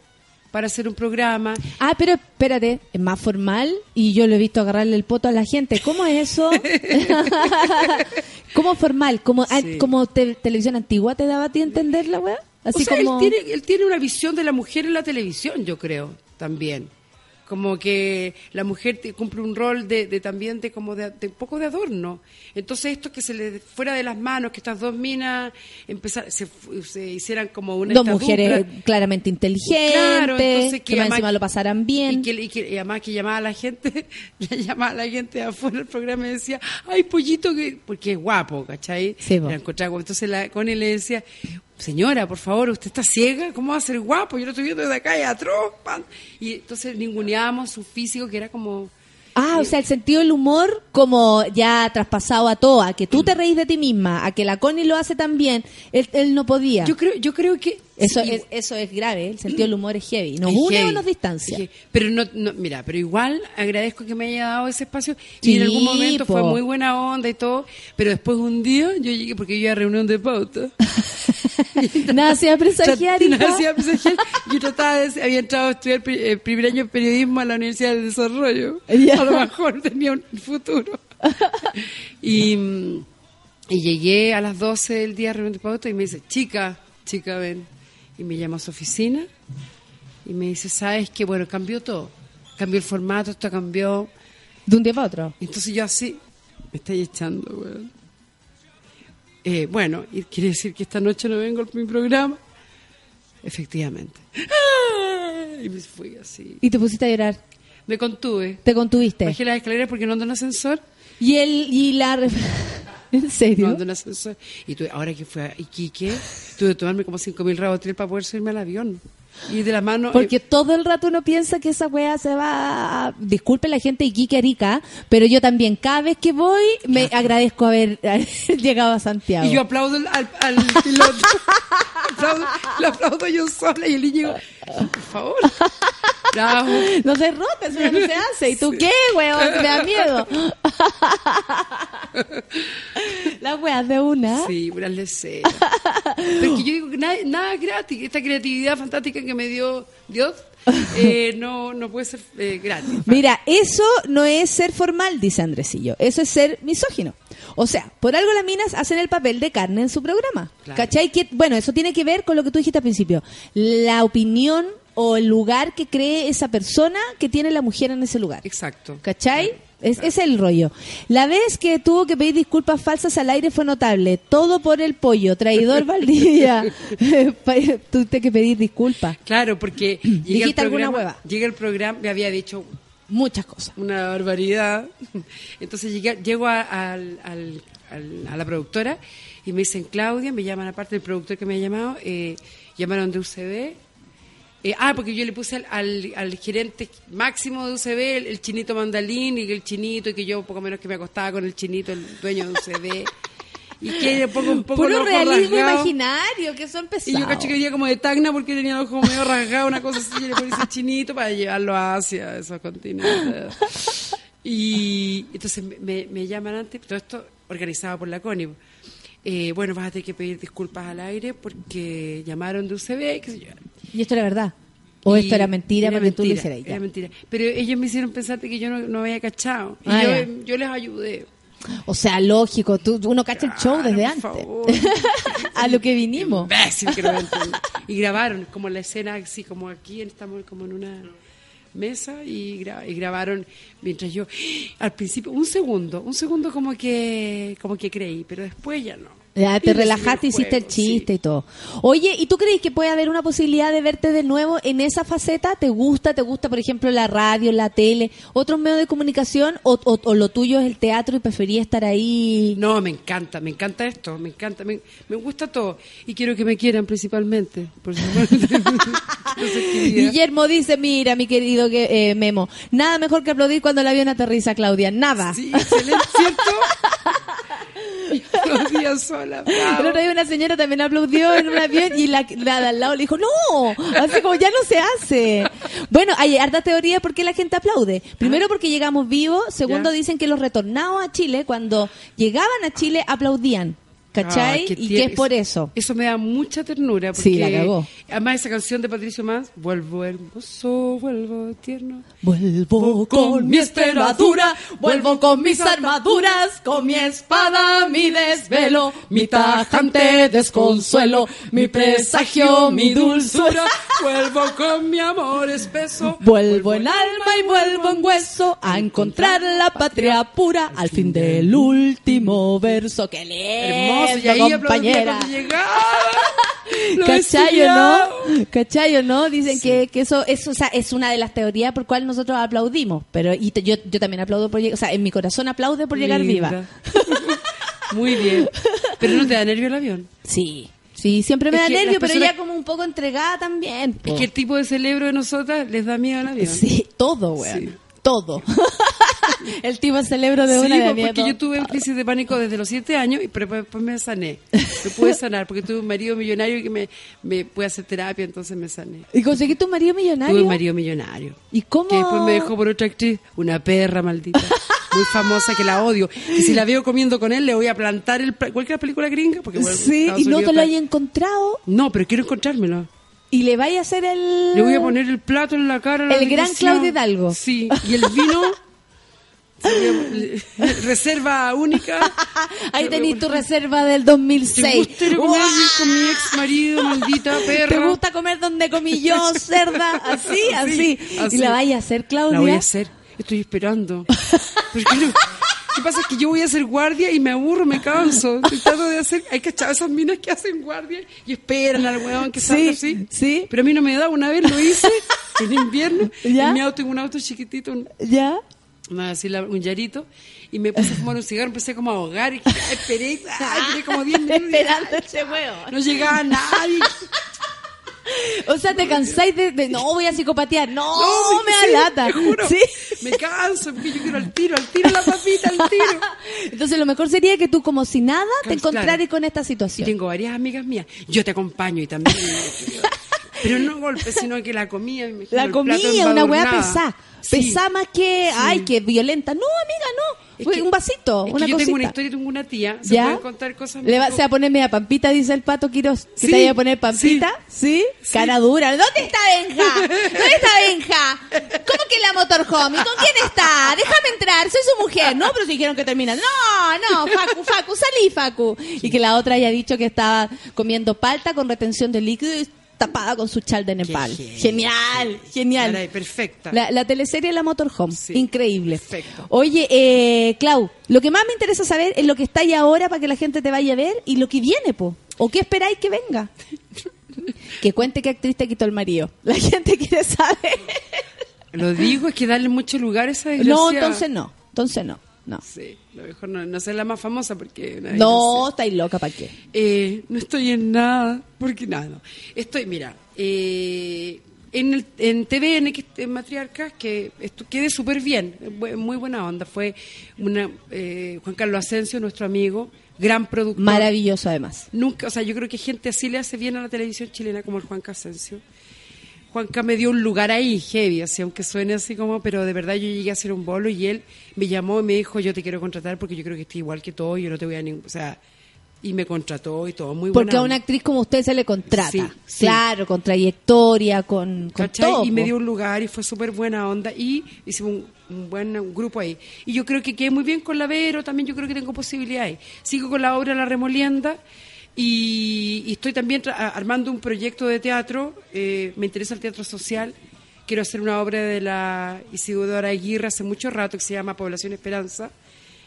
para hacer un programa. Ah, pero espérate, es más formal y yo lo he visto agarrarle el poto a la gente. ¿Cómo es eso? ¿Cómo formal? ¿Como, ah, Sí. como te- televisión antigua te daba a ti a entender la weá? Así o sea, como... él, tiene, él tiene una visión de la mujer en la televisión, yo creo, también. Como que la mujer te- cumple un rol de, de también de como de, de un poco de adorno. Entonces esto que se le fuera de las manos, que estas dos minas empezar, se, se hicieran como una Dos mujeres dupla. claramente inteligentes, Claro, entonces que, además- encima lo pasaran bien. Y que, y que- y además que llamaba a la gente, le llamaba a la gente afuera del programa y decía, ay, pollito, que porque es guapo, ¿cachai? Sí. La encontraba. Entonces la, con él le decía, señora, por favor, usted está ciega, ¿cómo va a ser guapo? Yo lo estoy viendo desde acá y atroz. pan". Y entonces ninguneábamos su físico, que era como... Ah, o sea, el sentido del humor como ya traspasado a todo, a que tú te reís de ti misma, a que la Connie lo hace también, él, él no podía. Yo creo, yo creo que... eso, sí, es, eso es grave, el sentido del humor es heavy. Nos Es une o heavy. nos distancia. Pero no, no, mira, pero igual agradezco que me haya dado ese espacio Sí, y en algún momento po. fue muy buena onda y todo, pero después un día yo llegué porque yo iba a reunión de pauta. Nada hacía presagiar, nada hacía presagiar. Yo trataba de, había entrado a estudiar pri- eh, primer año de periodismo a la Universidad del Desarrollo. A lo mejor tenía un futuro. y, y llegué a las 12 del día a reunión de pauta y me dice, chica, chica, ven. Y me llama a su oficina y me dice, ¿sabes qué? Bueno, cambió todo. Cambió el formato, esto cambió. De un día para otro. Entonces yo así, me estáis echando, weón. Eh, bueno, y quiere decir que esta noche no vengo a mi programa. Efectivamente. Y me fui así. Y te pusiste a llorar. Me contuve. Te contuviste. Bajé las escaleras porque no ando en ascensor. Y el y la ¿En No serio? en ascensor. Y tuve, ahora que fui a Iquique, tuve que tomarme como 5.000 rabotril para poder subirme al avión. Y de la mano... Porque eh, todo el rato uno piensa que esa wea se va a... Disculpe la gente Iquique Arica, pero yo también, cada vez que voy, me agradezco haber, haber llegado a Santiago. y yo aplaudo al, piloto. aplaudo, le aplaudo yo sola y el niño, por favor. Bravo. No se rota, eso no se hace. ¿Y tú qué, weón? Me da miedo. Las weas de una. Sí, una lecera. Pero es que yo digo que nada, nada es gratis. Esta creatividad fantástica que me dio Dios eh, no, no puede ser eh, gratis. Mira, eso no es ser formal, dice Andresillo. Eso es ser misógino. O sea, por algo las minas hacen el papel de carne en su programa. Claro. ¿Cachai? Que, bueno, eso tiene que ver con lo que tú dijiste al principio. La opinión o el lugar que cree esa persona que tiene la mujer en ese lugar. Exacto. ¿Cachai? Es, es el rollo. La vez que tuvo que pedir disculpas falsas al aire fue notable. Todo por el pollo. Traidor Valdivia. Tuviste que pedir disculpas. Claro, porque llega el Dijiste alguna programa, hueva. llega el programa, me había dicho Muchas cosas. una barbaridad. Entonces llegué, llego al- a la productora y me dicen, Claudia, me llaman aparte del productor que me ha llamado, eh, llamaron de UCB Eh, ah, porque yo le puse al, al, al gerente máximo de UCB el, el chinito mandalín y que el chinito y que yo poco menos que me acostaba con el chinito, el dueño de UCB. y que le pongo un poco Puro realismo imaginario, que son pesados. Y yo caché que venía como de Tacna porque tenía los ojos medio rasgados, una cosa así, y le puse ese chinito para llevarlo hacia esos continentes. Y entonces me- me, me llaman antes, todo esto organizado por la CONI. Eh, bueno, vas a tener que pedir disculpas al aire porque llamaron de UCB, qué sé yo. ¿Y esto era verdad? ¿O Y esto era mentira era porque tú lo mentira, hicieras? Era mentira. Pero ellos me hicieron pensar que yo no, no había cachado. Y Ah, yo, yo les ayudé. O sea, lógico, tú, uno cacha el show desde antes. favor. A lo que vinimos. Imbécil que no me entiende. Y grabaron como la escena así como aquí, estamos como en una mesa y, y grabaron mientras yo al principio un segundo, un segundo como que como que creí, pero después ya no. Ya te relajaste, hiciste el sí. chiste y todo. Oye, ¿y tú crees que puede haber una posibilidad de verte de nuevo en esa faceta? ¿Te gusta? ¿Te gusta, por ejemplo, la radio, la tele, otros medios de comunicación? ¿O, o- o lo tuyo es el teatro y preferías estar ahí? No, me encanta, me encanta esto, me encanta, me, me gusta todo y quiero que me quieran principalmente. Por. Guillermo dice, mira, mi querido que- eh, Memo, nada mejor que aplaudir cuando el avión aterriza, Claudia. Nada. Sí, excelente, ¿cierto? Días sola. bravo. El otro día una señora también aplaudió en un avión y la, la de al lado le dijo, no, así como ya no se hace. Bueno, hay harta teoría por qué la gente aplaude. Primero porque llegamos vivos, segundo Ya. dicen que los retornados a Chile, cuando llegaban a Chile, aplaudían. ¿Cachai? Qué y que es por eso. Eso me da mucha ternura. Porque, Sí, la cagó. Además, esa canción de Patricio Más, Vuelvo hermoso, vuelvo tierno. Vuelvo con mi esperadura, vuelvo con mis armaduras, con mi espada, mi desvelo, mi tajante desconsuelo, mi presagio, mi dulzura. Vuelvo con mi amor espeso. Vuelvo en alma y vuelvo en hueso a encontrar la patria pura al fin del último verso. ¡Qué lindo, Hermoso. Y ahí compañera! Lo he ¿Cachai o estudiado. no? ¿Cachai o no? Dicen que, que eso, eso o sea, es una de las teorías por cual nosotros aplaudimos. Pero y yo, yo también aplaudo por llegar, o sea, en mi corazón aplaude por llegar viva. Muy bien. Pero no te da nervio el avión. Sí. Sí, siempre me Es da nervio, pero personas- ya como un poco entregada también. po. Es que el tipo de cerebro de nosotras les da miedo al avión. Sí, todo, weón. Sí. Todo. el tipo cerebro de Sí, una de pues, porque yo tuve crisis de pánico desde los siete años y pero después me sané. Me pude sanar porque tuve un marido millonario que me, me puede hacer terapia, entonces me sané. ¿Y conseguiste un marido millonario? Tuve un marido millonario. ¿Y cómo? Que después me dejó por otra actriz, una perra maldita, muy famosa que la odio. Que si la veo comiendo con él le voy a plantar el, cualquier película gringa. Porque bueno, Sí, Estados y no Unidos te lo hayas encontrado No, pero quiero encontrármelo. y le vaya a hacer el... Le voy a poner el plato en la cara. a la El gran. Claudio Hidalgo. Sí, y el vino. sería- reserva única. Ahí tenés tu reserva del ¿Te 2006. gusta ir a comer con mi ex marido, maldita perra? ¿Te gusta comer donde comí yo, cerda? Así, así. así. ¿Y la vaya a hacer, Claudia? La voy a hacer. Estoy esperando. Pero es que no- ¿Qué pasa? Es que yo voy a hacer guardia y me aburro, me canso. Trato de hacer... Hay cachado esas minas que hacen guardia y esperan al huevón que salga así. sí. Pero a mí no me da. Una vez lo hice en invierno. ¿Ya? En mi auto, tengo un auto chiquitito, un, ¿Ya? Así la- un yarito. Y me puse a fumar un cigarro, empecé como a ahogar. Y esperé, ay, esperé como 10 minutos. y- Esperando ese huevo. No llegaba nadie. O sea, te cansáis de, de, no voy a psicopatear, no, No, me sí, da lata. Te juro. Sí. Me canso, porque yo quiero al tiro, al tiro la papita, al tiro. Entonces lo mejor sería que tú como si nada te Claro. encontraras con esta Y situación. tengo varias amigas mías. Yo te acompaño y también. Pero no golpes, sino que la comida. me imagino La comida, una weá pesada. Sí. Pesada más que, ay, que violenta. No, amiga, no. Es que- un vasito, es que una yo cosita. tengo una historia, tengo una tía. Se ¿Ya? pueden contar cosas Le va, se va a poner media pampita, dice el pato Quiroz. ¿Que Sí, te vaya a poner pampita? ¿Sí? Cara dura. ¿Dónde está Benja? ¿Dónde está Benja? ¿Cómo que la motorhome? ¿Y con quién está? Déjame entrar, soy su mujer. No, pero dijeron que terminan. No, no, Facu, Facu, salí, Facu. Y que la otra haya dicho que estaba comiendo palta con retención de líquido y tapada con su chal de Nepal. Genial, genial. Caray, perfecta. La, la teleserie La Motorhome, Sí, increíble. perfecto. Oye, eh, Clau, lo que más me interesa saber es lo que está ahí ahora para que la gente te vaya a ver y lo que viene, po. ¿O qué esperáis que venga? que cuente qué actriz te quitó el marido. La gente quiere saber. Lo digo, es que darle mucho lugar a esa No, desgracia. entonces no. Entonces no. No, Sí, lo mejor no, no ser la más famosa porque... no estáis loca, ¿para qué? Eh, no estoy en nada, porque nada. no. Estoy, mira, eh, en, el, en TVN, que en Matriarcas, que esto quede súper bien, muy buena onda. Fue una, eh, Juan Carlos Asensio, nuestro amigo, gran productor. Maravilloso además. Nunca, o sea, yo creo que gente así le hace bien a la televisión chilena como el Juan Asensio. Juanca me dio un lugar ahí, heavy, así, aunque suene así como, pero de verdad yo llegué a hacer un bolo y él me llamó y me dijo, yo te quiero contratar porque yo creo que estoy igual que todo, yo no te voy a ningún, o sea, y me contrató y todo, muy Porque buena a una onda. actriz como usted se le contrata. Sí, sí. Claro, con trayectoria, con, todo. y me dio un lugar y fue súper buena onda y hicimos un, un buen un grupo ahí. Y yo creo que quedé muy bien con la Vero, también yo creo que tengo posibilidades. Sigo con la obra La Remolienda y, y estoy también armando un proyecto de teatro, eh, me interesa el teatro social, quiero hacer una obra de la Isidora Aguirre hace mucho rato que se llama Población Esperanza.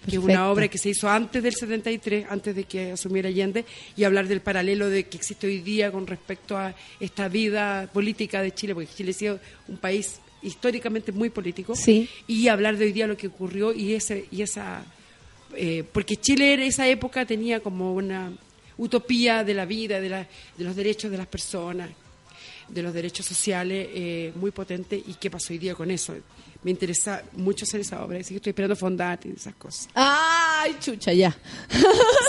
Que es una obra que se hizo antes del 73, antes de que asumiera Allende, y hablar del paralelo de que existe hoy día con respecto a esta vida política de Chile, porque Chile ha sido un país históricamente muy político, Sí. y hablar de hoy día lo que ocurrió y ese y esa eh, porque Chile en esa época tenía como una utopía de la vida, de, la, de los derechos de las personas, de los derechos sociales eh, muy potente y qué pasó hoy día con eso. Me interesa mucho hacer esa obra, así que estoy esperando Fondate y esas cosas. Ay, chucha, ya.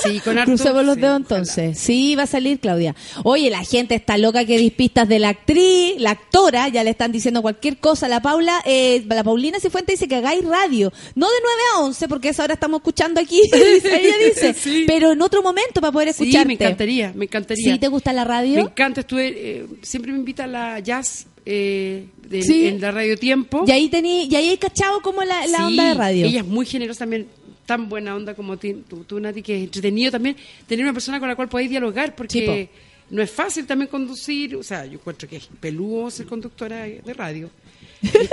Sí, con harto- Crucemos los sí, dedos ojalá. entonces. Sí, va a salir Claudia. Oye, la gente está loca que dis pistas de la actriz, la actora, ya le están diciendo cualquier cosa. La Paula, eh, la Paulina Cifuentes dice que hagáis radio. No de 9 a 11, porque a esa hora estamos escuchando aquí, ella dice. Sí. Pero en otro momento para poder Sí, escucharte. me encantaría, me encantaría. ¿Sí te gusta la Me radio? encanta, estuve, eh, siempre me invita a la jazz eh, de- Sí. en la Radio Tiempo. Y ahí tení, y ahí hay cachado como la, la Sí, onda de radio. Ella es muy generosa también, tan buena onda como ti- tú, tú, Nati, que es entretenido también tener una persona con la cual podéis dialogar, porque no es fácil también conducir, o sea, yo encuentro que es peludo ser conductora de radio.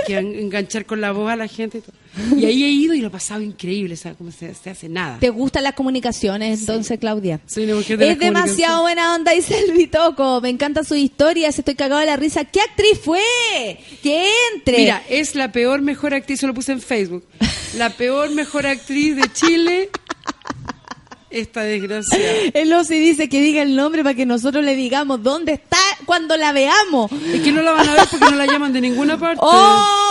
Que en- enganchar con la voz a la gente y todo. Y ahí he ido y lo he pasado increíble, sea, como se, se hace nada. ¿Te gustan las comunicaciones entonces, Claudia? Soy una mujer de Es demasiado buena onda, dice el Bitoco. Me encantan sus historias, estoy cagado de la risa. ¿Qué actriz fue? Que entre. Mira, es la peor mejor actriz, se lo puse en Facebook. La peor mejor actriz de Chile, esta desgracia. El Osi dice que diga el nombre para que nosotros le digamos dónde está cuando la veamos. Es que no la van a ver porque no la llaman de ninguna parte. ¡Oh!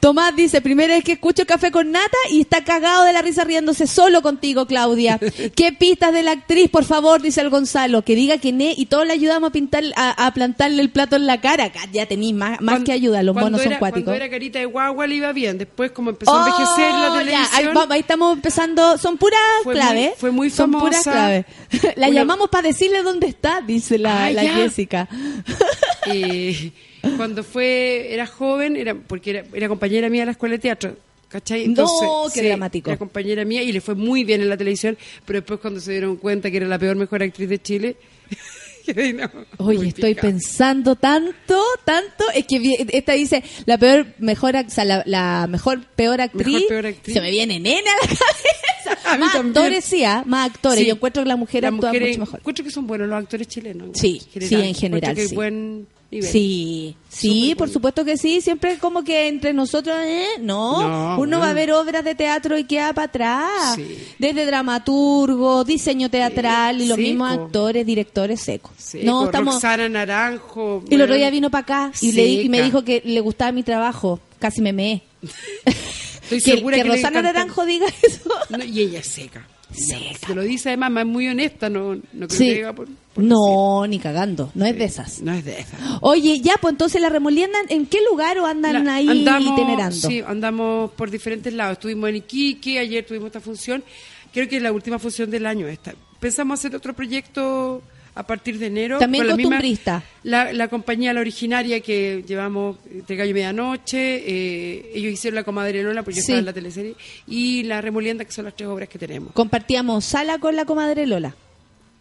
Tomás dice, primera vez que escucho Café con Nata y está cagado de la risa riéndose solo contigo, Claudia. ¿Qué pistas de la actriz, por favor? Dice el Gonzalo. Que diga quién es y todos le ayudamos a pintar, a, a plantarle el plato en la cara. Ya tenéis más, más Cuando- que ayuda, los monos son cuáticos. Cuando era carita de guagua le iba bien. Después, como empezó a envejecer la Oh, ya, televisión. ahí, vamos, ahí estamos empezando. Son puras claves. fue muy Son puras famosa. claves. La Una- llamamos para decirle dónde está, dice la, Ah, la. Jessica. eh, cuando fue, era joven, era porque era, era compañera mía de la escuela de teatro. ¿Cachai? No, qué dramático. Era compañera mía y le fue muy bien en la televisión, pero después cuando se dieron cuenta que era la peor mejor actriz de Chile. no, Oye, estoy pensando tanto, tanto. Es que esta dice la peor, mejor, o sea, la, la mejor, peor actriz. Mejor, peor actriz. Se me viene nena a la cabeza. A más también. actores, sí, ¿ah? más actores. Sí. Yo encuentro que las mujeres Las actúan mucho mejor. Encuentro que son buenos los actores chilenos. Sí, sí, en general, que sí. buen nivel. Sí, sí, por supuesto que sí. Siempre como que entre nosotros, ¿eh? no, No, uno va a ver obras de teatro y queda para atrás. Sí. Desde dramaturgo, diseño teatral y los mismos actores, directores secos. Sí, no, estamos. Roxana Naranjo. Y el otro día vino para acá y, le, y me dijo que le gustaba mi trabajo. Casi me meé. Estoy que segura que que Rosana Naranjo diga eso. No, y ella es seca. Se lo dice además, más muy honesta, no, no creo Sí. que diga por, por No, ni cagando. No es de esas. No es de esas. Oye, ya, pues entonces la remoliendan. ¿En qué lugar o andan La- ahí andamos, itinerando? Sí, andamos por diferentes lados. Estuvimos en Iquique, ayer tuvimos esta función. Creo que es la última función del año esta. Pensamos hacer otro proyecto a partir de enero. También con la misma- la, la compañía, la originaria que llevamos de Gallo Medianoche, eh, ellos hicieron la comadre Lola, porque yo estaba en la teleserie, y la Remolienda, que son las tres obras que tenemos. Compartíamos sala con la comadre Lola.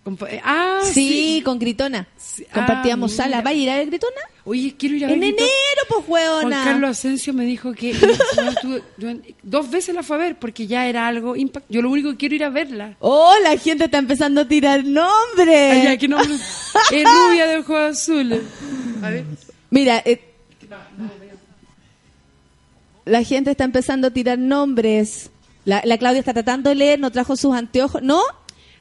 Compa- eh, ah, sí, sí. con Gritona. Sí. Compartíamos Ah, sala. ¿Va a ir a ver Gritona? Oye, quiero ir a ver. En enero, pues, Juan hueona. Carlos Asensio me dijo que estuve- dos veces la fue a ver porque ya era algo impact. Yo lo único que quiero ir a verla. Oh, la gente está empezando a tirar nombres. Ay, ya, ¿qué nombre? es rubia de ojos azules. A ver. Mira, eh, la gente está empezando a tirar nombres. La, la Claudia está tratando de leer, no trajo sus anteojos. ¿No?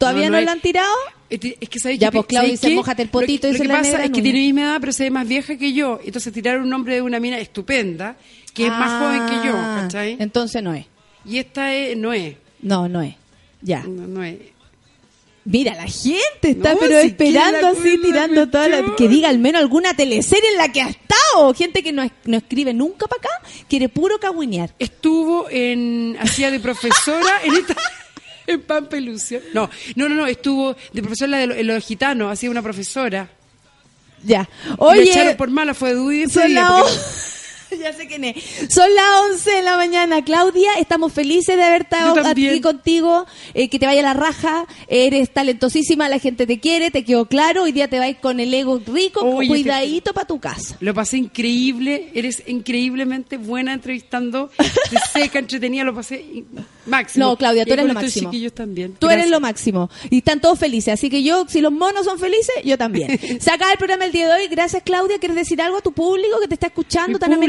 ¿Todavía no, No, no hay- la han tirado? Es que, ¿sabes Ya, pues, Claudia ¿sabes dice, qué? "Mójate el potito", dice que- lo la que pasa es que tiene mi edad, pero se ve más vieja que yo. Entonces tiraron un nombre de una mina estupenda, que es más joven que yo, Ah, ¿cachai? Entonces no es. Y esta es, no es. No, no es. Ya. No, no es. Mira, la gente está No, pero si esperando así, tirando toda la... Que diga al menos alguna teleserie en la que ha estado. Gente que no, es- no escribe nunca para acá, quiere puro cagüinear. Estuvo en, hacía de profesora en esta, en Pampa y Lucio. No, no, no, no, estuvo de profesora de lo- en los gitanos, hacía una profesora. Ya. Y lo Oye, echaron por mala, fue ese son on- Ya sé quién es. Son las 11 de la mañana, Claudia. Estamos felices de haber estado aquí contigo. eh, que te vaya la raja. Eres talentosísima, la gente te quiere, te quedó claro. Hoy día te vais con el ego rico, Oye, cuidadito para tu casa. Lo pasé increíble, eres increíblemente buena entrevistando, te seca, entretenida, lo pasé máximo. No, Claudia, tú eres lo máximo. también. Tú Gracias. eres lo máximo. Y están todos felices. Así que yo, si los monos son felices, yo también. Se acaba el programa el día de hoy. Gracias, Claudia. ¿Quieres decir algo a tu público que te está escuchando Mi tan público.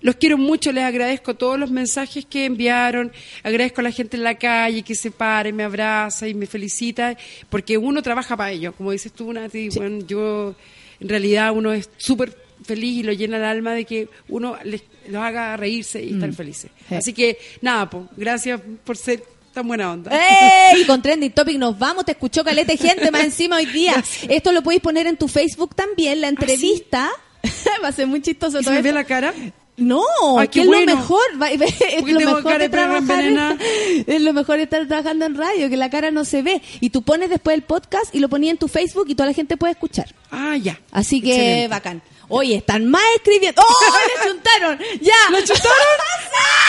Los quiero mucho, les agradezco todos los mensajes que enviaron, agradezco a la gente en la calle que se pare, me abraza y me felicita, porque uno trabaja para ello, como dices tú, Nati, bueno, yo en realidad uno es súper feliz y lo llena el alma de que uno les, los haga reírse y estar felices. Sí. Así que nada, pues, gracias por ser tan buena onda. ¡Ey! Con Trending Topic nos vamos. Te escuchó caleta de gente más encima hoy día. Gracias. Esto lo podéis poner en tu Facebook también, la entrevista. Va a ser muy chistoso ¿Y se todo me ve la cara? No, Ay, que qué es bueno. lo mejor. Es lo mejor de trabajar. Es lo mejor de estar trabajando en radio, que la cara no se ve. Y tú pones después el podcast y lo ponías en tu Facebook y toda la gente puede escuchar. Ah, ya. Así que Excelente. bacán. Oye, están más escribiendo. ¡Oh! ¡Le chuntaron! ¡Ya! ¿La chuntaron?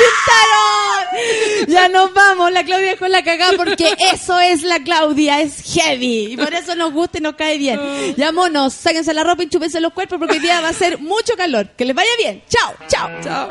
¡Sí! ¡La chuntaron! Ya nos vamos. La Claudia dejó la cagada porque eso es la Claudia. Es heavy. Y por eso nos gusta y nos cae bien. Ya, monos, sáquense la ropa y chúpense los cuerpos porque hoy día va a ser mucho calor. Que les vaya bien. Chao, chao. Chao.